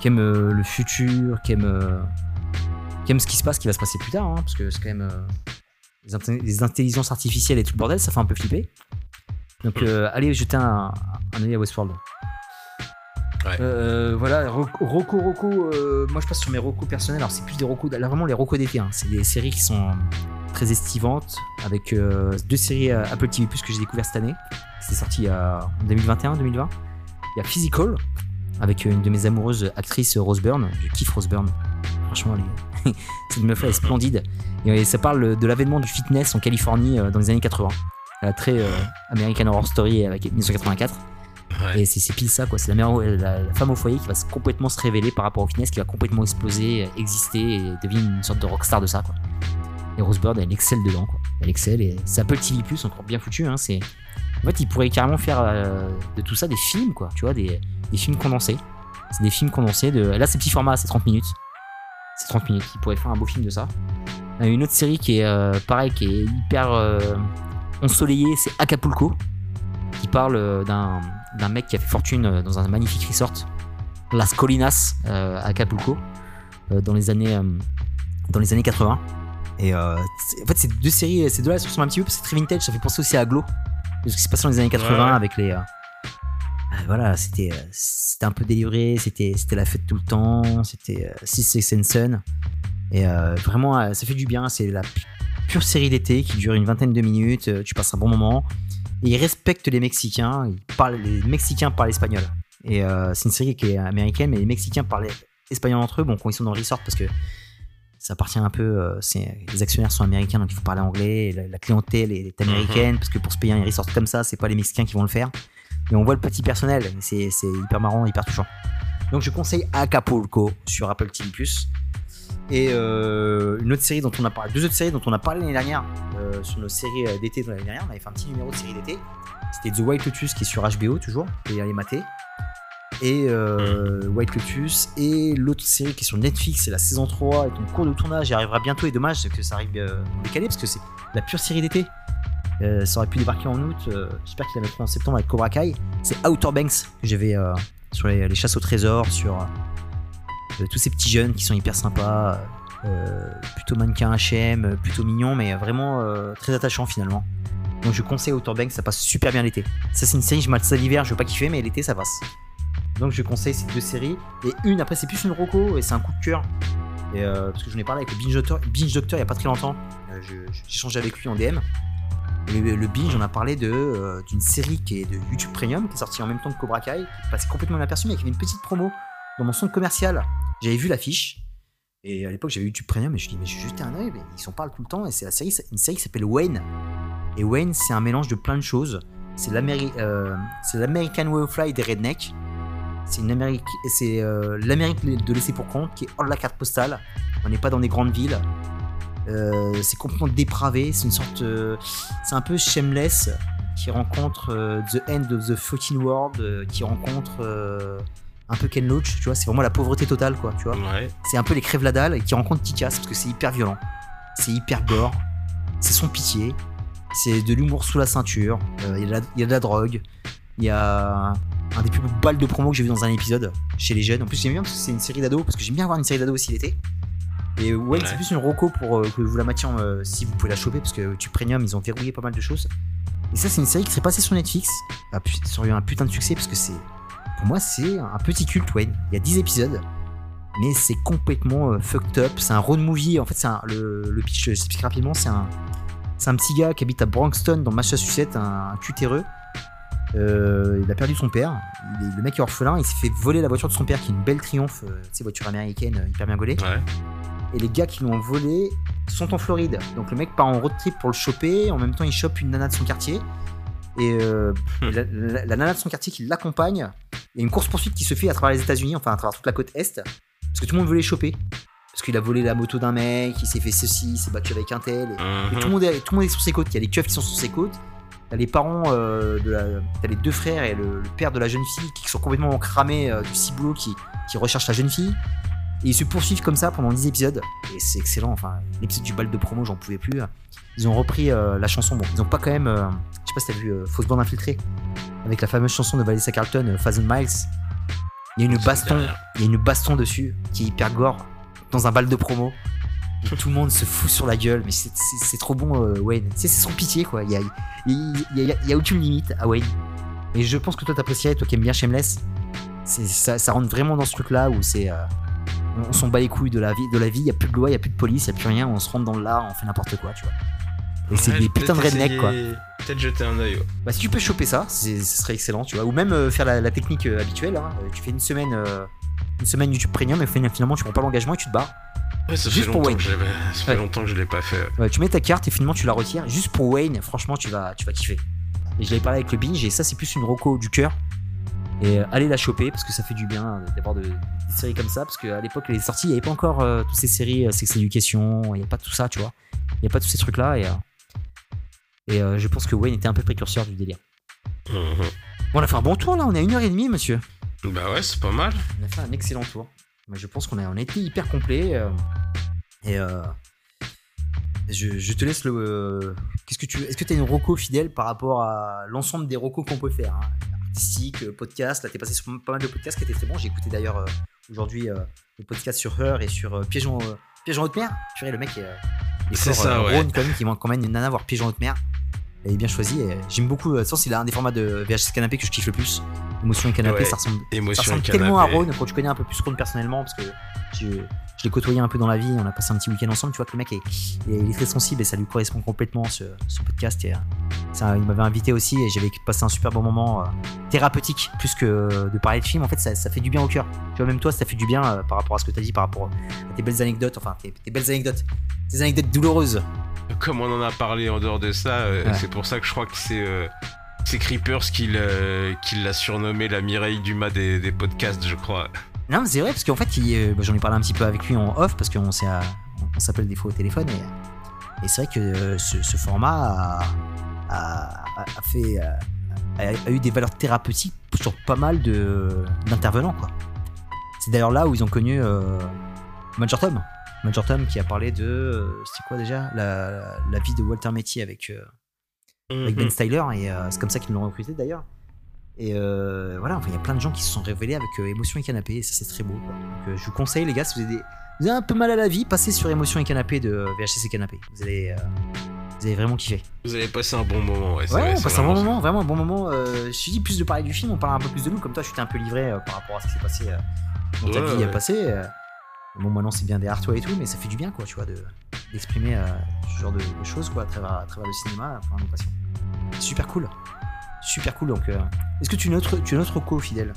qui aiment euh, le futur, qui aiment, euh, qui aiment ce qui se passe, qui va se passer plus tard, hein, parce que c'est quand même. euh, les, intelligences artificielles et tout le bordel, ça fait un peu flipper. Donc euh, allez jeter un, un œil à Westworld. Euh, voilà, Ro- Rocco Rocco, euh, moi je passe sur mes Rocco personnels, alors c'est plus des Rocco, là vraiment les Rocco d'été, hein. c'est des séries qui sont très estivantes, avec euh, deux séries Apple TV Plus que j'ai découvert cette année, c'est sorti en 2021-2020. Il y a Physical, avec une de mes amoureuses actrices Rose Byrne, je kiffe Rose Byrne, franchement elle est... cette meuf est splendide, et ça parle de l'avènement du fitness en Californie dans les années 80. Elle a très American Horror Story avec 1984. Et c'est pile ça, quoi. C'est la, la, femme au foyer qui va complètement se révéler par rapport au fitness, qui va complètement exploser, euh, exister et devenir une sorte de rockstar de ça, quoi. Et Rose Byrne, elle excelle dedans, quoi. Elle excelle et c'est Apple TV Plus, encore bien foutu, hein. C'est. En fait, il pourrait carrément faire euh, de tout ça des films, quoi. Tu vois, des, des films condensés. C'est des films condensés de. Là, c'est petit format, c'est 30 minutes. C'est 30 minutes. Il pourrait faire un beau film de ça. Euh, Une autre série qui est pareil, qui est hyper ensoleillée, c'est Acapulco, qui parle d'un d'un mec qui a fait fortune euh, dans un magnifique resort, Las Colinas, euh, à Acapulco, euh, dans les années dans les années 80. Et euh, en fait, ces deux séries, ces deux-là, se ressemblent un petit peu parce que c'est très vintage. Ça fait penser aussi à Glow, de ce qui se passait dans les années 80 Ouais, ouais. avec les. euh, voilà, c'était c'était un peu délivré, c'était c'était la fête tout le temps, c'était euh, Six Sex and Son. Et euh, vraiment, ça fait du bien. C'est la pu- pure série d'été qui dure une vingtaine de minutes. tu passes un bon moment. Et ils respectent les Mexicains. Ils parlent, les Mexicains parlent espagnol. Et euh, c'est une série qui est américaine, mais les Mexicains parlent espagnol entre eux. Bon, quand ils sont dans le resort, parce que ça appartient un peu. euh, les actionnaires sont américains, donc il faut parler anglais. et La, la clientèle est américaine, parce que pour se payer un resort comme ça, c'est pas les Mexicains qui vont le faire. Et on voit le petit personnel. c'est hyper marrant, hyper touchant. Donc je conseille Acapulco sur Apple TV+. Et euh, une autre série dont on a parlé, deux autres séries dont on a parlé l'année dernière euh, sur nos séries euh, d'été de l'année dernière. On avait fait un petit numéro de série d'été. C'était The White Lotus qui est sur HBO toujours, et aller mater. Et euh, White Lotus et l'autre série qui est sur Netflix, c'est la saison 3 est en cours de tournage, arrivera bientôt et dommage que ça arrive décalé parce que c'est la pure série d'été. Euh, ça aurait pu débarquer en août, euh, j'espère qu'il la mettront en septembre avec Cobra Kai. C'est Outer Banks que j'avais euh, sur les, les chasses au trésor, sur tous ces petits jeunes qui sont hyper sympas, euh, plutôt mannequin HM, euh, plutôt mignon, mais vraiment euh, très attachant finalement. Donc je conseille Outer Banks, ça passe super bien l'été. Ça c'est une série, je mate ça l'hiver, je veux pas kiffer, mais l'été ça passe. Donc je conseille ces deux séries. Et une, après c'est plus une roco, et c'est un coup de cœur. Et, euh, parce que j'en ai parlé avec le Binge Doctor, Binge Doctor il y a pas très longtemps. Euh, je- J'ai échangé avec lui en DM. Le, Binge, on a parlé euh, d'une série qui est de YouTube Premium, qui est sortie en même temps que Cobra Kai, qui passait complètement inaperçue, mais qui avait une petite promo dans mon centre commercial. J'avais vu l'affiche. Et à l'époque, j'avais YouTube Premium, et je me suis dit, mais je vais jeter un oeil, mais ils s'en parlent tout le temps. Et c'est la série, une série qui s'appelle Wayne. Et Wayne, c'est un mélange de plein de choses. C'est euh, l'American Way of Life des rednecks. C'est euh, l'Amérique de laisser pour compte qui est hors de la carte postale. On n'est pas dans des grandes villes. Euh, c'est complètement dépravé. C'est une sorte, c'est un peu shameless qui rencontre The End of the Fucking World, qui rencontre un peu Ken Loach. Tu vois, c'est vraiment la pauvreté totale, quoi. Tu vois. Ouais. C'est un peu les crèves la dalle et qui rencontre Kikas parce que c'est hyper violent. C'est hyper gore. C'est son pitié. C'est de l'humour sous la ceinture. Euh, Il y, a de la- il y a de la drogue. Il y a un des plus beaux balles de promo que j'ai vu dans un épisode chez les jeunes. En plus, j'aime bien parce que c'est une série d'ados. Parce que j'aime bien avoir une série d'ados aussi l'été. Et ouais, Ouais. c'est plus une roco pour euh, que vous la matiez euh, si vous pouvez la choper parce que tu Premium, ils ont verrouillé pas mal de choses. Et ça, c'est une série qui serait passée sur Netflix. Ah, Ça aurait eu un putain de succès parce que c'est. Pour moi, c'est un petit culte, Wayne. Il y a 10 épisodes mais c'est complètement euh, fucked up. C'est un road movie. En fait, c'est le, le pitch, je t'explique rapidement. C'est un, petit gars qui habite à Branxton, dans Massachusetts, un, un cutéreux. Euh, il a perdu son père. Il est- le mec est orphelin. Il s'est fait voler la voiture de son père, qui est une belle triomphe, euh, tu sais, voiture américaine, euh, hyper bien gaulée. Ouais. Et les gars qui l'ont volé sont en Floride. Donc le mec part en road trip pour le choper. En même temps, il chope une nana de son quartier. Et euh, Hmm. la, la- la nana de son quartier qui l'accompagne. Il y a une course poursuite qui se fait à travers les États-Unis, enfin à travers toute la côte est, parce que tout le monde veut les choper. Parce qu'il a volé la moto d'un mec, il s'est fait ceci, il s'est battu avec un tel. et- et Mhm. tout, le monde est, tout le monde est sur ses côtes. Il y a les keufs qui sont sur ses côtes. T'as les parents euh, de la. T'as les deux frères et le, le père de la jeune fille qui sont complètement cramés euh, du ciboulot qui, qui recherchent la jeune fille. Et ils se poursuivent comme ça pendant 10 épisodes. Et c'est excellent. Enfin, l'épisode du bal de promo, j'en pouvais plus. Ils ont repris euh, la chanson. Bon, ils ont pas quand même. euh, je sais pas si t'as vu euh, Fausse bande infiltrée. Avec la fameuse chanson de Vanessa Carlton, euh, Thousand Miles. Il y a une baston. Il y a une baston dessus qui est hyper gore. Dans un bal de promo. Et tout le monde se fout sur la gueule. Mais c'est- trop bon, euh, Wayne. Tu sais, c'est sans pitié, quoi. Il y a, il y, a- il y a- il y a aucune limite à Wayne. Et je pense que toi t'apprécierais, toi qui aimes bien Shameless. Ça, ça rentre vraiment dans ce truc-là où c'est. On s'en bat les couilles de la vie. De la vie. Y a plus de loi, y a plus de police, y a plus rien. On se rentre dans le lard, on fait n'importe quoi, tu vois. Et c'est Ouais, des putains de rednecks, quoi. Peut-être jeter un ouais. Bah, si tu peux choper ça, ce serait excellent, tu vois. Ou même euh, faire la, la technique euh, habituelle. hein. Euh, Tu fais une semaine, euh, une semaine YouTube Premium et fin- finalement tu prends pas l'engagement et tu te barres. Ouais, ça Juste fait pour longtemps Wayne. que ça fait longtemps que je l'ai pas fait. Ouais, tu mets ta carte et finalement tu la retires. Juste pour Wayne, franchement, tu vas, tu vas kiffer. Et je l'avais parlé avec le binge et ça, c'est plus une roco du cœur. Et euh, allez la choper parce que ça fait du bien euh, d'avoir de- des séries comme ça. Parce qu'à l'époque, les sorties, il n'y avait pas encore euh, toutes ces séries euh, Sex Education, il n'y a pas tout ça, tu vois. Il n'y a pas tous ces trucs-là. Et, euh, et je pense que Wayne était un peu précurseur du délire. Mhm. Bon, on a fait un bon tour là, on est à une heure et demie, monsieur. Bah ouais, c'est pas mal. On a fait un excellent tour. Mais je pense qu'on a, on a été hyper complet. et euh, je, je te laisse le. Qu'est-ce que tu, est-ce que tu as une roco fidèle par rapport à l'ensemble des rocos qu'on peut faire hein Artistique, euh, podcast. Là, t'es passé sur pas mal de podcasts qui étaient très bons. J'ai écouté d'ailleurs euh, aujourd'hui euh, le podcast sur Heur et sur Piège en, Piège en haute mer. Purée, le mec est. C'est ça, ouais. Rhône, quand même, qui m'emmène une nana voir Piège en haute mer. Il est bien choisi. et J'aime beaucoup. Euh, c'est un des formats de VHS canapé que je kiffe le plus. Émotion et canapé, Ouais. ça ressemble ça Émotion ressemble et tellement à. Ron quand tu connais un peu plus Ron personnellement parce que je, je l'ai côtoyé un peu dans la vie on a passé un petit week-end ensemble tu vois que le mec est, il est- très sensible et ça lui correspond complètement ce, ce podcast et, euh, ça, il m'avait invité aussi et j'avais passé un super bon moment euh, thérapeutique plus que de parler de film en fait ça, ça fait du bien au cœur tu vois même toi ça fait du bien euh, par rapport à ce que tu as dit par rapport à tes belles anecdotes enfin tes, tes belles anecdotes tes anecdotes douloureuses Comme on en a parlé en dehors de ça, euh, Ouais. c'est pour ça que je crois que c'est euh, c'est Creepers qui l'a surnommé la Mireille Dumas des, des podcasts, je crois. Non, mais c'est vrai, parce qu'en fait, euh, bah, j'en ai parlé un petit peu avec lui en off, parce qu'on s'appelle des fois au téléphone, et, et c'est vrai que euh, ce, ce format a, a- a- a fait, a, a eu des valeurs thérapeutiques sur pas mal d'intervenants, quoi. C'est d'ailleurs là où ils ont connu Major Tom. Major Tom qui a parlé de, euh, c'était quoi déjà la, la vie de Walter Mitty avec, euh, avec Ben Styler et euh, c'est comme ça qu'ils l'ont recruté d'ailleurs. Et euh, voilà, enfin il y a plein de gens qui se sont révélés avec euh, Émotion et Canapé et ça c'est très beau. quoi. Donc euh, je vous conseille les gars, si vous avez, des- vous avez un peu mal à la vie, passez sur Émotion et Canapé de VHS et Canapé. Vous allez, vous allez vraiment kiffer. Vous avez passé un bon moment, ouais. Ouais, on passe un bon ça. moment, vraiment un bon moment. Je suis dit plus de parler du film, on parle un peu plus de nous. Comme toi, je t'ai un peu livré par rapport à ce qui s'est passé dans ta Ouais, vie ouais. passée. Bon, maintenant c'est bien derrière toi et tout, mais ça fait du bien quoi, tu vois, de d'exprimer euh, ce genre de, de choses quoi à travers, à travers le cinéma, nos passions. Super cool, super cool. Donc, euh, est-ce que tu notes, tu notes co fidèle?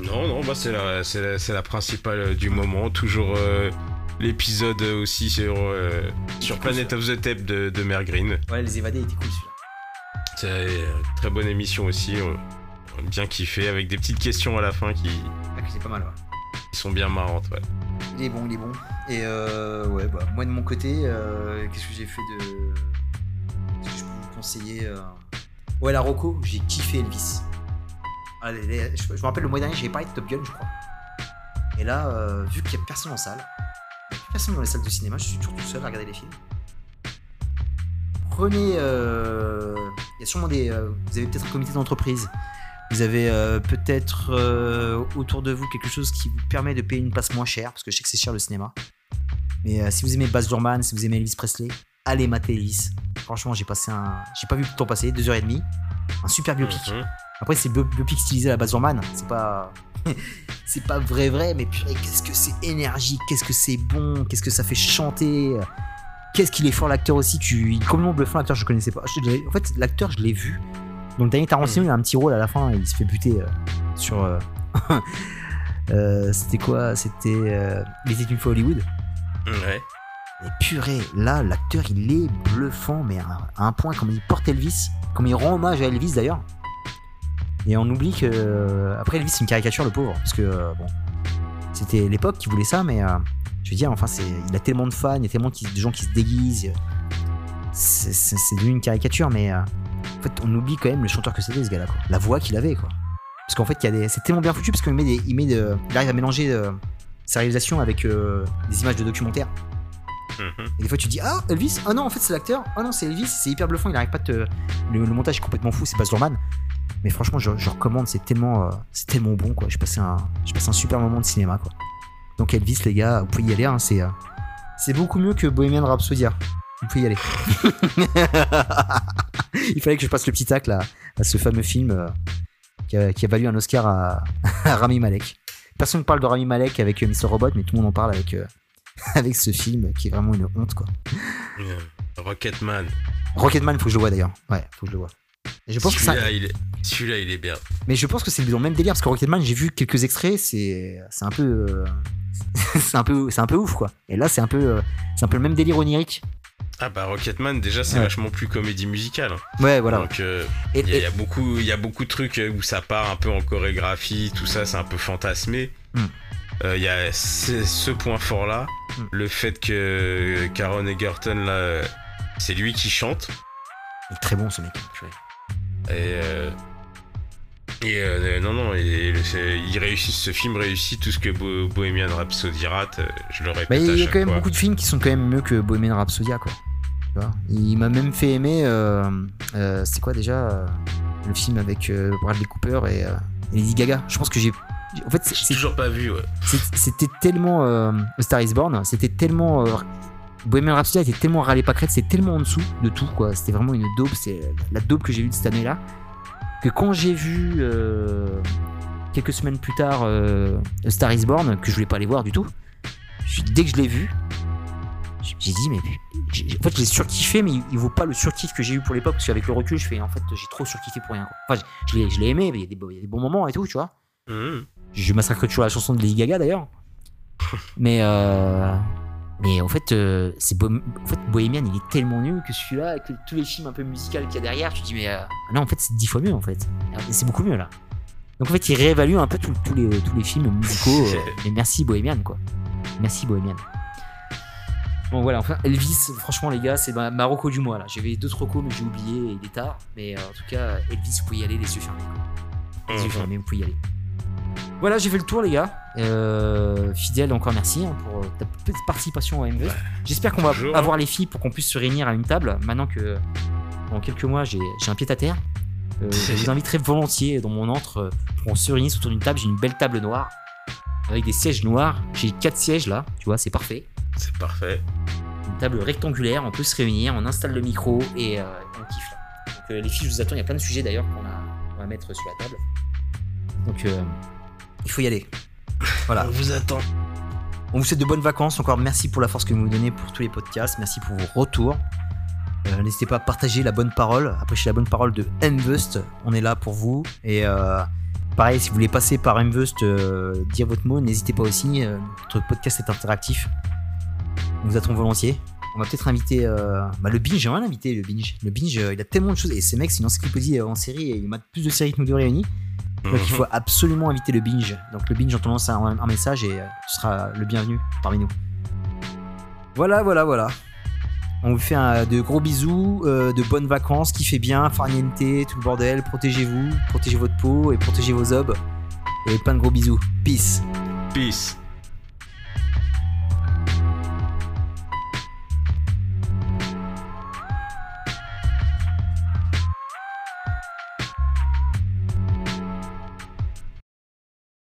Non, non, bah c'est la, c'est la, la principale euh, du moment. Toujours euh, l'épisode aussi sur, euh, sur cool, Planet of the Tape de, de Mère Green. Ouais, les évadés étaient cool celui-là. C'est une très bonne émission aussi. On, on a bien kiffé avec des petites questions à la fin qui, Ah, c'est pas mal, ouais. Qui sont bien marrantes. Ouais. Il est bon, il est bon. Et euh, ouais, bah, moi de mon côté, euh, qu'est-ce que j'ai fait de. Qu'est-ce que je peux vous conseiller euh? Ouais, la Rocco, j'ai kiffé Elvis. Je, me rappelle le mois dernier, j'avais parlé de Top Gun, je crois. Et là, euh, vu qu'il n'y a personne en salle, personne dans les salles de cinéma, je suis toujours tout seul à regarder les films. Prenez. Il y a sûrement des. vous avez peut-être un comité d'entreprise. Vous avez euh, peut-être euh, autour de vous quelque chose qui vous permet de payer une place moins chère, parce que je sais que c'est cher le cinéma. Mais euh, si vous aimez Baz Luhrmann, si vous aimez Elvis Presley, allez mater Elvis. Franchement, j'ai passé un, j'ai pas vu le temps passer, deux heures et demie, un super biopic. Mhm. Après, c'est bio- biopic stylisé à la Baz Luhrmann, c'est pas, c'est pas vrai vrai, mais purée, qu'est-ce que c'est énergique, qu'est-ce que c'est bon, qu'est-ce que ça fait chanter. Qu'est-ce qu'il est fort l'acteur aussi, tu, il est complètement bluffant l'acteur, je connaissais pas. Je en fait, l'acteur, je l'ai vu. Le dernier Tarantino, il a un petit rôle à la fin, il se fait buter euh, sur. euh, euh, c'était quoi C'était. Il était une fois Hollywood. Ouais. Et purée, là, l'acteur, il est bluffant, mais à, un point, comme il porte Elvis, comme il rend hommage à Elvis d'ailleurs. Et on oublie que. Après, Elvis, c'est une caricature, le pauvre, parce que, bon. C'était l'époque qui voulait ça, mais. Je veux dire, enfin, c'est, il a tellement de fans, il y a tellement de gens qui se déguisent. C'est, c'est- c'est devenu une caricature, mais euh, en fait, on oublie quand même le chanteur que c'était ce gars-là, quoi. La voix qu'il avait, quoi. Parce qu'en fait, il y a des, c'est tellement bien foutu parce qu'il met des, il met de- il arrive à mélanger euh, sa réalisation avec euh, des images de documentaire. Mhm. Et des fois, tu te dis ah Elvis, ah non, en fait c'est l'acteur, ah non c'est Elvis, c'est hyper bluffant, il arrive pas de te... le, le montage est complètement fou, c'est pas Zorman. Mais franchement, je, je recommande, c'est tellement, euh, c'est tellement bon quoi. J'ai passé un, j'ai passé un super moment de cinéma quoi. Donc Elvis, les gars, vous pouvez y aller, hein, c'est, euh, c'est beaucoup mieux que Bohemian Rhapsody. Vous pouvez y aller. il fallait que je passe le petit tacle à, à ce fameux film euh, qui, a, qui a valu un Oscar à, à Rami Malek. Personne ne parle de Rami Malek avec euh, Mr. Robot, mais tout le monde en parle avec, euh, avec ce film qui est vraiment une honte quoi. Rocketman. Rocketman, faut que je le vois d'ailleurs. Ouais, faut que je le vois. Et je pense que ça. Celui-là, il est... Celui-là, il est bien. Mais je pense que c'est le même délire parce que Rocketman, j'ai vu quelques extraits, c'est c'est un peu euh, c'est un peu c'est un peu ouf quoi. Et là, c'est un peu c'est un peu le même délire onirique. Ah bah Rocketman, déjà, c'est Ouais. vachement plus comédie musicale. Ouais, voilà. Donc, euh, il y, a- et- il y a beaucoup, il y a beaucoup de trucs euh, où ça part un peu en chorégraphie, tout ça, c'est un peu fantasmé. Hmm. Euh, Il y a ce, point fort là, Hmm. le fait que Caron Egerton là, c'est lui qui chante. il est très bon ce mec. Et, euh, et euh, non, non, et, c'est- il réussit, ce film réussit tout ce que Bo- Bohemian Rhapsody rate, euh, je le répète. Mais il y a quand même fois. beaucoup de films qui sont quand même mieux que Bohemian Rhapsody quoi. Tu vois il m'a même fait aimer euh, euh, c'est quoi déjà euh, le film avec euh, Bradley Cooper et, euh, Lady Gaga. Je pense que j'ai en fait c'est- c'est toujours pas vu, ouais. C'est- C'était tellement. Euh, Star is Born, c'était tellement. Euh, Bohemian Rhapsody était tellement râlé pas crête, c'était tellement en dessous de tout, quoi. C'était vraiment une dope, c'est la dope que j'ai eue de cette année-là. Que quand j'ai vu euh, quelques semaines plus tard euh, Star is Born, que je voulais pas aller voir du tout, je- dès que je l'ai vu, j'ai dit, mais. En fait, je l'ai surkiffé, mais il, vaut pas le surkiff que j'ai eu pour l'époque, parce qu'avec le recul, je fais, en fait, j'ai trop surkiffé pour rien, quoi. Enfin, je, je l'ai- je l'ai aimé, mais il y, a des beaux- il y a des bons moments et tout, tu vois. Mhm. Je massacre toujours la chanson de Lady Gaga d'ailleurs. mais euh, mais en fait, euh, c'est en fait Bohemian, il est tellement nul que celui-là, avec tous les films un peu musicaux qu'il y a derrière, tu te dis mais euh, non en fait c'est dix fois mieux en fait. C'est beaucoup mieux là. Donc en fait il réévalue un peu tous les tous les films musicaux. euh, mais merci Bohemian quoi. Merci Bohemian. Bon voilà, enfin Elvis, franchement les gars, c'est ma, ma reco du mois là. J'avais d'autres recos mais j'ai oublié il est tard. Mais euh, en tout cas, Elvis, vous pouvez y aller les yeux fermés. quoi. Les yeux Mhm. fermés, vous pouvez y aller. Voilà, j'ai fait le tour, les gars. Euh, fidèle, encore merci hein, pour euh, ta petite participation au MV. J'espère qu'on va toujours. avoir les filles pour qu'on puisse se réunir à une table. Maintenant que dans quelques mois, j'ai j'ai un pied à terre. Euh, je vous inviterai volontiers dans mon antre euh, pour qu'on se réunisse autour d'une table. J'ai une belle table noire avec des sièges noirs. J'ai quatre sièges là, tu vois, c'est parfait. C'est parfait. Une table rectangulaire, on peut se réunir, on installe le micro et euh, on kiffe là. Donc les filles, je vous attends. Il y a plein de sujets d'ailleurs qu'on a- qu'on va mettre sur la table. Donc euh, il faut y aller. Voilà. On vous attend. On vous souhaite de bonnes vacances. Encore merci pour la force que vous nous donnez pour tous les podcasts. Merci pour vos retours. Euh, N'hésitez pas à partager la bonne parole. Après, chez la bonne parole de Mvust, on est là pour vous. Et euh, pareil, si vous voulez passer par Mvust, euh, dire votre mot, n'hésitez pas aussi. Notre podcast est interactif. On vous attend volontiers. On va peut-être inviter bah, le Binge. J'aimerais l'inviter, le Binge. Le Binge, il a tellement de choses. Et ce mec, c'est une encyclopédie en série. Et il m'a plus de séries que nous deux réunis. Donc il faut absolument inviter le binge. Donc le binge, on te lance un, un message et euh, tu seras le bienvenu parmi nous. Voilà, voilà, voilà. On vous fait un- de gros bisous, euh, de bonnes vacances, kiffez bien, farniente, tout le bordel. Protégez-vous, protégez votre peau et protégez vos obs. Et plein de gros bisous. Peace. Peace.